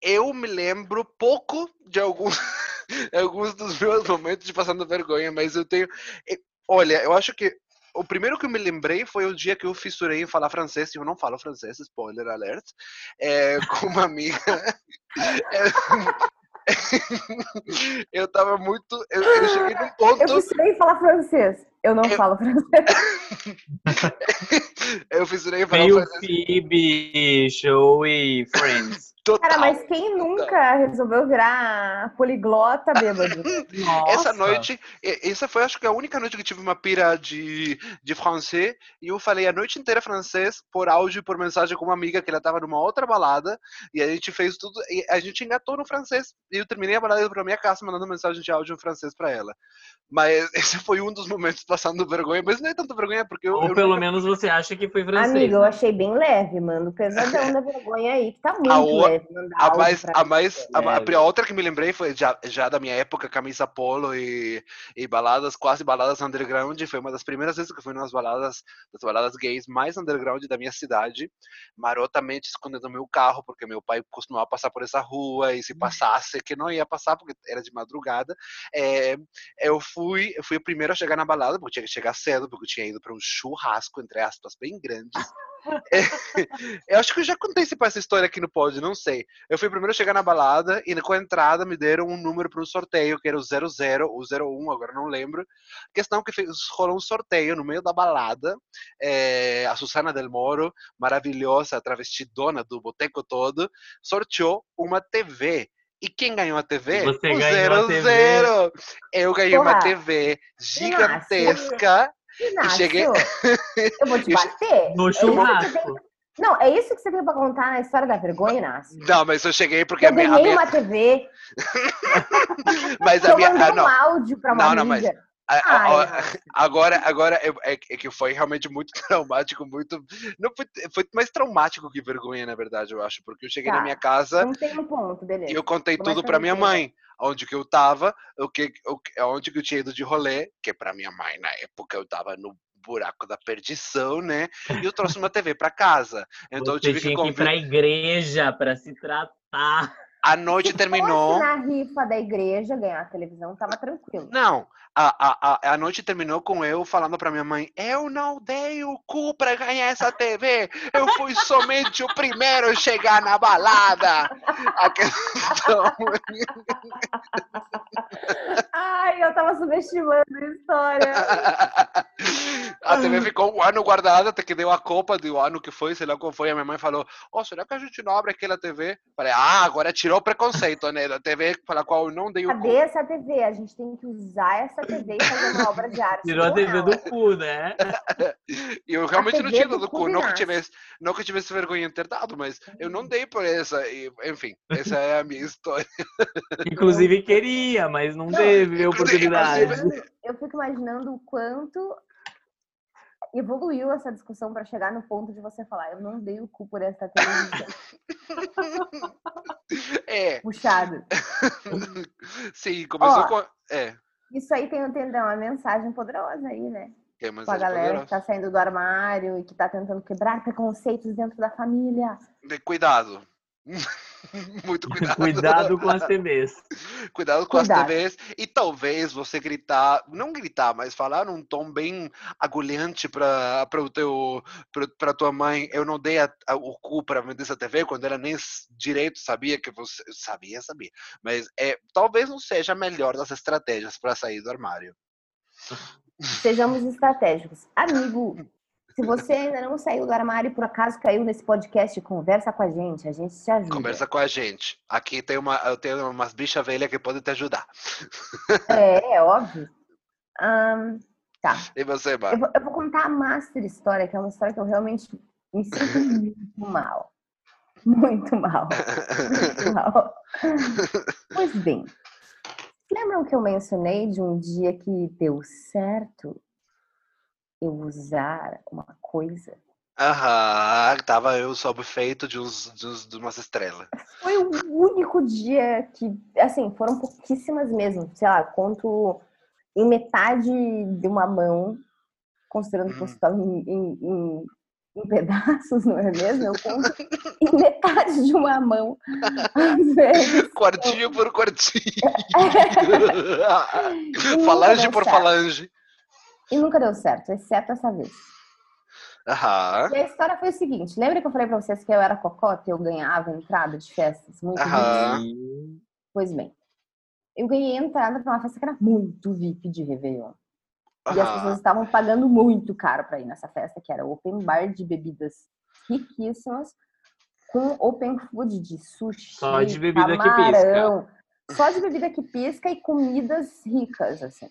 eu me lembro pouco de alguns, alguns dos meus momentos de passando vergonha, mas eu tenho. Olha, eu acho que o primeiro que eu me lembrei foi o dia que eu fissurei em falar francês, e eu não falo francês, spoiler alert, é, com uma amiga. É, eu tava muito. Eu, eu cheguei num ponto. Eu precisei falar francês. Eu não Eu- falo francês. Eu fissurei em falar Veio francês. Phoebe, Show e Friends. Total. Cara, mas quem nunca resolveu virar poliglota bêbado? Essa noite, essa foi acho que a única noite que tive uma pira de, de francês e eu falei a noite inteira francês por áudio e por mensagem com uma amiga que ela tava numa outra balada e a gente fez tudo e a gente engatou no francês e eu terminei a balada indo pra minha casa mandando mensagem de áudio em francês pra ela. Mas esse foi um dos momentos passando vergonha, mas não é tanto vergonha porque eu, Ou eu pelo nunca- menos você acha que foi francês. Amigo, eu né? achei bem leve, mano. Pesadão da vergonha aí, que tá muito A o- A mais, a mais, a, a a outra que me lembrei foi já, já da minha época, camisa polo e, e baladas, quase baladas underground. Foi uma das primeiras vezes que eu fui nas baladas, das baladas gays mais underground da minha cidade. Marotamente escondendo meu carro, porque meu pai costumava passar por essa rua e se passasse, que não ia passar porque era de madrugada. É, eu fui, eu fui o primeiro a chegar na balada, porque tinha que chegar cedo, porque eu tinha ido para um churrasco, entre aspas, bem grandes. É, eu acho que eu já contei esse- essa história aqui no pod, não sei. Eu fui o primeiro a chegar na balada e com a entrada me deram um número para um sorteio, que era o 00 ou 01, agora não lembro. Questão que fez, rolou um sorteio no meio da balada. é, a Susana Del Moro, maravilhosa, travestidona do boteco todo, sorteou uma TV. E quem ganhou a TV? Você o ganhou a 00. Eu ganhei uma Porra. TV gigantesca. Inácio, cheguei- Eu vou te bater. No Eu churrasco. Não, é isso que você tem pra contar na história da vergonha, Inácio? Não, mas eu cheguei porque a Eu ganhei minha- uma TV, mas que a eu minha. mandei ah, não. um áudio pra uma Não, não, mas- amiga. A- a- Ai, agora, agora é, é- que foi realmente muito traumático, muito. Não foi, foi mais traumático que vergonha, na verdade, eu acho, porque eu cheguei na Tá. minha casa Não tem um ponto, beleza. e eu contei Começa tudo pra minha mãe, onde que eu tava, o que, o, onde que eu tinha ido de rolê, que pra minha mãe na época eu tava no buraco da perdição, né? E eu trouxe uma TV pra casa. Então eu Você tive que tinha que ir pra igreja pra se tratar. A noite Se terminou. fosse na rifa da igreja ganhar a televisão, tava tranquilo. Não, a, a, a, noite terminou com eu falando pra minha mãe: Eu não dei o cu pra ganhar essa TV, eu fui somente o primeiro a chegar na balada. A questão. Ai, eu tava subestimando a história. A TV ficou um ano guardada até que deu a copa do ano que foi, sei lá qual foi. A minha mãe falou: Oh, será que a gente não abre aquela TV? Falei: Ah, agora tirou o preconceito, né? Da TV pela qual eu não dei o cu. Cadê essa TV? A gente tem que usar essa TV e fazer uma obra de arte. Tirou a com TV do cu, né? E eu realmente não tinha do dado cu, não que tivesse, não que tivesse vergonha de ter dado, mas eu não dei por essa. E, enfim, essa é a minha história. Inclusive queria, mas não, Não, teve inclusive- oportunidade. Eu fico imaginando o quanto evoluiu essa discussão para chegar no ponto de você falar, eu não dei o cu por essa televisão. É, Puxado. sim, começou Ó, com. É, Isso aí tem, tem uma mensagem poderosa aí, né? Com a galera que tá saindo do armário e que tá tentando quebrar preconceitos dentro da família. Cuidado. Muito cuidado. Cuidado com as TVs. Cuidado com as Cuidado. TVs e talvez você gritar, não gritar, mas falar num tom bem agulhante para para o teu para tua mãe, eu não dei a- a- o cu para vender essa TV quando ela nem direito sabia que você sabia, sabia. Mas é talvez não seja a melhor das estratégias para sair do armário. Sejamos estratégicos. Amigo, se você ainda não saiu do armário e por acaso caiu nesse podcast, conversa com a gente, a gente te ajuda. Conversa com a gente. Aqui tem uma eu tenho umas bichas velhas que podem te ajudar. É, é óbvio. Ahn, tá. E você, Eu Mar? vou, eu vou contar a master história, que é uma história que eu realmente me sinto muito mal. Muito mal. Muito mal. Pois bem, lembram que eu mencionei de um dia que deu certo eu usar uma coisa? Aham, tava eu sob o efeito de, uns, de, uns, de umas estrelas. Foi o único dia que, assim, foram pouquíssimas mesmo. Sei lá, conto em metade de uma mão, considerando que Hum. você estava em, em- em- em pedaços, não é mesmo? Eu conto em metade de uma mão. Às vezes. Quartinho por quartinho. Nunca falange por falange. E nunca deu certo, exceto essa vez. Aham. E a história foi o seguinte: lembra que eu falei pra vocês que eu era cocota e eu ganhava entrada de festas muito. VIP? Pois bem, eu ganhei entrada pra uma festa que era muito VIP de Réveillon. E as pessoas estavam pagando muito caro pra ir nessa festa, que era open bar de bebidas riquíssimas, com open food de sushi, Só de bebida que camarão, só de bebida que pisca e comidas ricas, assim.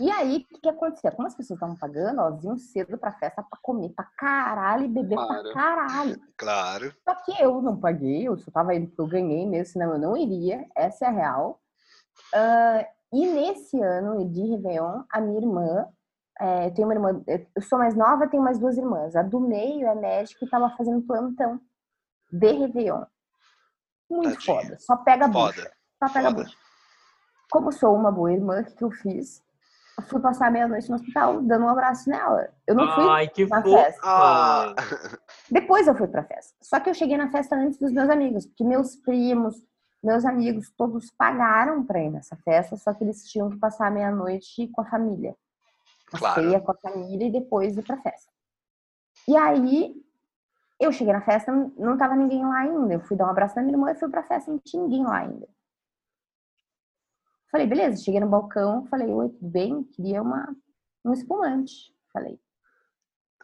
E aí, o que, que acontecia? Como as pessoas estavam pagando, elas iam cedo pra festa pra comer pra caralho e beber Claro. pra caralho. Claro. Só que eu não paguei, eu só tava indo porque eu ganhei mesmo, senão eu não iria. Essa é a real. Ah, e nesse ano de Réveillon, a minha irmã, é, eu tenho uma irmã, eu sou mais nova, tenho mais duas irmãs. A do meio é médica e tava fazendo plantão de Réveillon. Muito Tadinha. foda, só pega a bucha. Só pega a Foda. bucha. Como sou uma boa irmã, o que, que eu fiz? Eu fui passar a meia-noite no hospital, dando um abraço nela. Eu não fui Ai, que na fofa. festa. Ah, Depois eu fui pra festa. Só que eu cheguei na festa antes dos meus amigos, porque meus primos, meus amigos, todos pagaram pra ir nessa festa, só que eles tinham que passar a meia-noite com a família. A Claro. ceia com a família e depois ir pra festa. E aí, eu cheguei na festa, não- não tava ninguém lá ainda. Eu fui dar um abraço na minha irmã e fui pra festa, não tinha ninguém lá ainda. Falei, beleza, cheguei no balcão, falei, oi, tudo bem? Queria uma, um espumante. Falei.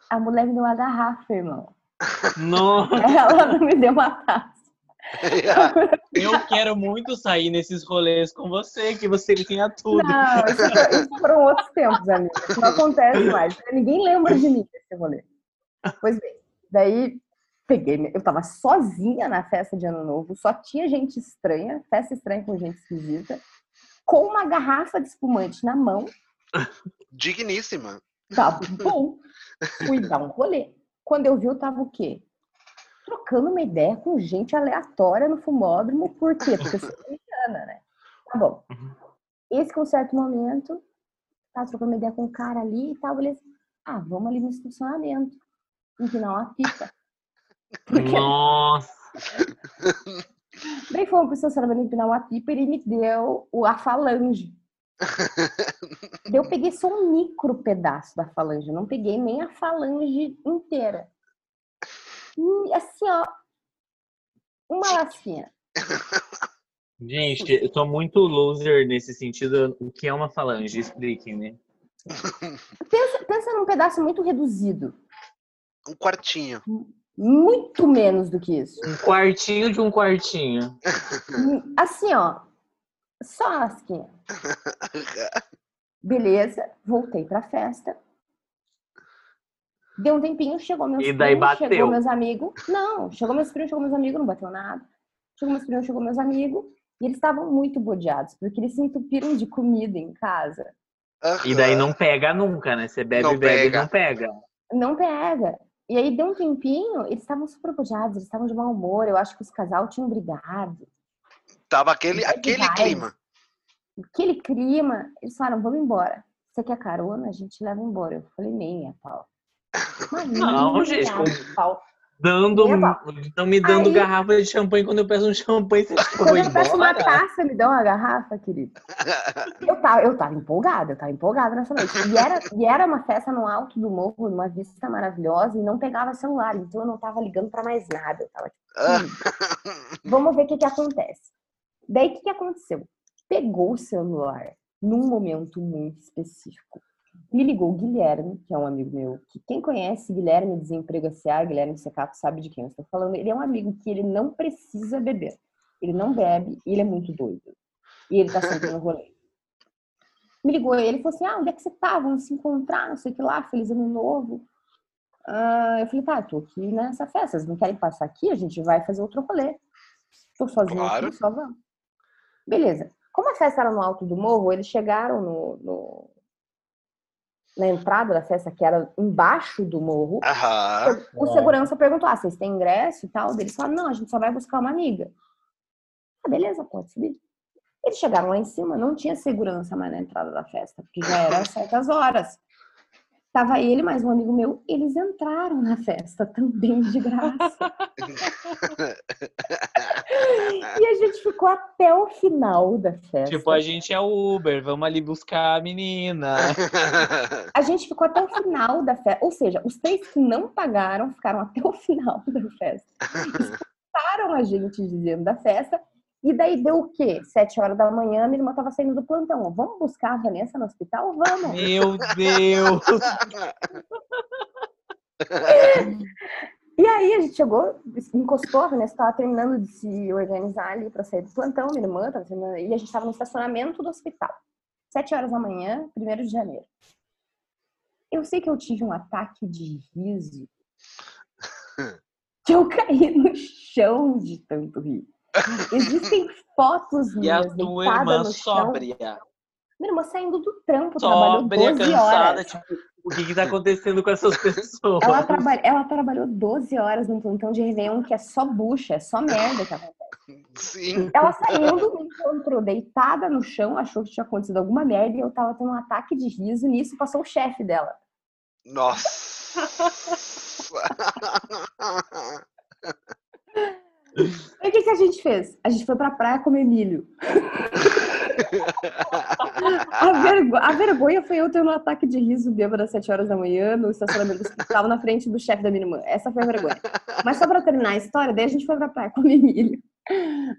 A mulher me deu uma garrafa, irmão. Nossa, Ela não me deu uma taça. Eu quero muito sair nesses rolês com você, que você tinha tudo. Não, isso, isso foram outros tempos, amiga. Isso não acontece mais. Ninguém lembra de mim nesse rolê. Pois bem, daí peguei, eu tava sozinha na festa de ano novo, só tinha gente estranha, festa estranha com gente esquisita, com uma garrafa de espumante na mão, Digníssima. tava bom. Fui dar um rolê. Quando eu vi, eu tava o quê? Trocando uma ideia com gente aleatória no fumódromo, por quê? Porque eu sou corintiana, né? Tá bom. Esse com um certo momento, tava trocando uma ideia com um cara ali e tal, beleza. Ah, vamos ali no estacionamento, empinar uma pipa. Porque Nossa. Daí fomos pro estacionamento empinar uma pipa e ele me deu o- a falange. Eu peguei só um micro pedaço da falange, eu não peguei nem a falange inteira. E assim, ó, uma lasquinha. Gente, eu tô muito loser nesse sentido. O que é uma falange? Expliquem-me. Pensa, pensa num pedaço muito reduzido. Um quartinho. Muito menos do que isso. Um quartinho de um quartinho. Assim, ó, só a lasquinha. Beleza, voltei pra festa. Deu um tempinho, chegou meus E daí primos, chegou bateu. meus amigos. Não, chegou meus primos, chegou meus amigos, não bateu nada. Chegou meus primos, chegou meus amigos. E eles estavam muito bodeados, porque eles se entupiram de comida em casa. E daí não pega nunca, né? Você bebe, Não bebe pega. e não pega. Não pega. E aí deu um tempinho, eles estavam super bodeados, eles estavam de mau humor. Eu acho que os casal tinham brigado. Tava aquele, aquele clima. Aquele clima, eles falaram, vamos embora. Você quer carona? A gente leva embora. Eu falei, nem a pau. Mas Não, gente, com- pau. Dando, estão me dando Aí- garrafa de champanhe quando eu peço um champanhe, você Quando eu peço uma taça, me dá uma garrafa, querido. Eu tava, eu tava empolgada, eu tava empolgada nessa noite. E era, e era uma festa no alto do morro, numa vista maravilhosa, e não pegava celular, então eu não tava ligando pra mais nada. Eu tava tipo, "Hum, vamos ver o que que acontece. Daí, o que que aconteceu? Pegou o celular num momento muito específico. Me ligou o Guilherme, que é um amigo meu, que quem conhece Guilherme Desemprego S.A., Guilherme Secato, sabe de quem eu estou falando. Ele é um amigo que ele não precisa beber. Ele não bebe e ele é muito doido. E ele tá sempre no rolê. Me ligou ele e falou assim: Ah, onde é que você tá? Vamos se encontrar, não sei o que lá, feliz ano novo. Ah, eu falei, tá, tô aqui nessa festa, vocês não querem passar aqui? A gente vai fazer outro rolê. Tô sozinha Claro. aqui, só vamos. Beleza. Como a festa era no alto do morro, eles chegaram no, no- na entrada da festa, que era embaixo do morro. Aham. O segurança perguntou: ah, vocês têm ingresso e tal? Eles falaram: não, a gente só vai buscar uma amiga. Ah, beleza, pode subir. Eles chegaram lá em cima, não tinha segurança mais na entrada da festa, porque já era certas horas. Tava ele mais um amigo meu, eles entraram na festa também de graça. e a gente ficou até o final da festa. Tipo, a gente é o Uber, vamos ali buscar a menina. A gente ficou até o final da festa. Ou seja, os três que não pagaram ficaram até o final da festa. Expulsaram a gente de dentro da festa. E daí deu o quê? Sete horas da manhã, minha irmã tava saindo do plantão. Vamos buscar a Vanessa no hospital? Vamos. Meu Deus! E aí a gente chegou, encostou, a Vanessa tava terminando de se organizar ali pra sair do plantão, minha irmã tava terminando, e a gente tava no estacionamento do hospital. Sete horas da manhã, primeiro de janeiro. Eu sei que eu tive um ataque de riso. Que eu caí no chão de tanto rir. Existem fotos E a minhas tua deitada irmã no chão. sóbria. Minha irmã saindo do trampo, trabalhou Sóbria, 12 cansada, horas. tipo, O que que tá acontecendo com essas pessoas? Ela, traba- ela trabalhou 12 horas num plantão de Réveillon que é só bucha, é só merda que acontece. Sim. Ela saindo, me encontrou deitada no chão, achou que tinha acontecido alguma merda e eu tava tendo um ataque de riso. Nisso passou o chefe dela. Nossa. Aí o que, que a gente fez? A gente foi pra praia comer milho. A, vergo- a vergonha foi eu tendo um ataque de riso bêbado às 7 horas da manhã no estacionamento do hospital na frente do chefe da minha irmã. Essa foi a vergonha. Mas só pra terminar a história, daí a gente foi pra praia comer milho.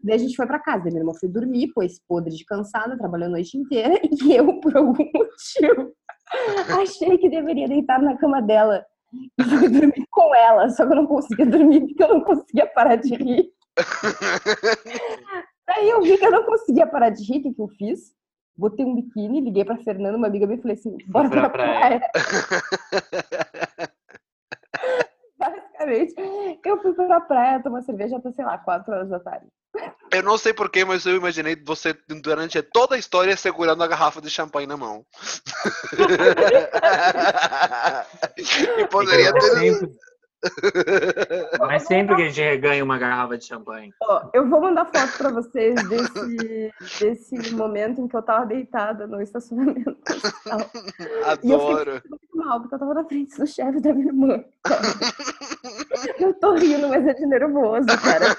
Daí a gente foi pra casa. Minha irmã foi dormir, pois podre de cansada, trabalhou a noite inteira. E eu, por algum motivo, achei que deveria deitar na cama dela. E fui dormir com ela. Só que eu não conseguia dormir porque eu não conseguia parar de rir. Aí eu vi que eu não conseguia parar de rir, o que, que eu fiz? Botei um biquíni, liguei pra Fernanda, uma amiga minha, e falei assim, bora pra pra praia. praia. Sinceramente, eu fui pra praia tomar cerveja até, sei lá, 4 horas da tarde. Eu não sei porquê, mas eu imaginei você durante toda a história segurando a garrafa de champanhe na mão. e poderia ter. mas sempre que a gente ganha uma garrafa de champanhe. Ó, eu vou mandar foto pra vocês desse, desse momento em que eu tava deitada no estacionamento. comercial. E eu Adoro. fiquei muito mal, porque eu tava na frente do chefe da minha irmã. Eu tô rindo, mas é de nervoso, cara.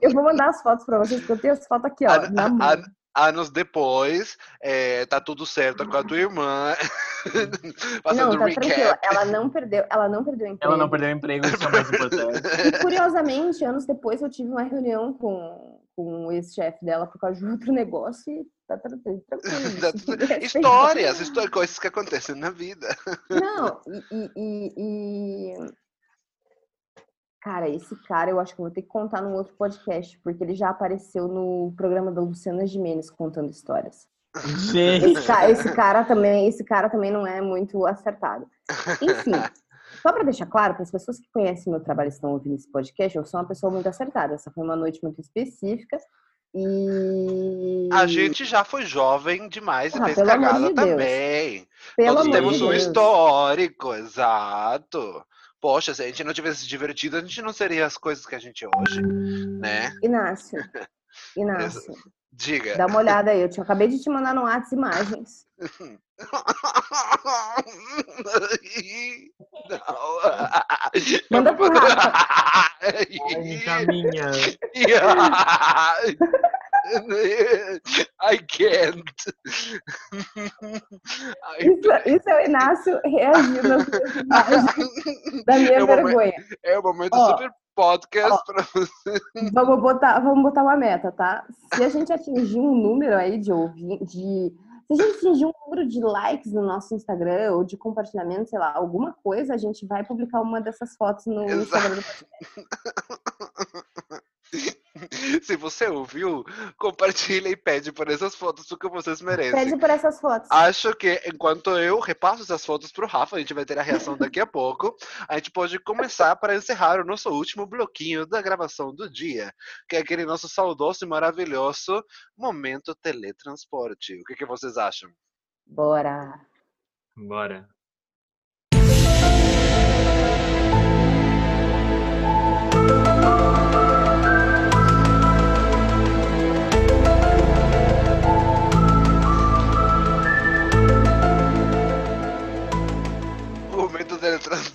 Eu vou mandar as fotos pra vocês, porque eu tenho as fotos aqui, ó, A- na mão. a- Anos depois, é, tá tudo certo com a tua irmã. Fazendo Não, tá tranquila. recap. Ela não perdeu, ela não perdeu o emprego. Ela não perdeu o emprego, isso é mais importante. E curiosamente, anos depois eu tive uma reunião com, com o ex-chefe dela por causa de outro negócio e tá tra- tranquilo. Tá Respeito. Histórias, histórias, coisas que acontecem na vida. Não, e- e- e- Cara, esse cara eu acho que eu vou ter que contar num outro podcast, porque ele já apareceu no programa da Luciana Gimenez contando histórias. Gente, Esse cara, esse cara também, esse cara também não é muito acertado. Enfim, só para deixar claro para as pessoas que conhecem meu trabalho e estão ouvindo esse podcast, eu sou uma pessoa muito acertada. Essa foi uma noite muito específica e A gente já foi jovem demais e Ah, fez pelo amor cagada de também. pelo amor temos de um histórico, exato. Poxa, se a gente não tivesse se divertido, a gente não seria as coisas que a gente é hoje, né? Inácio, Inácio, Diga. dá uma olhada aí. Eu te, acabei de te mandar no WhatsApp imagens. Não. Manda pro ai, caminha. I can't. I- Isso, isso é o Inácio reagindo da minha É o momento- vergonha. É o momento Ó, super podcast ó. pra você. Vamos botar, vamos botar uma meta, tá? Se a gente atingir um número aí de ouvir, de se a gente atingir um número de likes no nosso Instagram ou de compartilhamento, sei lá, alguma coisa, a gente vai publicar uma dessas fotos no Exato. Instagram do podcast. Se você ouviu, compartilha e pede por essas fotos porque vocês merecem. Pede por essas fotos. Acho que enquanto eu repasso essas fotos pro Rafa, a gente vai ter a reação daqui a pouco. A gente pode começar para encerrar o nosso último bloquinho da gravação do dia, que é aquele nosso saudoso e maravilhoso momento teletransporte. O que, que vocês acham? Bora. Bora.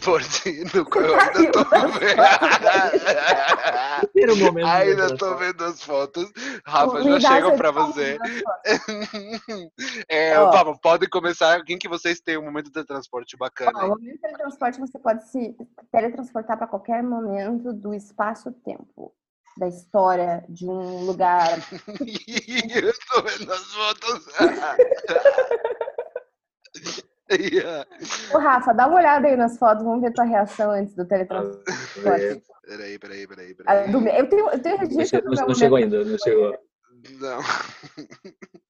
14, eu ainda tô vendo. ainda tô vendo as fotos. Rafa, já chego pra você. é, Ó. vamos, pode começar. Quem que vocês têm um momento de transporte bacana? Ó, o momento de transporte você pode se teletransportar para qualquer momento do espaço-tempo da história de um lugar. eu tô vendo as fotos. Yeah. Ô, Rafa, dá uma olhada aí nas fotos, vamos ver tua reação antes do teletransporte. Peraí, peraí, peraí, Ah, peraí. do meu- Eu tenho, eu tenho Não, registro do meu não chegou ainda, não chegou. Não.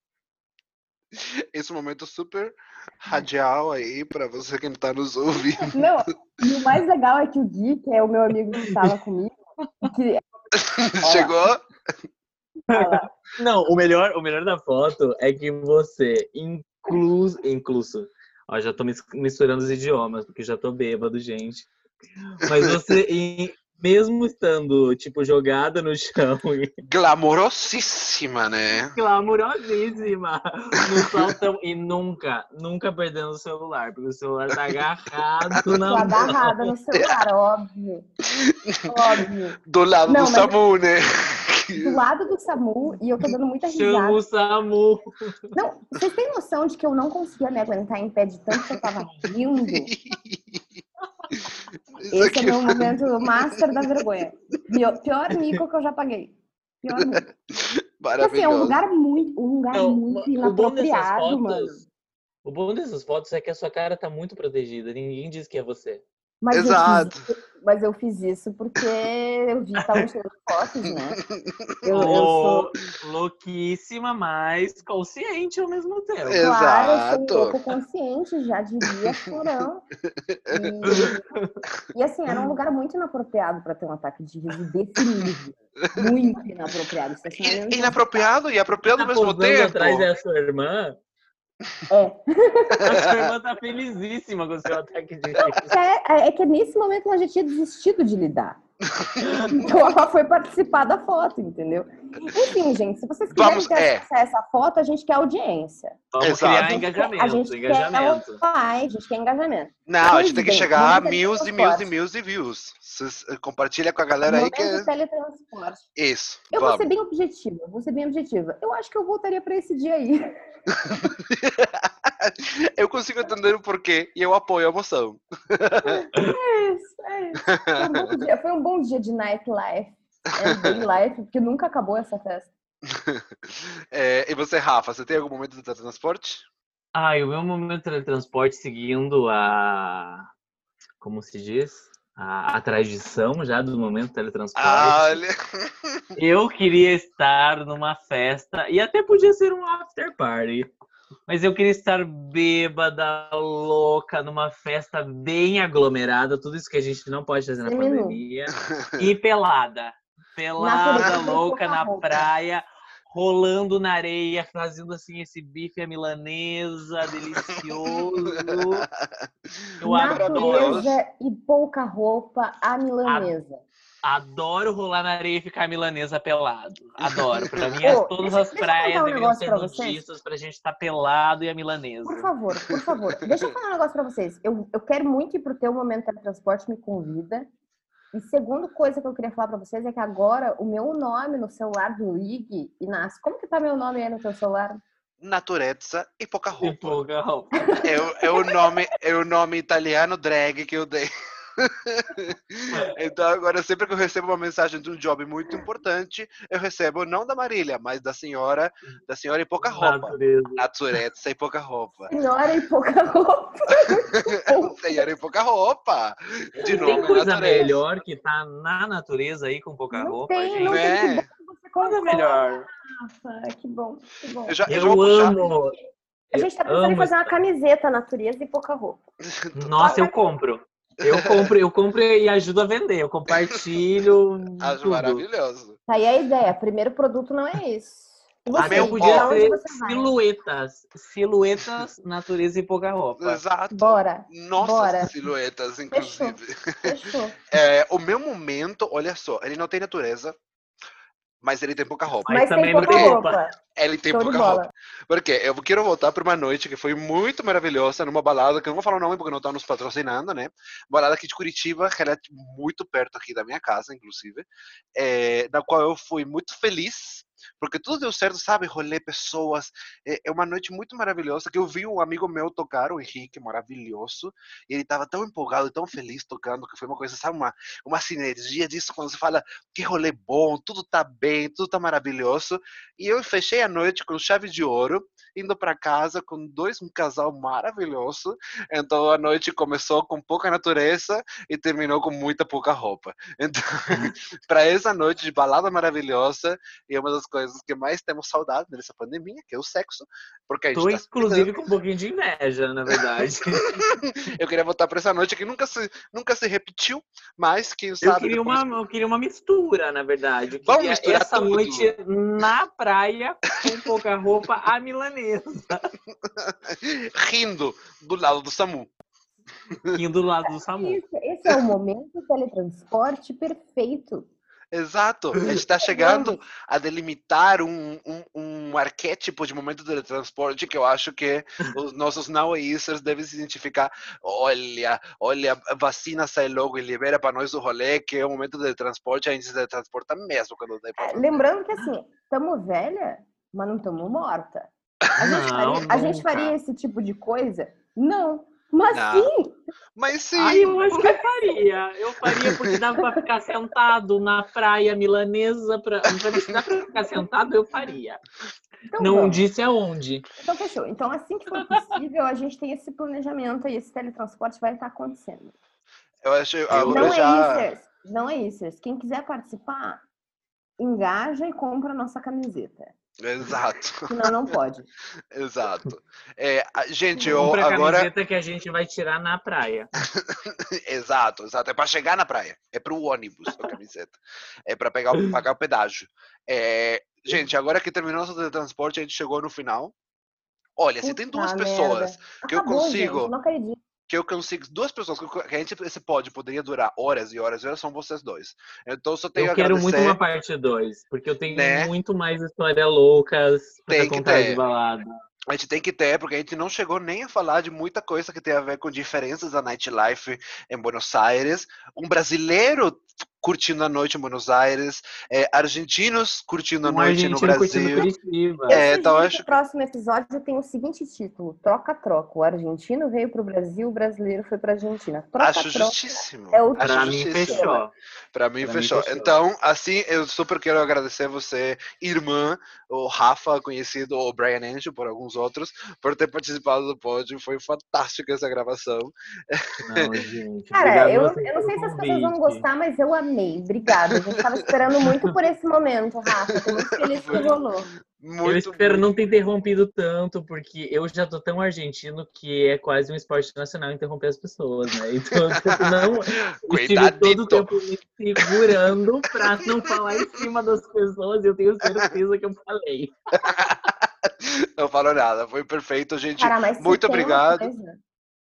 Esse momento super radial aí pra você que tá nos ouvindo. Não, e o mais legal é que o Gui, que é o meu amigo que estava comigo, que Chegou? fala, Não, O melhor, o melhor da foto é que você, incluso, incluso, ó, já tô mis- misturando os idiomas, porque já tô bêbado, gente. Mas você, em- mesmo estando, tipo, jogada no chão e Glamorosíssima, né? saltão, e nunca, nunca perdendo o celular, porque o celular tá agarrado tô na mão. agarrada no celular, óbvio. Óbvio. Do lado Não, do mas- Samu, né? Do lado do Samu, e eu tô dando muita Chama risada. o SAMU. Não, vocês têm noção de que eu não conseguia me aguentar em pé de tanto que eu tava rindo? Esse é meu momento master da vergonha. Pior, pior mico que eu já paguei. Pior mico. Porque, assim, é um maravilhoso. lugar muito, um lugar Não, muito o bom dessas inapropriado, mano. fotos. O bom dessas fotos é que a sua cara tá muito protegida. Ninguém diz que é você. Mas Exato. Mas eu fiz isso porque eu vi que estavam tirando fotos, né? Eu, eu sou, Louquíssima, mas consciente ao mesmo tempo. É. claro, eu sou um Exato. pouco consciente, já diria chorão. E, e assim, era um lugar muito inapropriado para ter um ataque de riso desse nível. Muito inapropriado. Estacionamento Inapropriado e apropriado ao mesmo tempo. atrás da sua irmã? É. A sua irmã tá felizíssima com o seu ataque de riso. É, é que nesse momento ela já tinha desistido de lidar. Então ela foi participar da foto, entendeu? Enfim, gente, se vocês quiserem Vamos- ter é. acesso a essa foto, a gente quer audiência. Vamos Exato. criar A gente quer- engajamento, a gente engajamento. quer like, a gente quer engajamento. Não, a Pois gente tem que chegar a mil e mil e mil e views. Vocês, eh, compartilha com a galera aí que é teletransporte. isso. Eu vou Vamos. ser bem objetiva, vou ser bem objetiva. Eu acho que eu voltaria pra esse dia aí. Eu consigo entender o porquê e eu apoio a moção. É isso, é isso. Foi um bom dia, foi um bom dia de nightlife. É, life, porque nunca acabou essa festa. É, e você, Rafa, você tem algum momento de teletransporte? Ah, e o meu momento de teletransporte seguindo a. Como se diz? A, a tradição já do momento de teletransporte. Olha. Eu queria estar numa festa, e até podia ser um after party. Mas eu queria estar bêbada, louca, numa festa bem aglomerada, tudo isso que a gente não pode fazer na pandemia. E pelada. Pelada, Natureza, louca na roupa. praia, rolando na areia, fazendo assim esse bife à milanesa delicioso. Eu adoro. Natureza e pouca roupa, a milanesa. Adoro rolar na areia e ficar milanesa pelado. Adoro. Pra mim, as- Ô, todas deixa- as praias um deveriam ser pra nudistas pra gente estar pelado e a milanesa. Por favor, por favor. Deixa eu falar um negócio pra vocês. Eu, eu quero muito ir pro teu momento de teletransporte, me convida. E segundo coisa que eu queria falar pra vocês é que agora o meu nome no celular do Ig, Inácio, como que tá meu nome aí no teu celular? Natureza e pouca E roupa. pouca roupa. É, o- é o nome, é o nome italiano drag que eu dei. então agora sempre que eu recebo uma mensagem de um job muito importante, eu recebo não da Marília, mas da senhora, da senhora e pouca roupa. Natureza. E pouca roupa. Senhora e pouca roupa. senhora e pouca roupa. De Tem nome coisa natureza. melhor que tá na natureza aí com pouca Não roupa, tem, gente? não É. tem. Que bom que você Coisa contou, melhor. Rafa. Que bom, que bom. Eu já, eu Eu amo. A gente tá pensando em fazer uma camiseta natureza e pouca roupa. Nossa, eu compro. Eu compro, eu compro e ajudo a vender. Eu compartilho Acho tudo. maravilhoso. Tá aí a ideia. Primeiro produto não é isso. A você, Meu podia ser silhuetas. Silhuetas, natureza e pouca roupa. Exato. Bora. Nossas Bora. silhuetas, inclusive. Fechou. É, o meu momento, olha só, ele não tem natureza, mas ele tem pouca roupa. Mas Mas, também tem pouca roupa. Ele tem pouca bola. roupa. Porque eu quero voltar para uma noite que foi muito maravilhosa, numa balada, que eu não vou falar o nome porque não estão nos patrocinando, né? Balada aqui de Curitiba, que ela é muito perto aqui da minha casa, inclusive, é, na qual eu fui muito feliz, porque tudo deu certo, sabe? Rolê, pessoas. É, é uma noite muito maravilhosa que eu vi um amigo meu tocar, o Henrique, maravilhoso, e ele estava tão empolgado, tão feliz tocando, que foi uma coisa, sabe? Uma, uma sinergia disso, quando você fala que rolê bom, tudo tá bem, tudo tá maravilhoso. E eu fechei a noite com chave de ouro, indo para casa com dois um casal maravilhoso. Então a noite começou com pouca natureza e terminou com muita pouca roupa. Então, para essa noite de balada maravilhosa e uma das coisas que mais temos saudade nessa pandemia, que é o sexo, porque a gente Tô, tá inclusive, com um pouquinho de inveja, na verdade. eu queria voltar para essa noite que nunca se, nunca se repetiu, mas quem Eu sabe. queria, depois- uma, eu queria uma mistura, na verdade. Eu Vamos misturar essa tudo. noite na praia, com pouca roupa, a milanesa. rindo do lado do Samu. Indo do lado do Samu. Esse, esse é o momento do teletransporte perfeito. Exato. A gente está chegando a delimitar um, um, um arquétipo de momento de teletransporte que eu acho que os nossos nowacers devem se identificar. Olha, olha, vacina sai logo e libera para nós o rolê, que é o momento de transporte, a gente se teletransporta mesmo quando pra É, Lembrando que assim, estamos velha, mas não estamos morta. A gente, Não, faria, a gente faria esse tipo de coisa? Não. Mas Não. sim, Mas sim, Ai, eu acho que eu faria. Eu faria porque dava pra ficar sentado na praia milanesa. Pra... Se dá pra ficar sentado, eu faria. então Não vamos. disse aonde. Então fechou. Então assim que for possível, a gente tem esse planejamento e esse teletransporte vai estar acontecendo. Eu acho agora Não já. é isso. Não é isso. Quem quiser participar, engaja e compra a nossa camiseta. Exato, Senão não pode. exato. É, a- gente, eu Compra agora. camiseta que a gente vai tirar na praia. Exato, exato. É para chegar na praia. É para o ônibus a camiseta. É para pegar, pagar o pedágio. É, gente, agora que terminou o nosso transporte, a gente chegou no final. Olha, se tem Puta duas merda. pessoas que eu Acabou, consigo- gente, não acredito. Que eu consigo, duas pessoas que a gente esse pod poderia durar horas e horas e horas são vocês dois. Então só tenho Eu quero muito uma parte 2, porque eu tenho Né? muito mais histórias loucas pra contar ter. de balada. A gente tem que ter, porque a gente não chegou nem a falar de muita coisa que tem a ver com diferenças da nightlife em Buenos Aires. Um brasileiro curtindo a noite em Buenos Aires, é, argentinos curtindo a Um noite no Brasil. É, então sugiro acho o próximo episódio tem o seguinte título: Troca-troca. O argentino veio para o Brasil, o brasileiro foi para a Argentina. Acho Troca-troca. justíssimo. é o Pra mim, fechou. Pra mim, mim, fechou. Então, assim, eu super quero agradecer você, irmã, o Rafa, conhecido, o Brian Angel, por alguns outros, por ter participado do pod. Foi fantástica essa gravação. Não, gente. Cara, eu, eu não sei se as pessoas vão gostar, mas eu amei. Obrigada. A gente tava esperando muito por esse momento, Rafa. Tô muito feliz que rolou. Muito eu espero muito- não ter interrompido tanto, porque eu já tô tão argentino que é quase um esporte nacional interromper as pessoas, né? Então, não, estive todo o tempo me segurando pra não falar em cima das pessoas e eu tenho certeza que eu falei. Não falou nada, foi perfeito, gente. Cara, muito obrigado.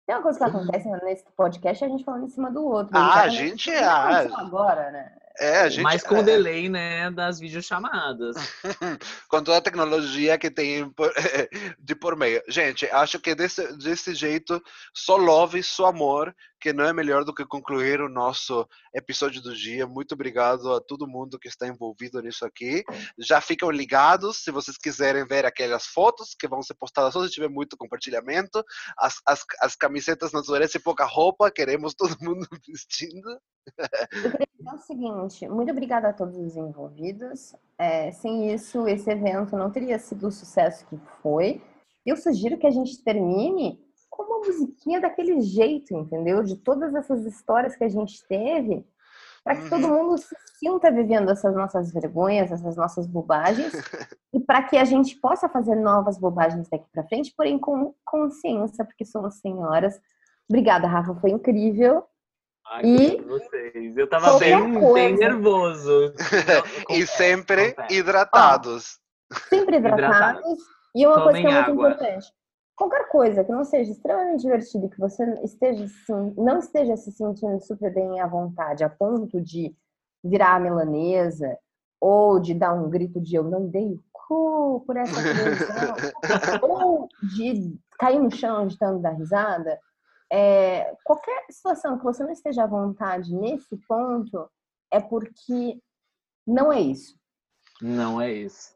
Tem uma coisa que acontece nesse podcast, é a gente falando em cima do outro. Ah, a gente isso é- agora, né? É, a gente. Mas com é, o delay, né, das videochamadas. com toda a tecnologia que tem de por meio. Gente, acho que desse, desse jeito, só love, só amor, que não é melhor do que concluir o nosso episódio do dia. Muito obrigado a todo mundo que está envolvido nisso aqui. Já ficam ligados, se vocês quiserem ver aquelas fotos que vão ser postadas só se tiver muito compartilhamento. As, as, as camisetas natureza e pouca roupa, queremos todo mundo vestindo. Dizer o seguinte, muito obrigada a todos os envolvidos. É, sem isso, esse evento não teria sido o sucesso que foi. Eu sugiro que a gente termine com uma musiquinha daquele jeito, entendeu? De todas essas histórias que a gente teve, para que Uhum. todo mundo se sinta vivendo essas nossas vergonhas, essas nossas bobagens, e para que a gente possa fazer novas bobagens daqui para frente, porém com consciência, porque somos senhoras. Obrigada, Rafa, foi incrível. Ai, E- vocês. Eu tava bem, bem nervoso. E sempre hidratados. sempre Hidratados. hidratados. E uma coisa que é Tomem muito água. importante. Qualquer coisa que não seja extremamente divertida e que você esteja não esteja se sentindo super bem à vontade, a ponto de virar a milanesa ou de dar um grito de eu não dei o cu por essa televisão, ou de cair no chão agitando da risada, é, qualquer situação que você não esteja à vontade nesse ponto é porque não é isso. Não é isso.